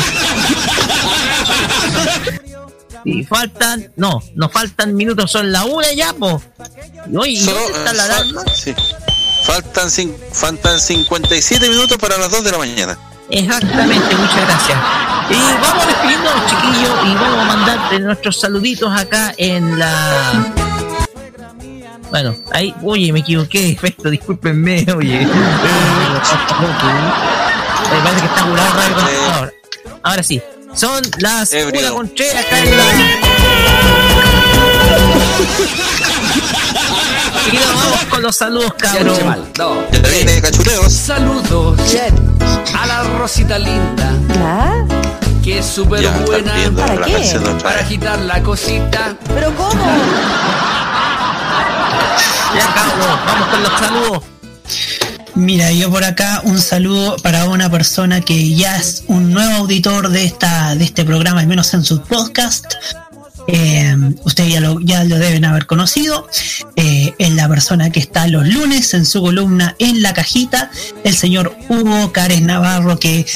Y faltan, no, nos faltan minutos, son la una ya, po. Y oye, ¿y Solo, dónde está eh, la fal- alarma? sí. Faltan, faltan 57 minutos para las 2 de la mañana. Exactamente, muchas gracias. Y vamos despidiendo, chiquillos, y vamos a mandarte nuestros saluditos acá en la. Bueno, ahí, oye, me equivoqué, perfecto, discúlpenme, oye. Eh, parece que está curado contestador. Ahora sí, son las Ebrio. una con tres acá en la. Chiquillos, vamos con los saludos, cabrón. Ya viene cachureos. Saludos a la Rosita linda. Que es súper Ya, está buena ¿Para la qué? para agitar la cosita. ¿Pero cómo? Ya, cabrón, vamos con los saludos. Mira, yo por acá un saludo para una persona que ya es un nuevo auditor de esta de este programa, al menos en su podcast. Eh, ustedes ya lo, ya lo deben haber conocido. Eh, es la persona que está los lunes en su columna en la cajita, el señor Hugo Cares Navarro, que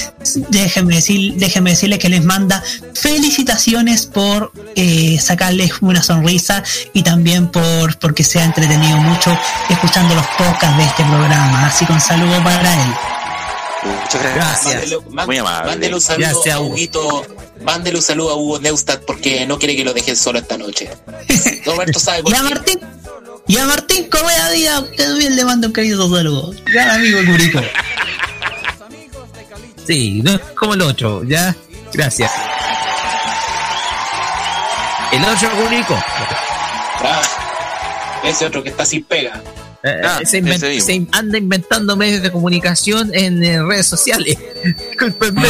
déjenme, decir, déjenme decirles que les manda felicitaciones por eh, sacarles una sonrisa y también por porque se ha entretenido mucho escuchando los podcasts de este programa. Así que un saludo para él. Muchas gracias. Mándele, man- Muy amable. mándele un saludo Gracias, a Hugo. Huguito. Mándele un saludo a Hugo Neustadt porque no quiere que lo dejen solo esta noche. Roberto sabe por Y a. Martín, y a Martín Correa Díaz, usted bien le manda un querido saludo. Gran amigo Curico. Sí, no es como el otro, ya. Gracias. El otro único. Ah, ese otro que está sin pega. Eh, Ah, se, inven- ese mismo. se anda inventando medios de comunicación en eh, redes sociales. Discúlpenme.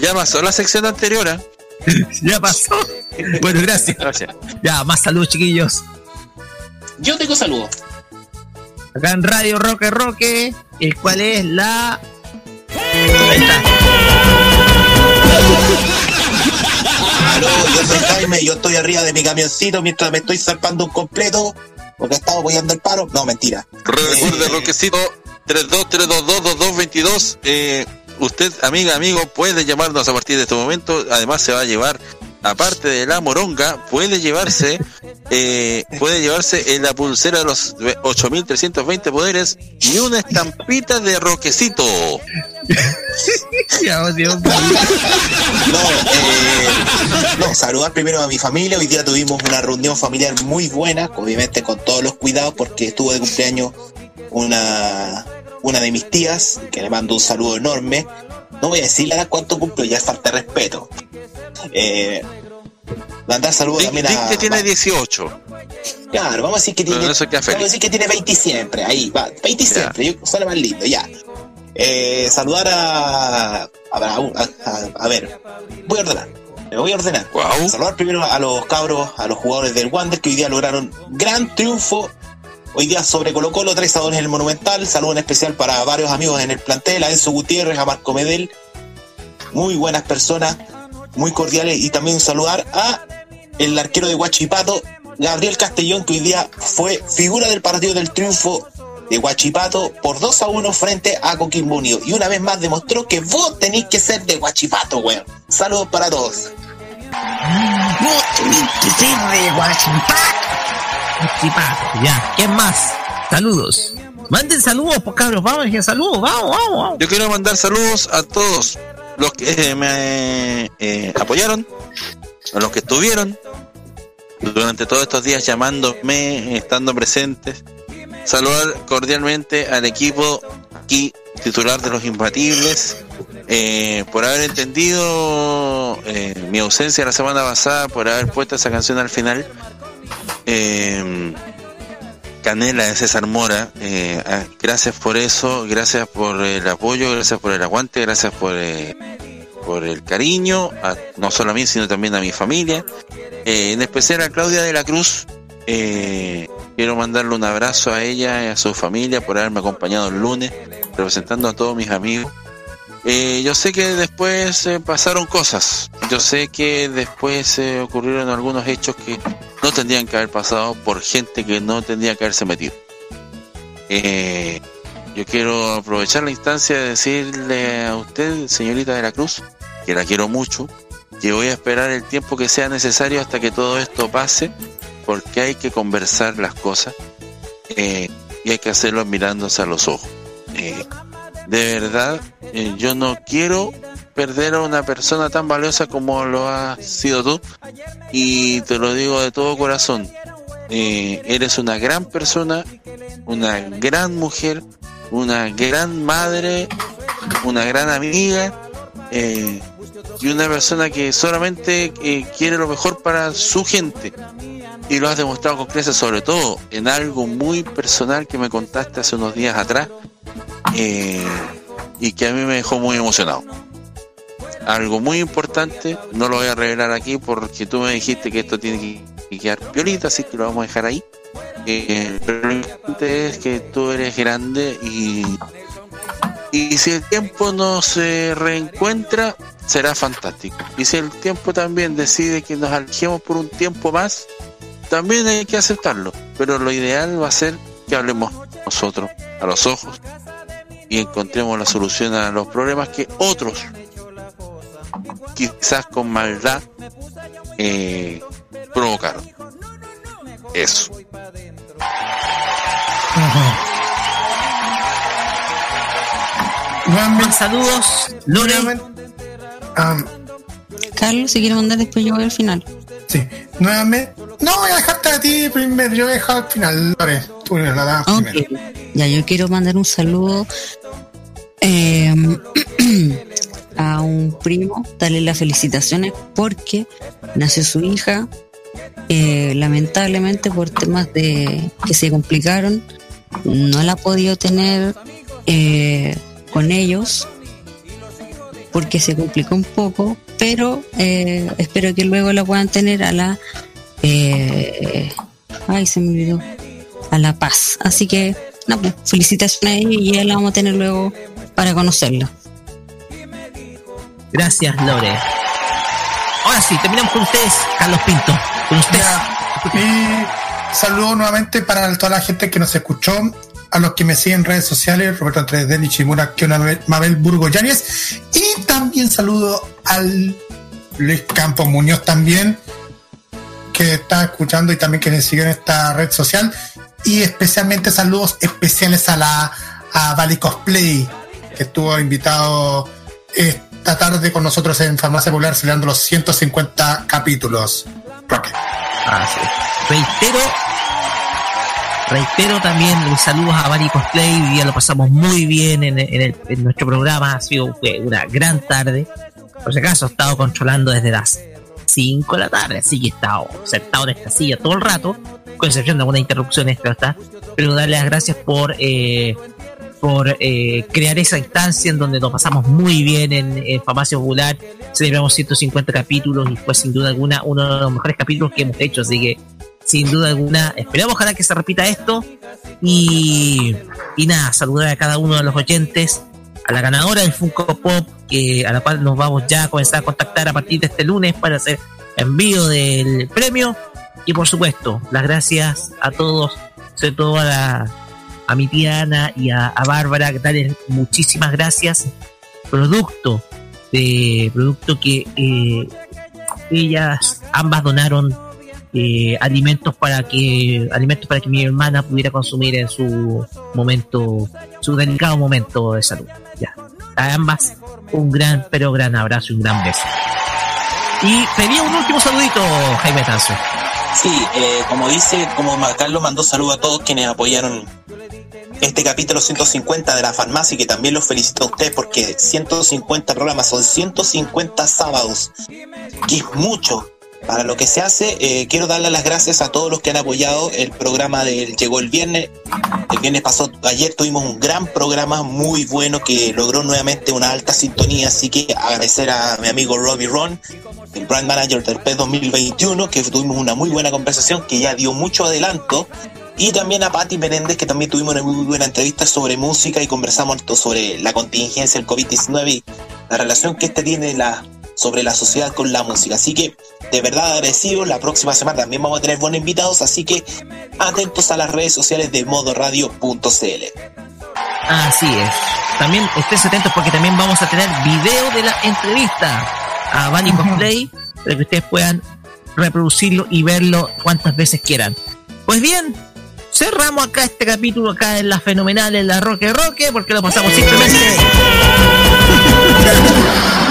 Ya pasó la sección anterior. ¿eh? ya pasó. Bueno, gracias. Gracias. Ya, más saludos, chiquillos. Yo tengo saludos. Acá en Radio Roque Roque, el cual es la. Ahí está. Yo soy Jaime, yo estoy arriba de mi camioncito mientras me estoy zarpando un completo porque estaba apoyando el paro. No, mentira. Recuerde, Roquecito, 32-322-2222. Eh, usted, amiga, amigo, puede llamarnos a partir de este momento. Además, se va a llevar, aparte de la moronga, puede llevarse, eh, puede llevarse en la pulsera de los 8320 poderes y una estampita de Roquecito. No, eh, no, saludar primero a mi familia. Hoy día tuvimos una reunión familiar muy buena, obviamente con todos los cuidados, porque estuvo de cumpleaños una, una de mis tías, que le mando un saludo enorme. No voy a decirle a cuánto cumplo, ya es falta de respeto. Eh, mandar saludos también Dick a. que tiene 18. Claro, vamos a decir que tiene. eso queda Vamos a decir que tiene 20 siempre, ahí, va, 20 siempre, yo, suena más lindo, ya. Eh, saludar a a, a, a- a ver, voy a ordenar, me voy a ordenar. Saludar primero a los cabros, a los jugadores del Wander que hoy día lograron gran triunfo. Hoy día sobre Colo Colo, 3 a 2 en el Monumental. Saludo en especial para varios amigos en el plantel, a Enzo Gutiérrez, a Marco Medel. Muy buenas personas, muy cordiales. Y también saludar a el arquero de Huachipato, Gabriel Castellón, que hoy día fue figura del partido del triunfo de Huachipato por 2 a 1 frente a Coquimbo Unido. Y una vez más demostró que vos tenéis que ser de Huachipato, weón. Saludos para todos. Vos tenés que ser de Guachipato. Guachipato, ya. ¿Quién más? Saludos. Manden saludos, pues cabros. Vamos, dije saludos. Vamos, vamos, vamos. Yo quiero mandar saludos a todos los que eh, me eh, apoyaron, a los que estuvieron durante todos estos días llamándome, estando presentes. Saludar cordialmente al equipo aquí titular de los imbatibles eh, por haber entendido eh, mi ausencia la semana pasada, por haber puesto esa canción al final. Eh, Canela de César Mora, eh, ah, gracias por eso, gracias por el apoyo, gracias por el aguante, gracias por, eh, por el cariño, a- no solo a mí, sino también a mi familia. Eh, en especial a Claudia de la Cruz, quiero mandarle un abrazo a ella y a su familia por haberme acompañado el lunes, representando a todos mis amigos. Eh, yo sé que después eh, pasaron cosas, yo sé que después eh, ocurrieron algunos hechos que no tendrían que haber pasado por gente que no tendría que haberse metido. Eh, yo quiero aprovechar la instancia de decirle a usted, señorita de la Cruz, que la quiero mucho, que voy a esperar el tiempo que sea necesario hasta que todo esto pase, porque hay que conversar las cosas eh, y hay que hacerlo mirándose a los ojos. Eh, de verdad, eh, yo no quiero perder a una persona tan valiosa como lo has sido tú y te lo digo de todo corazón. Eres una gran persona, una gran mujer, una gran madre, una gran amiga y una persona que solamente eh, quiere lo mejor para su gente. Y lo has demostrado con creces, sobre todo en algo muy personal que me contaste hace unos días atrás eh, y que a mí me dejó muy emocionado. Algo muy importante, no lo voy a revelar aquí porque tú me dijiste que esto tiene que- que quedar piolita, así que lo vamos a dejar ahí. Eh, pero lo importante es que tú eres grande y, y si el tiempo nos eh, reencuentra, será fantástico. Y si el tiempo también decide que nos alejemos por un tiempo más, también hay que aceptarlo. Pero lo ideal va a ser que hablemos nosotros a los ojos y encontremos la solución a los problemas que otros, quizás con maldad, eh, provocaron. Eso. Saludos, Lore. Carlos, si quiere mandar después yo voy al final. Sí, nuevamente. No, voy a dejarte a ti primero, yo voy a dejar al final. Lore, tú la das primero. Ya, yo quiero mandar un saludo eh, a un primo, darle las felicitaciones porque nació su hija. eh, lamentablemente por temas de que se complicaron, no la ha podido tener eh, con ellos porque se complicó un poco, pero eh, espero que luego la puedan tener a la eh, ay se me olvidó a la paz. Así que no, pues, felicitaciones a ella y ya la vamos a tener luego para conocerla. Gracias, Lore. Ahora sí, terminamos con ustedes, Carlos Pinto. Con ustedes. Y saludo nuevamente para toda la gente que nos escuchó, a los que me siguen en redes sociales, Roberto Andrés Deni Chimura, que Mabel Burgo Yáñez, y también saludo al Luis Campos Muñoz también, que está escuchando y también que me sigue en esta red social, y especialmente saludos especiales a la a Valley Cosplay, que estuvo invitado esta tarde con nosotros en Farmacia Popular celebrando los 150 capítulos. Así es. Reitero, reitero también mis saludos a Bari Cosplay. Hoy día lo pasamos muy bien en, nuestro programa. Ha sido una gran tarde. Por si acaso, he estado controlando desde las 5 de la tarde, así que he estado sentado en esta silla todo el rato, con excepción de algunas interrupciones, claro está. Pero darle las gracias por. eh, por eh, crear esa instancia en donde nos pasamos muy bien en, en Farmacia Popular. Celebramos 150 capítulos y fue sin duda alguna uno de los mejores capítulos que hemos hecho. Así que, sin duda alguna, esperamos ojalá que se repita esto. Y, y nada, saludar a cada uno de los oyentes, a la ganadora del Funko Pop, que a la cual nos vamos ya a comenzar a contactar a partir de este lunes para hacer envío del premio. Y por supuesto, las gracias a todos, sobre todo a la, a mi tía Ana y a, a Bárbara, que muchísimas gracias. Producto de producto que eh, ellas ambas donaron eh, alimentos para que alimentos para que mi hermana pudiera consumir en su momento, su delicado momento de salud. Ya. A ambas un gran, pero gran abrazo y un gran beso. Y pedía un último saludito, Jaime Tanzo. Sí, eh, como dice, como Carlos mandó saludo a todos quienes apoyaron este capítulo 150 de la farmacia que también los felicito a ustedes porque 150 programas son 150 sábados, que es mucho para lo que se hace. Eh, quiero darle las gracias a todos los que han apoyado el programa del Llegó el Viernes. El viernes pasó, ayer tuvimos un gran programa muy bueno que logró nuevamente una alta sintonía, así que agradecer a mi amigo Robbie Ron, el brand manager del PES 2021, que tuvimos una muy buena conversación que ya dio mucho adelanto. Y también a Patti Menéndez, que también tuvimos una muy buena entrevista sobre música y conversamos sobre la contingencia del COVID-19 y la relación que este tiene la, sobre la sociedad con la música. Así que, de verdad agradecido. La próxima semana también vamos a tener buenos invitados, así que atentos a las redes sociales de modoradio.cl. Así es. También estés atentos porque también vamos a tener video de la entrevista a Bunny Cosplay para que ustedes puedan reproducirlo y verlo cuantas veces quieran. Pues bien, cerramos acá este capítulo acá en la fenomenal, en la Roque Roque, porque lo pasamos simplemente.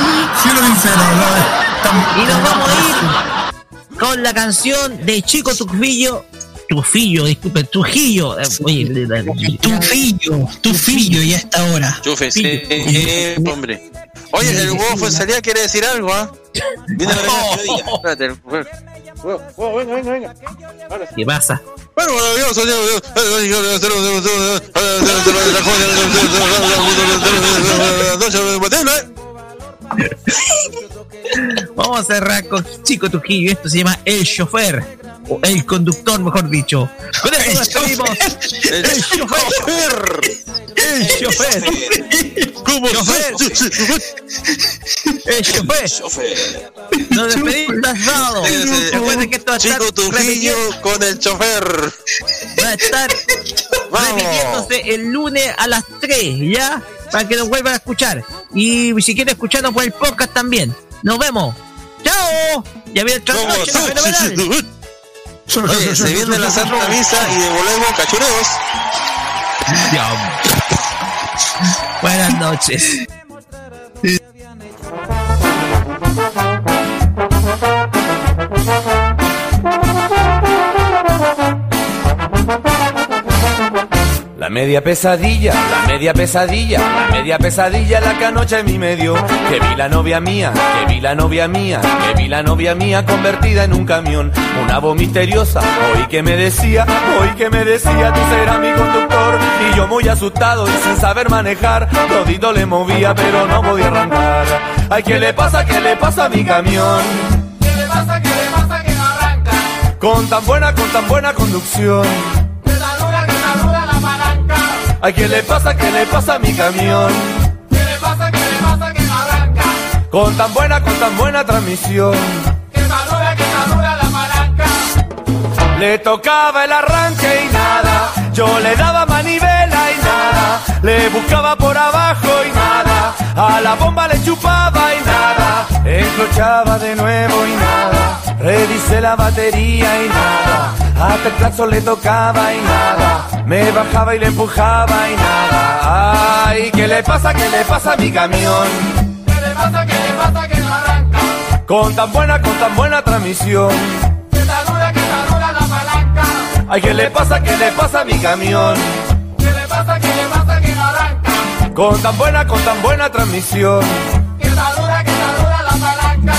Y nos vamos a ir con la canción de Chico Trujillo. Trujillo, disculpen, Trujillo. eh, Oye, Trujillo, Trujillo, y a esta hora. Chufe, sí, eh, hombre. Oye, el huevo fue salida quiere decir algo, ¿ah? Viene Espérate, venga, venga, venga. Ahora sí. ¿Qué pasa? Bueno, maravilloso, Dios, Vamos a cerrar con Chico Trujillo. Esto se llama El Chofer. O El Conductor, mejor dicho. Con eso nos despedimos. El Chofer. El Chofer. ¿Cómo? Chofer. El Chofer. Nos despedimos el sábado. Recuerden que esto va a estar Chico Trujillo con el chofer. Va a estar repitiéndose el lunes a las 3, ¿ya? Para que nos vuelvan a escuchar. Y si quieren escucharnos por el podcast también. Nos vemos. ¡Chao! Ya viene otra ¿Cómo? noche. Oye, se viene la Santa Misa y devolvemos cachureos. Buenas noches. Media pesadilla, la media pesadilla, la media pesadilla la que anoche en mi medio. Que vi la novia mía, que vi la novia mía, que vi la novia mía convertida en un camión. Una voz misteriosa, hoy que me decía, hoy que me decía, tú serás mi conductor. Y yo muy asustado y sin saber manejar, todito le movía pero no podía arrancar. Ay, ¿qué le pasa, qué le pasa a mi camión? ¿Qué le pasa, qué le pasa que no arranca? Con tan buena, con tan buena conducción. ¿A quién le pasa, qué le pasa a mi camión? ¿Qué le pasa, qué le pasa que no arranca? Con tan buena, con tan buena transmisión. Que madura, que madura la palanca. Le tocaba el arranque y nada. Yo le daba manivela y nada. Le buscaba por abajo y nada. A la bomba le chupaba y nada. Encrochaba de nuevo y nada. Revisé la batería y nada. Hasta el claxon le tocaba y nada. Me bajaba y le empujaba y nada. Ay, ¿qué le pasa, qué le pasa a mi camión? ¿Qué le pasa, qué le pasa que no arranca? Con tan buena, con tan buena transmisión. Que saluda, que saluda la palanca. Ay, ¿qué le pasa, qué le pasa a mi camión? Con tan buena, con tan buena transmisión. Que saluda, que saluda la palanca.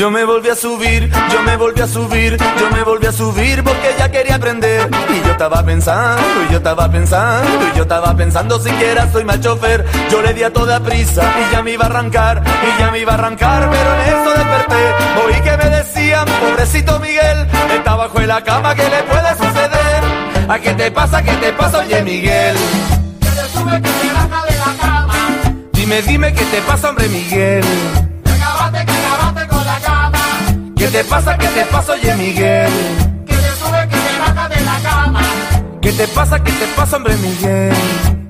Yo me volví a subir, yo me volví a subir, yo me volví a subir porque ya quería aprender. Y yo estaba pensando, y yo estaba pensando, y yo estaba pensando siquiera soy mal chofer. Yo le di a toda prisa y ya me iba a arrancar, y ya me iba a arrancar, pero en eso desperté. Oí que me decían, pobrecito Miguel, está bajo en la cama, ¿qué le puede suceder? ¿A qué te pasa, qué te pasa, oye Miguel? Que te sube, que te baja de la cama. Dime, dime, ¿qué te pasa, hombre Miguel? ¿Qué te pasa? ¿Qué te pasa, oye Miguel? Que te sube, que te baja de la cama. ¿Qué te pasa? ¿Qué te pasa, hombre Miguel?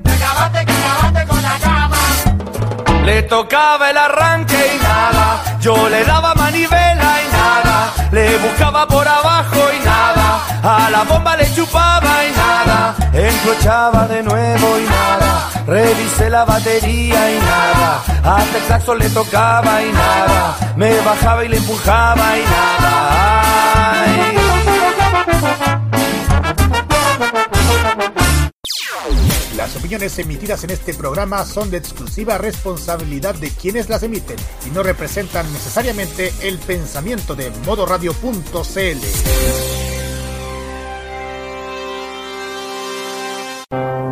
Que acabaste, que acabaste con la cama. Le tocaba el arranque y nada. Yo le daba manivela y nada. Le buscaba por abajo y nada. A la bomba le chupaba y nada. aflochaba de nuevo y nada. Revisé la batería y nada. Hasta el saxo le tocaba y nada. Me bajaba y le empujaba y nada. Las opiniones emitidas en este programa son de exclusiva responsabilidad de quienes las emiten y no representan necesariamente el pensamiento de modoradio.cl.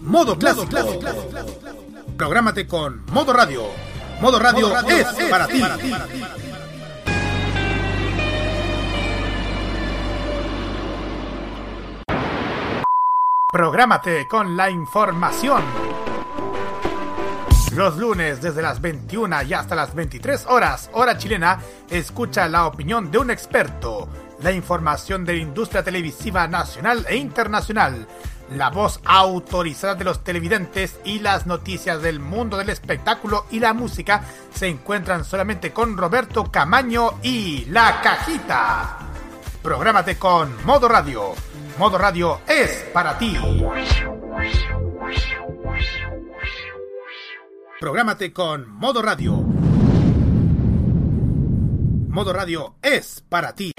Modo clásico. Prográmate con Modo Radio. Modo Radio, es, para ti. Prográmate con la información. Los lunes desde las 21 y hasta las 23 horas, hora chilena, escucha la opinión de un experto, la información de la industria televisiva nacional e internacional, la voz autorizada de los televidentes y las noticias del mundo del espectáculo y la música se encuentran solamente con Roberto Camaño y La Cajita. Prográmate con Modo Radio. Modo Radio es para ti. Prográmate con Modo Radio. Modo Radio es para ti.